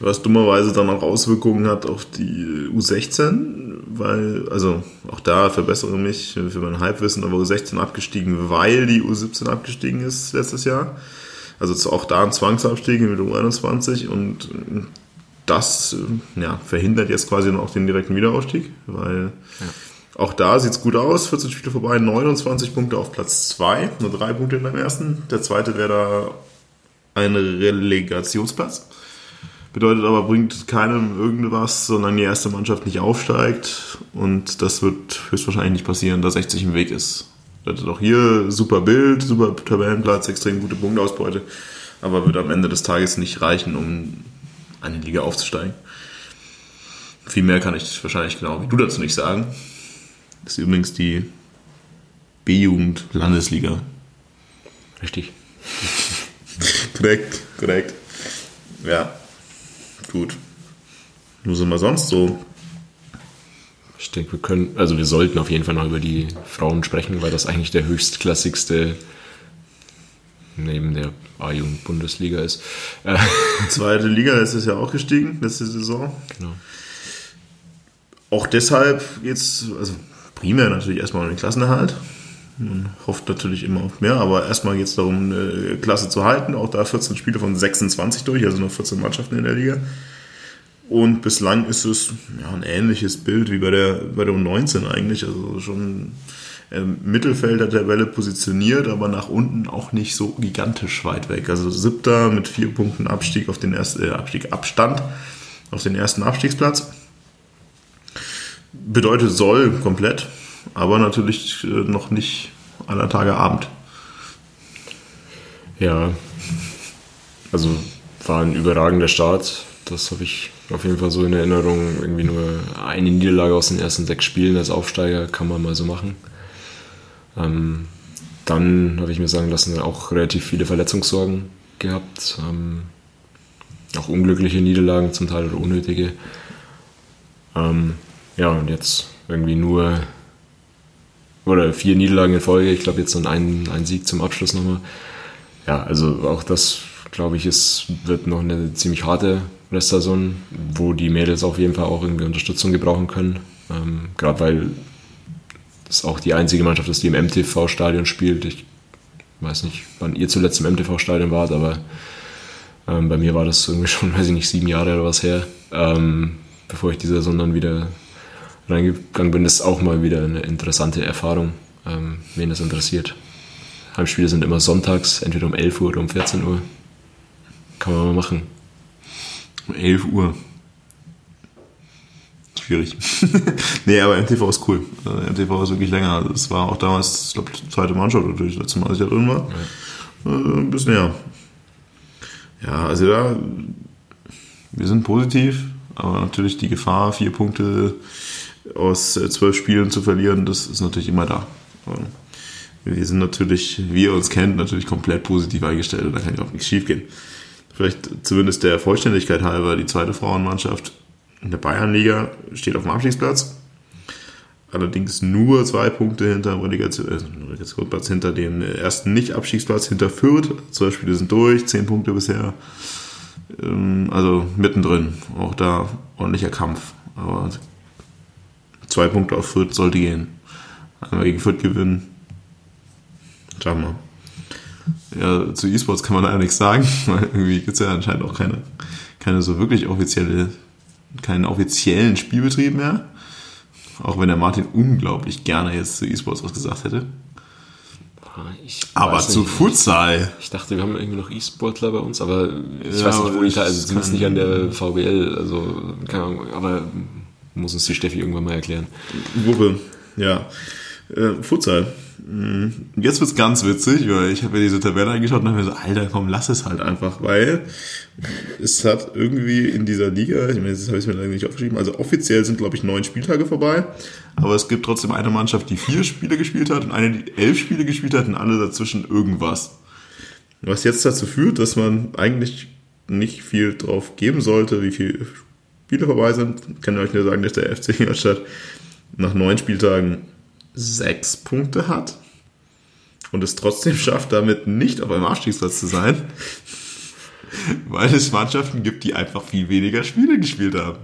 was dummerweise dann auch Auswirkungen hat auf die U16, weil, also auch da verbessere mich für mein Halbwissen, aber U16 abgestiegen, weil die U17 abgestiegen ist letztes Jahr. Also auch da ein Zwangsabstieg mit U21 und das ja, verhindert jetzt quasi noch den direkten Wiederaufstieg, weil ja. auch da sieht es gut aus, 14 Spiele vorbei, 29 Punkte auf Platz 2, nur drei Punkte in dem ersten. Der zweite wäre da ein Relegationsplatz. Bedeutet aber, bringt keinem irgendwas, sondern die erste Mannschaft nicht aufsteigt. Und das wird höchstwahrscheinlich nicht passieren, da 60 im Weg ist. Bedeutet auch hier super Bild, super Tabellenplatz, extrem gute Punktausbeute. Aber wird am Ende des Tages nicht reichen, um eine Liga aufzusteigen. Viel mehr kann ich wahrscheinlich genau wie du dazu nicht sagen. Das ist übrigens die B-Jugend-Landesliga. Richtig. korrekt, korrekt. Ja, Gut. Wo sind wir sonst so? Ich denke, wir können, also wir sollten auf jeden Fall noch über die Frauen sprechen, weil das eigentlich der höchstklassigste neben der A-Jugend-Bundesliga ist. Zweite Liga letztes Jahr auch gestiegen, letzte Saison. Genau. Auch deshalb jetzt, also primär natürlich erstmal um den Klassenerhalt. Man hofft natürlich immer auf mehr, aber erstmal geht es darum, eine Klasse zu halten. Auch da 14 Spiele von 26 durch, also noch 14 Mannschaften in der Liga. Und bislang ist es ja, ein ähnliches Bild wie bei der, bei der U19 eigentlich. Also schon im Mittelfeld der Tabelle positioniert, aber nach unten auch nicht so gigantisch weit weg. Also siebter mit vier Punkten Abstieg auf den ersten äh, Abstieg Abstand auf den ersten Abstiegsplatz. Bedeutet soll komplett aber natürlich äh, noch nicht aller Tage Abend. Ja, also war ein überragender Start. Das habe ich auf jeden Fall so in Erinnerung. Irgendwie nur eine Niederlage aus den ersten sechs Spielen als Aufsteiger kann man mal so machen. Ähm, dann habe ich mir sagen lassen, auch relativ viele Verletzungssorgen gehabt. Ähm, auch unglückliche Niederlagen zum Teil oder unnötige. Ähm, ja, und jetzt irgendwie nur oder vier Niederlagen in Folge. Ich glaube, jetzt dann ein, ein Sieg zum Abschluss nochmal. Ja, also auch das, glaube ich, ist, wird noch eine ziemlich harte Restsaison, wo die Mädels auf jeden Fall auch irgendwie Unterstützung gebrauchen können. Ähm, Gerade weil es auch die einzige Mannschaft ist, die im MTV-Stadion spielt. Ich weiß nicht, wann ihr zuletzt im MTV-Stadion wart, aber ähm, bei mir war das irgendwie schon, weiß ich nicht, sieben Jahre oder was her, ähm, bevor ich die Saison dann wieder reingegangen bin, ist auch mal wieder eine interessante Erfahrung, ähm, wen das interessiert. Heimspiele sind immer sonntags, entweder um 11 Uhr oder um 14 Uhr. Kann man mal machen. Um 11 Uhr. Schwierig. nee, aber MTV ist cool. Also MTV ist wirklich länger. Also es war auch damals, ich glaube, die zweite Mannschaft natürlich, das letzte Mal, als ich da drin war. Ja. Also ein bisschen mehr. Ja, also da, wir sind positiv, aber natürlich die Gefahr, vier Punkte aus zwölf Spielen zu verlieren, das ist natürlich immer da. Wir sind natürlich, wie ihr uns kennt, natürlich komplett positiv eingestellt und da kann ja auch nichts schief gehen. Vielleicht zumindest der Vollständigkeit halber, die zweite Frauenmannschaft in der Bayernliga steht auf dem Abstiegsplatz. Allerdings nur zwei Punkte hinter dem Relegation, äh, Relegationsplatz, hinter dem ersten Nicht-Abstiegsplatz, hinter Fürth. Zwei Spiele sind durch, zehn Punkte bisher. Ähm, also mittendrin. Auch da ordentlicher Kampf. Aber zwei Punkte auf Fürth sollte gehen. Einmal gegen Fürth gewinnen. Schauen wir. Ja, zu E-Sports kann man leider nichts sagen, weil irgendwie gibt es ja anscheinend auch keine, keine so wirklich offizielle, keinen offiziellen Spielbetrieb mehr. Auch wenn der Martin unglaublich gerne jetzt zu E-Sports was gesagt hätte. Ich Aber zu nicht. Futsal. Ich dachte, wir haben irgendwie noch E-Sportler bei uns, aber ich Ja, weiß nicht, wo ich da, also zumindest nicht an der VBL, also keine Ahnung, aber muss uns die Steffi irgendwann mal erklären. Gruppe, ja. Äh, Futsal. Mhm. Jetzt wird's ganz witzig, weil ich habe mir diese Tabelle angeschaut und habe mir so, Alter, komm, lass es halt einfach, weil es hat irgendwie in dieser Liga, ich meine, das habe ich mir leider nicht aufgeschrieben, also offiziell sind, glaube ich, neun Spieltage vorbei, aber es gibt trotzdem eine Mannschaft, die vier Spiele gespielt hat und eine, die elf Spiele gespielt hat und alle dazwischen irgendwas. Was jetzt dazu führt, dass man eigentlich nicht viel drauf geben sollte, wie viele Spiele vorbei sind. Ich kann euch nur sagen, dass der FC Ingolstadt nach neun Spieltagen sechs Punkte hat und es trotzdem schafft, damit nicht auf einem Abstiegsplatz zu sein, weil es Mannschaften gibt, die einfach viel weniger Spiele gespielt haben.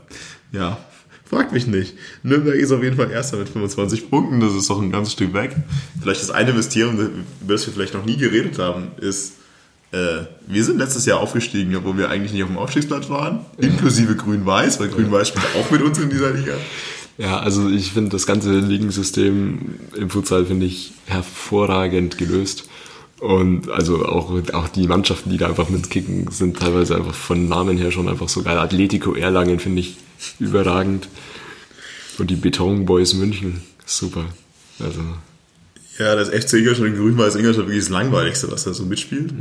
Ja, fragt mich nicht. Nürnberg ist auf jeden Fall Erster mit 25 Punkten, das ist doch ein ganzes Stück weg. Vielleicht das eine Mysterium, über das wir vielleicht noch nie geredet haben, ist, äh, wir sind letztes Jahr aufgestiegen, obwohl wir eigentlich nicht auf dem Aufstiegsplatz waren, inklusive Grün-Weiß, weil Grün-Weiß spielt auch mit uns in dieser Liga. Ja, also ich finde das ganze Ligensystem im Futsal finde ich hervorragend gelöst. Und also auch, auch die Mannschaften, die da einfach mitkicken, sind teilweise einfach von Namen her schon einfach so geil. Atletico Erlangen finde ich überragend. Und die Beton Boys München, super. Also, Ja, das FC Ingolstadt und Grün-Weiß Ingolstadt wirklich das Langweiligste, was da so mitspielt.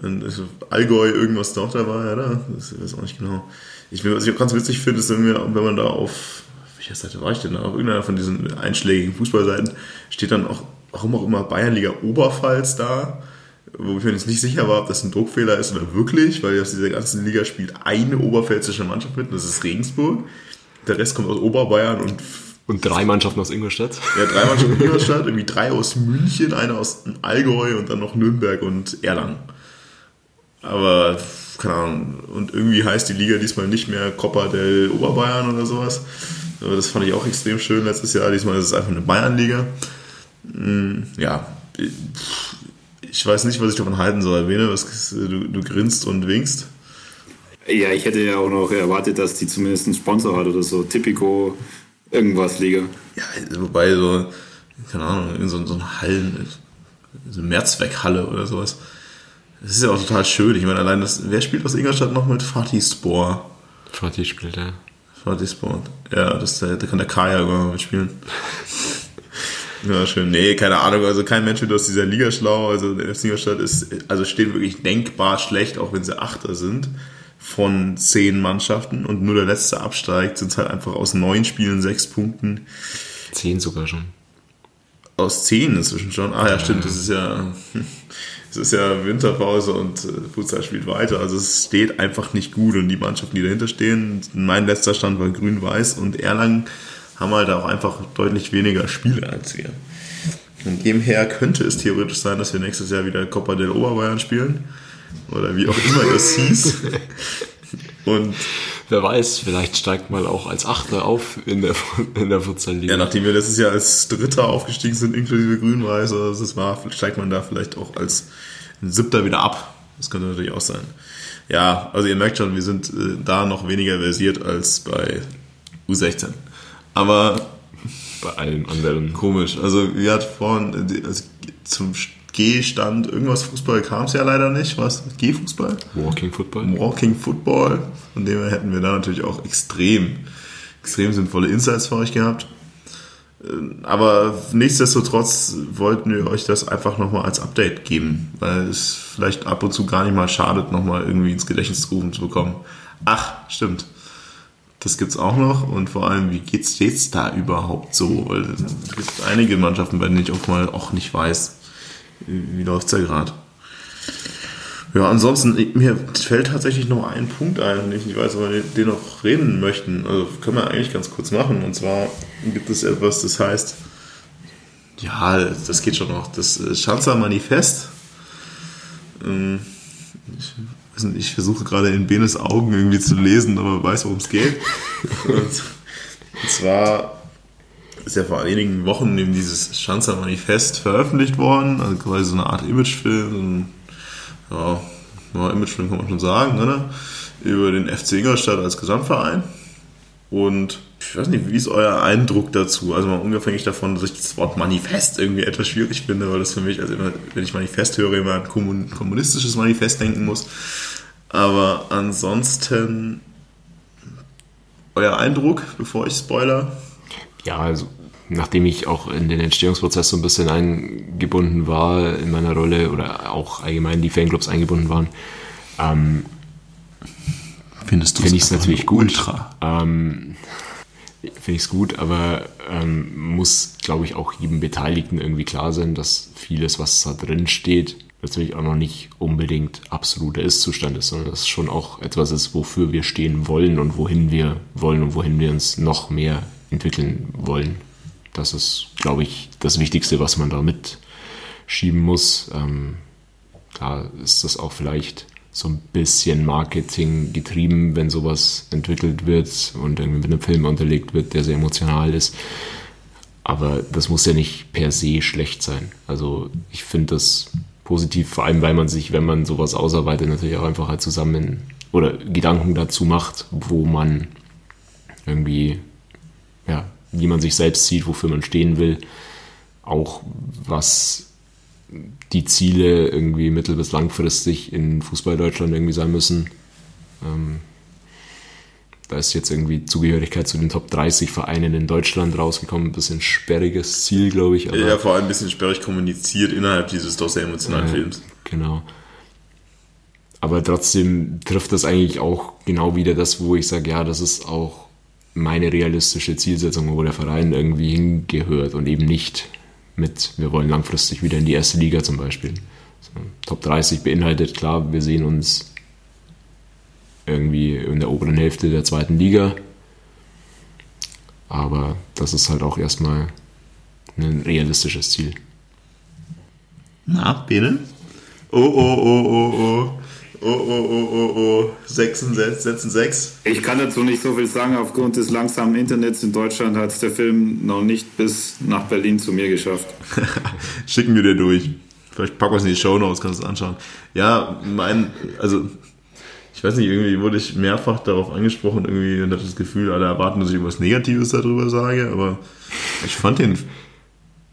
Und also Allgäu, irgendwas noch dabei, oder? Das weiß ich auch nicht genau. Ich, was ich auch ganz witzig finde, ist, wenn, wir, wenn man da auf, welcher Seite war ich denn da? Auf irgendeiner von diesen einschlägigen Fußballseiten steht dann auch, warum auch immer, Bayernliga Oberpfalz da, wo ich mir jetzt nicht sicher war, ob das ein Druckfehler ist oder wirklich, weil aus dieser ganzen Liga spielt eine oberpfälzische Mannschaft mit, und das ist Regensburg. Der Rest kommt aus Oberbayern und und drei Mannschaften aus Ingolstadt. ja, drei Mannschaften in Ingolstadt, irgendwie drei aus München, eine aus Allgäu und dann noch Nürnberg und Erlangen. Aber, keine Ahnung, und irgendwie heißt die Liga diesmal nicht mehr Copa del Oberbayern oder sowas. Aber das fand ich auch extrem schön letztes Jahr. Diesmal ist es einfach eine Bayernliga. Mm, Ja, ich weiß nicht, was ich davon halten soll. Was, du, du grinst und winkst. Ja, ich hätte ja auch noch erwartet, dass die zumindest einen Sponsor hat oder so. Typico irgendwas Liga. Ja, wobei so, keine Ahnung, in so, so eine Hallen, so eine Mehrzweckhalle oder sowas. Das ist ja auch total schön. Ich meine, allein das, wer spielt aus Ingolstadt noch mit Fatih Spor? Fatih spielt er. Fatih Spor. Ja, das, da kann der Kaya mal mitspielen. Ja, schön. Nee, keine Ahnung. Also kein Mensch wird aus dieser Liga schlau. Also der FC Ingolstadt ist, also steht wirklich denkbar schlecht, auch wenn sie Achter sind von zehn Mannschaften und nur der letzte absteigt, sind es halt einfach aus neun Spielen sechs Punkten. Zehn sogar schon. Aus zehn inzwischen schon. Ah ja, stimmt, das ist ja, es ist ja Winterpause und äh, Futsal spielt weiter. Also es steht einfach nicht gut und die Mannschaften, die dahinter stehen, mein letzter Stand war Grün-Weiß und Erlangen haben halt auch einfach deutlich weniger Spiele als wir. Von dem her könnte es theoretisch sein, dass wir nächstes Jahr wieder Copa del Oberbayern spielen. Oder wie auch immer das hieß. Und Wer weiß, vielleicht steigt mal auch als Achter auf in der, in der Futsal-Liga. Ja, nachdem wir letztes Jahr als Dritter aufgestiegen sind, inklusive Grün-Weiß, oder das war, steigt man da vielleicht auch als Siebter wieder ab. Das könnte natürlich auch sein. Ja, also ihr merkt schon, wir sind äh, da noch weniger versiert als bei U16. Aber Bei allen anderen. komisch. Also wir hat vorhin äh, also zum G-Stand irgendwas Fußball kam es ja leider nicht. Was? G-Fußball? Walking Football. Walking Football. Von dem her hätten wir da natürlich auch extrem, extrem sinnvolle Insights für euch gehabt. Ähm, Aber nichtsdestotrotz wollten wir euch das einfach nochmal als Update geben, weil es vielleicht ab und zu gar nicht mal schadet, nochmal irgendwie ins Gedächtnis gerufen zu bekommen. Ach, stimmt. Das gibt's auch noch und vor allem, wie geht's jetzt da überhaupt so? Weil es gibt einige Mannschaften, bei denen ich auch mal auch nicht weiß, wie wie läuft's da gerade. Ja, ansonsten, mir fällt tatsächlich noch ein Punkt ein, ich weiß, ob wir den noch reden möchten. Also können wir eigentlich ganz kurz machen. Und zwar gibt es etwas, das heißt, ja, das geht schon noch, das äh, Schanzer Manifest. Ähm, Ich, ich versuche gerade in Benes Augen irgendwie zu lesen, aber weiß, worum es geht. und zwar ist ja vor einigen Wochen eben dieses Schanzer Manifest veröffentlicht worden, also quasi so eine Art Imagefilm, ein ja, ja, Imagefilm kann man schon sagen, oder? Über den FC Ingolstadt als Gesamtverein. Und ich weiß nicht, wie ist euer Eindruck dazu? Also mal unabhängig davon, dass ich das Wort Manifest irgendwie etwas schwierig finde, weil das für mich, also immer, wenn ich Manifest höre, immer kommun kommunistisches Manifest denken muss. Aber ansonsten euer Eindruck, bevor ich spoiler? Ja, also nachdem ich auch in den Entstehungsprozess so ein bisschen eingebunden war in meiner Rolle oder auch allgemein die Fanclubs eingebunden waren, ähm, Findest du finde ich es natürlich gut. Ultra? Ähm, finde ich es gut, aber ähm, muss, glaube ich, auch jedem Beteiligten irgendwie klar sein, dass vieles, was da drin steht, natürlich auch noch nicht unbedingt absoluter Ist-Zustand ist, sondern dass es schon auch etwas ist, wofür wir stehen wollen und wohin wir wollen und wohin wir uns noch mehr entwickeln wollen. Das ist, glaube ich, das Wichtigste, was man da mitschieben muss. Ähm, klar ist das auch vielleicht so ein bisschen Marketing getrieben, wenn sowas entwickelt wird und irgendwie mit einem Film unterlegt wird, der sehr emotional ist. Aber das muss ja nicht per se schlecht sein. Also ich finde das positiv, vor allem weil man sich, wenn man sowas ausarbeitet, natürlich auch einfach halt zusammen oder Gedanken dazu macht, wo man irgendwie, ja, wie man sich selbst sieht, wofür man stehen will, auch was die Ziele irgendwie mittel- bis langfristig in Fußball Deutschland irgendwie sein müssen. Ähm, da ist jetzt irgendwie Zugehörigkeit zu den Top 30 Vereinen in Deutschland rausgekommen. Ein bisschen sperriges Ziel, glaube ich. Ja, vor allem ein bisschen sperrig kommuniziert innerhalb dieses doch sehr emotionalen Ja, Films. Genau. Aber trotzdem trifft das eigentlich auch genau wieder das, wo ich sage, ja, das ist auch meine realistische Zielsetzung, wo der Verein irgendwie hingehört und eben nicht mit, wir wollen langfristig wieder in die erste Liga zum Beispiel. So, Top 30 beinhaltet, klar, wir sehen uns irgendwie in der oberen Hälfte der zweiten Liga. Aber das ist halt auch erstmal ein realistisches Ziel. Na, Bene? Oh, oh, oh, oh, oh. Oh, oh, oh, oh, oh. Sechsen, setzen sechs. Ich kann dazu nicht so viel sagen. Aufgrund des langsamen Internets in Deutschland hat es der Film noch nicht bis nach Berlin zu mir geschafft. Schicken wir dir durch. Vielleicht packen wir es in die Show Notes, kannst du es anschauen. Ja, mein, also, ich weiß nicht, irgendwie wurde ich mehrfach darauf angesprochen, irgendwie und hatte das Gefühl, alle erwarten, dass ich irgendwas Negatives darüber sage, aber ich fand den,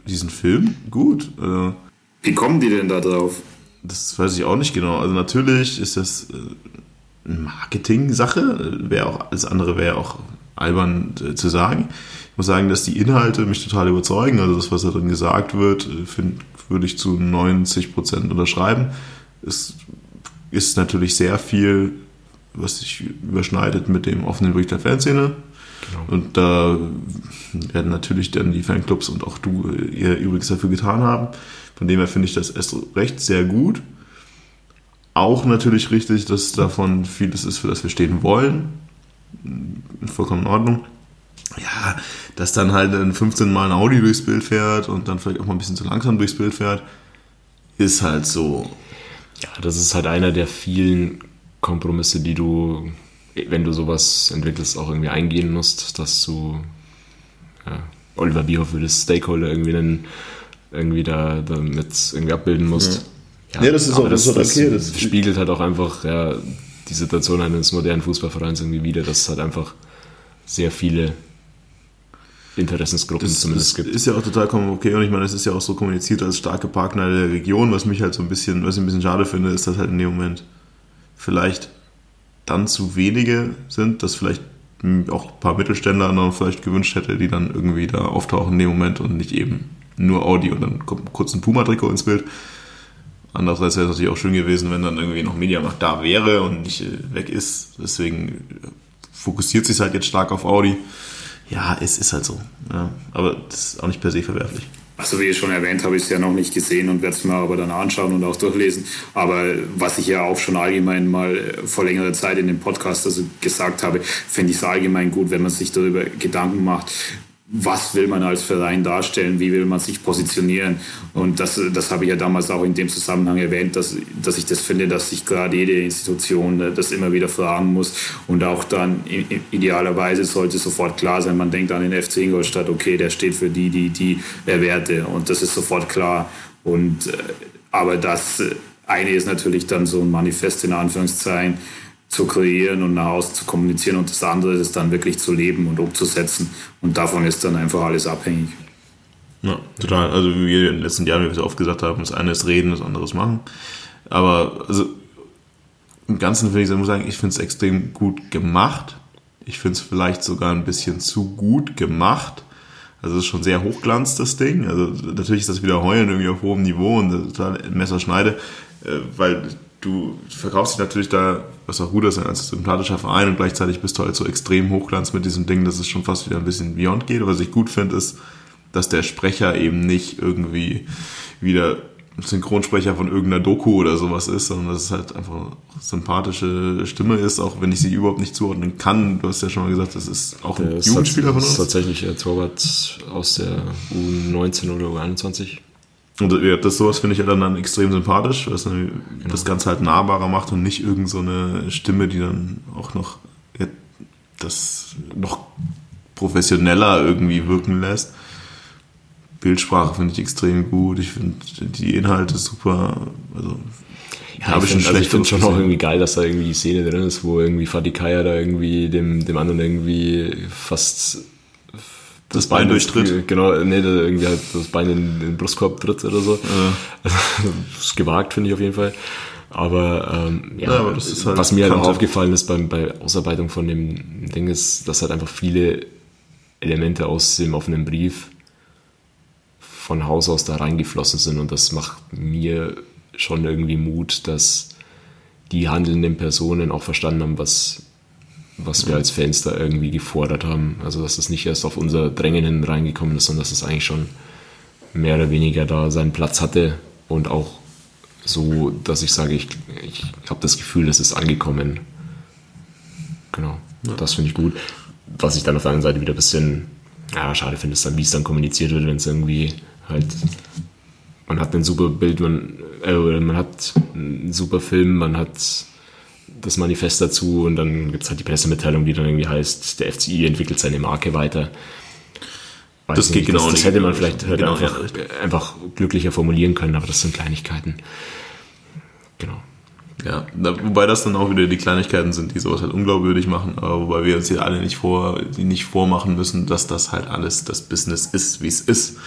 diesen Film gut. Also, Wie kommen die denn da drauf? Das weiß ich auch nicht genau. Also natürlich ist das äh, eine Marketing-Sache. Wäre auch, alles andere wäre auch albern äh, zu sagen. Ich muss sagen, dass die Inhalte mich total überzeugen. Also das, was da drin gesagt wird, äh, find, würde ich zu 90 Prozent unterschreiben. Es ist natürlich sehr viel, was sich überschneidet mit dem offenen Bericht der Fanszene. Und da werden natürlich dann die Fanclubs und auch du ihr übrigens dafür getan haben. Von dem her finde ich das erst recht sehr gut. Auch natürlich richtig, dass davon vieles ist, für das wir stehen wollen. Vollkommen in Ordnung. Ja, dass dann halt ein 15 Mal ein Audi durchs Bild fährt und dann vielleicht auch mal ein bisschen zu langsam durchs Bild fährt, ist halt so. Ja, das ist halt einer der vielen Kompromisse, die du, wenn du sowas entwickelst, auch irgendwie eingehen musst, dass du ja, Oliver Bierhoff würde Stakeholder irgendwie einen, irgendwie da damit irgendwie abbilden musst. Ja, das ist auch- das auch okay, das- spiegelt halt auch einfach ja, die Situation eines modernen Fußballvereins irgendwie wieder, dass es halt einfach sehr viele Interessensgruppen das, zumindest das gibt. ist ja auch total okay und ich meine, es ist ja auch so kommuniziert als starke Partner der Region, was mich halt so ein bisschen, was ich ein bisschen schade finde, ist, dass halt in dem Moment vielleicht dann zu wenige sind, dass vielleicht auch ein paar Mittelständler noch vielleicht gewünscht hätte, die dann irgendwie da auftauchen in dem Moment und nicht eben nur Audi und dann kommt kurz ein Puma-Trikot ins Bild. Andererseits wäre es natürlich auch schön gewesen, wenn dann irgendwie noch Mediamarkt da wäre und nicht äh, weg ist. Deswegen fokussiert sich halt jetzt stark auf Audi. Ja, es ist halt so. Ja, aber das ist auch nicht per se verwerflich. Also wie ich schon erwähnt habe, ich es ja noch nicht gesehen und werde es mir aber dann anschauen und auch durchlesen. Aber was ich ja auch schon allgemein mal vor längerer Zeit in dem Podcast also gesagt habe, finde ich es allgemein gut, wenn man sich darüber Gedanken macht, was will man als Verein darstellen, wie will man sich positionieren. Und das, das habe ich ja damals auch in dem Zusammenhang erwähnt, dass, dass ich das finde, dass sich gerade jede Institution äh, das immer wieder fragen muss. Und auch dann idealerweise sollte sofort klar sein, man denkt an den FC Ingolstadt, okay, der steht für die, die, die Werte. Und das ist sofort klar. Und, äh, aber das äh, eine ist natürlich dann so ein Manifest in Anführungszeichen, zu kreieren und nach außen zu kommunizieren und das andere ist dann wirklich zu leben und umzusetzen. Und davon ist dann einfach alles abhängig. Ja, total. Also wie wir in den letzten Jahren, wie wir es oft gesagt haben, das eine ist reden, das andere ist machen. Aber also im Ganzen finde ich, sagen, ich finde es extrem gut gemacht. Ich finde es vielleicht sogar ein bisschen zu gut gemacht. Also es ist schon sehr hochglanz, das Ding. Also natürlich ist das wieder Heulen irgendwie auf hohem Niveau und total Messerschneide, äh, weil du verkaufst dich natürlich da, was auch gut ist, als sympathischer Verein und gleichzeitig bist du halt so extrem hochglanz mit diesem Ding, dass es schon fast wieder ein bisschen beyond geht. Was ich gut finde, ist, dass der Sprecher eben nicht irgendwie wieder Synchronsprecher von irgendeiner Doku oder sowas ist, sondern dass es halt einfach eine sympathische Stimme ist, auch wenn ich sie überhaupt nicht zuordnen kann. Du hast ja schon mal gesagt, das ist auch ein Jugendspieler von uns. Das ist tatsächlich der Torwart aus der U19 oder U21. Und das sowas finde ich ja dann, dann extrem sympathisch, was genau. das Ganze halt nahbarer macht und nicht irgend so eine Stimme, die dann auch noch ja, das noch professioneller irgendwie wirken lässt. Bildsprache finde ich extrem gut. Ich finde die Inhalte super. Also ja, habe ich, find, also ich finde schon auch irgendwie geil, dass da irgendwie die Szene drin ist, wo irgendwie Fatih Kaya da irgendwie dem, dem anderen irgendwie fast das, Bein, Bein durchtritt. Genau, nee, irgendwie halt das Bein in den Brustkorb tritt oder so. Ja. das ist gewagt, finde ich auf jeden Fall. Aber, ähm, ja, ja aber halt was mir halt auch aufgefallen ist beim, bei Ausarbeitung von dem Ding ist, dass halt einfach viele Elemente aus dem offenen Brief von Haus aus da reingeflossen sind und das macht mir schon irgendwie Mut, dass die handelnden Personen auch verstanden haben, was was wir als Fans da irgendwie gefordert haben. Also dass es nicht erst auf unser Drängen hin reingekommen ist, sondern dass es eigentlich schon mehr oder weniger da seinen Platz hatte und auch so, dass ich sage, ich, ich habe das Gefühl, es ist angekommen. Genau, ja. das finde ich gut. Was ich dann auf der anderen Seite wieder ein bisschen ja, schade finde, ist dann, wie es dann kommuniziert wird, wenn es irgendwie halt man hat ein super Bild, man, äh, man hat einen super Film, man hat das Manifest dazu und dann gibt es halt die Pressemitteilung, die dann irgendwie heißt, der FCI entwickelt seine Marke weiter. Weiß das geht nicht, genau das, das hätte man vielleicht genau, einfach, ja. einfach glücklicher formulieren können, aber das sind Kleinigkeiten. Genau. Ja, wobei das dann auch wieder die Kleinigkeiten sind, die sowas halt unglaubwürdig machen, aber wobei wir uns hier alle nicht vor, nicht vormachen müssen, dass das halt alles das Business ist, wie es ist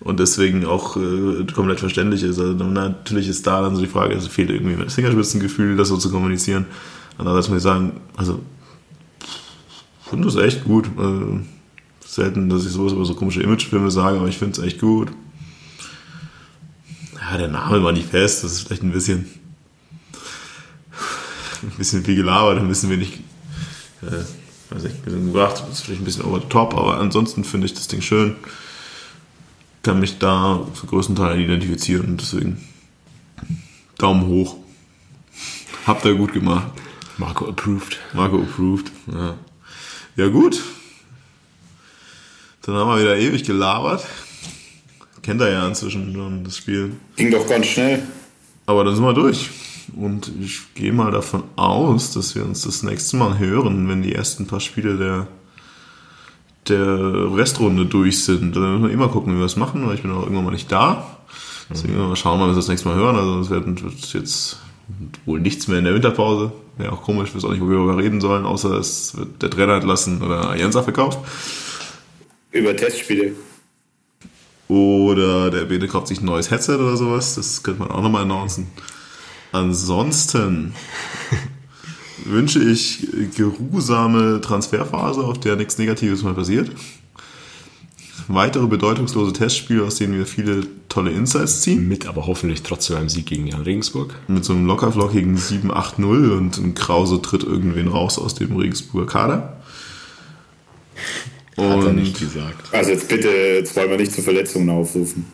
und deswegen auch äh, komplett verständlich ist. Also natürlich ist da dann so die Frage, es fehlt irgendwie das Fingerspitzengefühl, das so zu kommunizieren. Andererseits muss ich sagen, also ich finde das echt gut. Äh, selten, dass ich sowas über so komische Imagefilme sage, aber ich finde es echt gut. Ja, der Name Manifest, das ist vielleicht ein bisschen ein bisschen viel gelabert, ein bisschen wenig äh, weiß bisschen gebracht, das ist vielleicht ein bisschen over the top, aber ansonsten finde ich das Ding schön kann mich da zu größten Teilen identifizieren und deswegen Daumen hoch. Habt ihr gut gemacht. Marco approved. Marco approved, ja. Ja gut. Dann haben wir wieder ewig gelabert. Kennt er ja inzwischen schon das Spiel. Ging doch ganz schnell. Aber dann sind wir durch. Und ich gehe mal davon aus, dass wir uns das nächste Mal hören, wenn die ersten paar Spiele der der Restrunde durch sind. Da müssen wir immer gucken, wie wir das machen, weil ich bin auch irgendwann mal nicht da. Deswegen mal schauen, wann wir das nächste Mal hören. Also es wird jetzt wohl nichts mehr in der Winterpause. Wäre auch komisch, wir wissen auch nicht, wo wir reden sollen, außer es wird der Trainer entlassen oder Jensa verkauft. Über Testspiele. Oder der Bene kauft sich ein neues Headset oder sowas. Das könnte man auch nochmal announcen. Ansonsten wünsche ich geruhsame Transferphase, auf der nichts Negatives mal passiert. Weitere bedeutungslose Testspiele, aus denen wir viele tolle Insights ziehen. Mit aber hoffentlich trotzdem einem Sieg gegen Jan Regensburg. Mit so einem lockerflockigen 7-8-0 und ein Krause tritt irgendwen raus aus dem Regensburger Kader. Hat er nicht gesagt. Also jetzt bitte, jetzt wollen wir nicht zu Verletzungen aufrufen.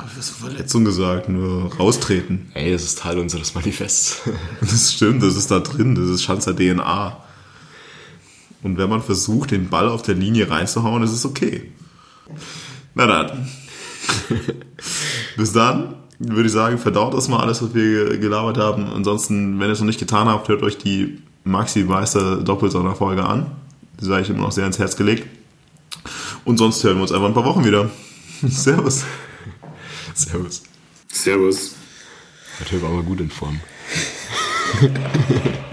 Hab ich was Verletzung gesagt? Nur raustreten. Ey, das ist Teil unseres Manifests. Das stimmt, das ist da drin, das ist Schanzer DNA. Und wenn man versucht, den Ball auf der Linie reinzuhauen, ist es okay. Na dann. Bis dann würde ich sagen, verdaut das mal alles, was wir gelabert haben. Ansonsten, wenn ihr es noch nicht getan habt, hört euch die Maxi Meister Doppelsonderfolge an. Die sei ich immer noch sehr ins Herz gelegt. Und sonst hören wir uns einfach in ein paar Wochen wieder. Servus. Servus. Servus. Der Typ war aber gut in Form.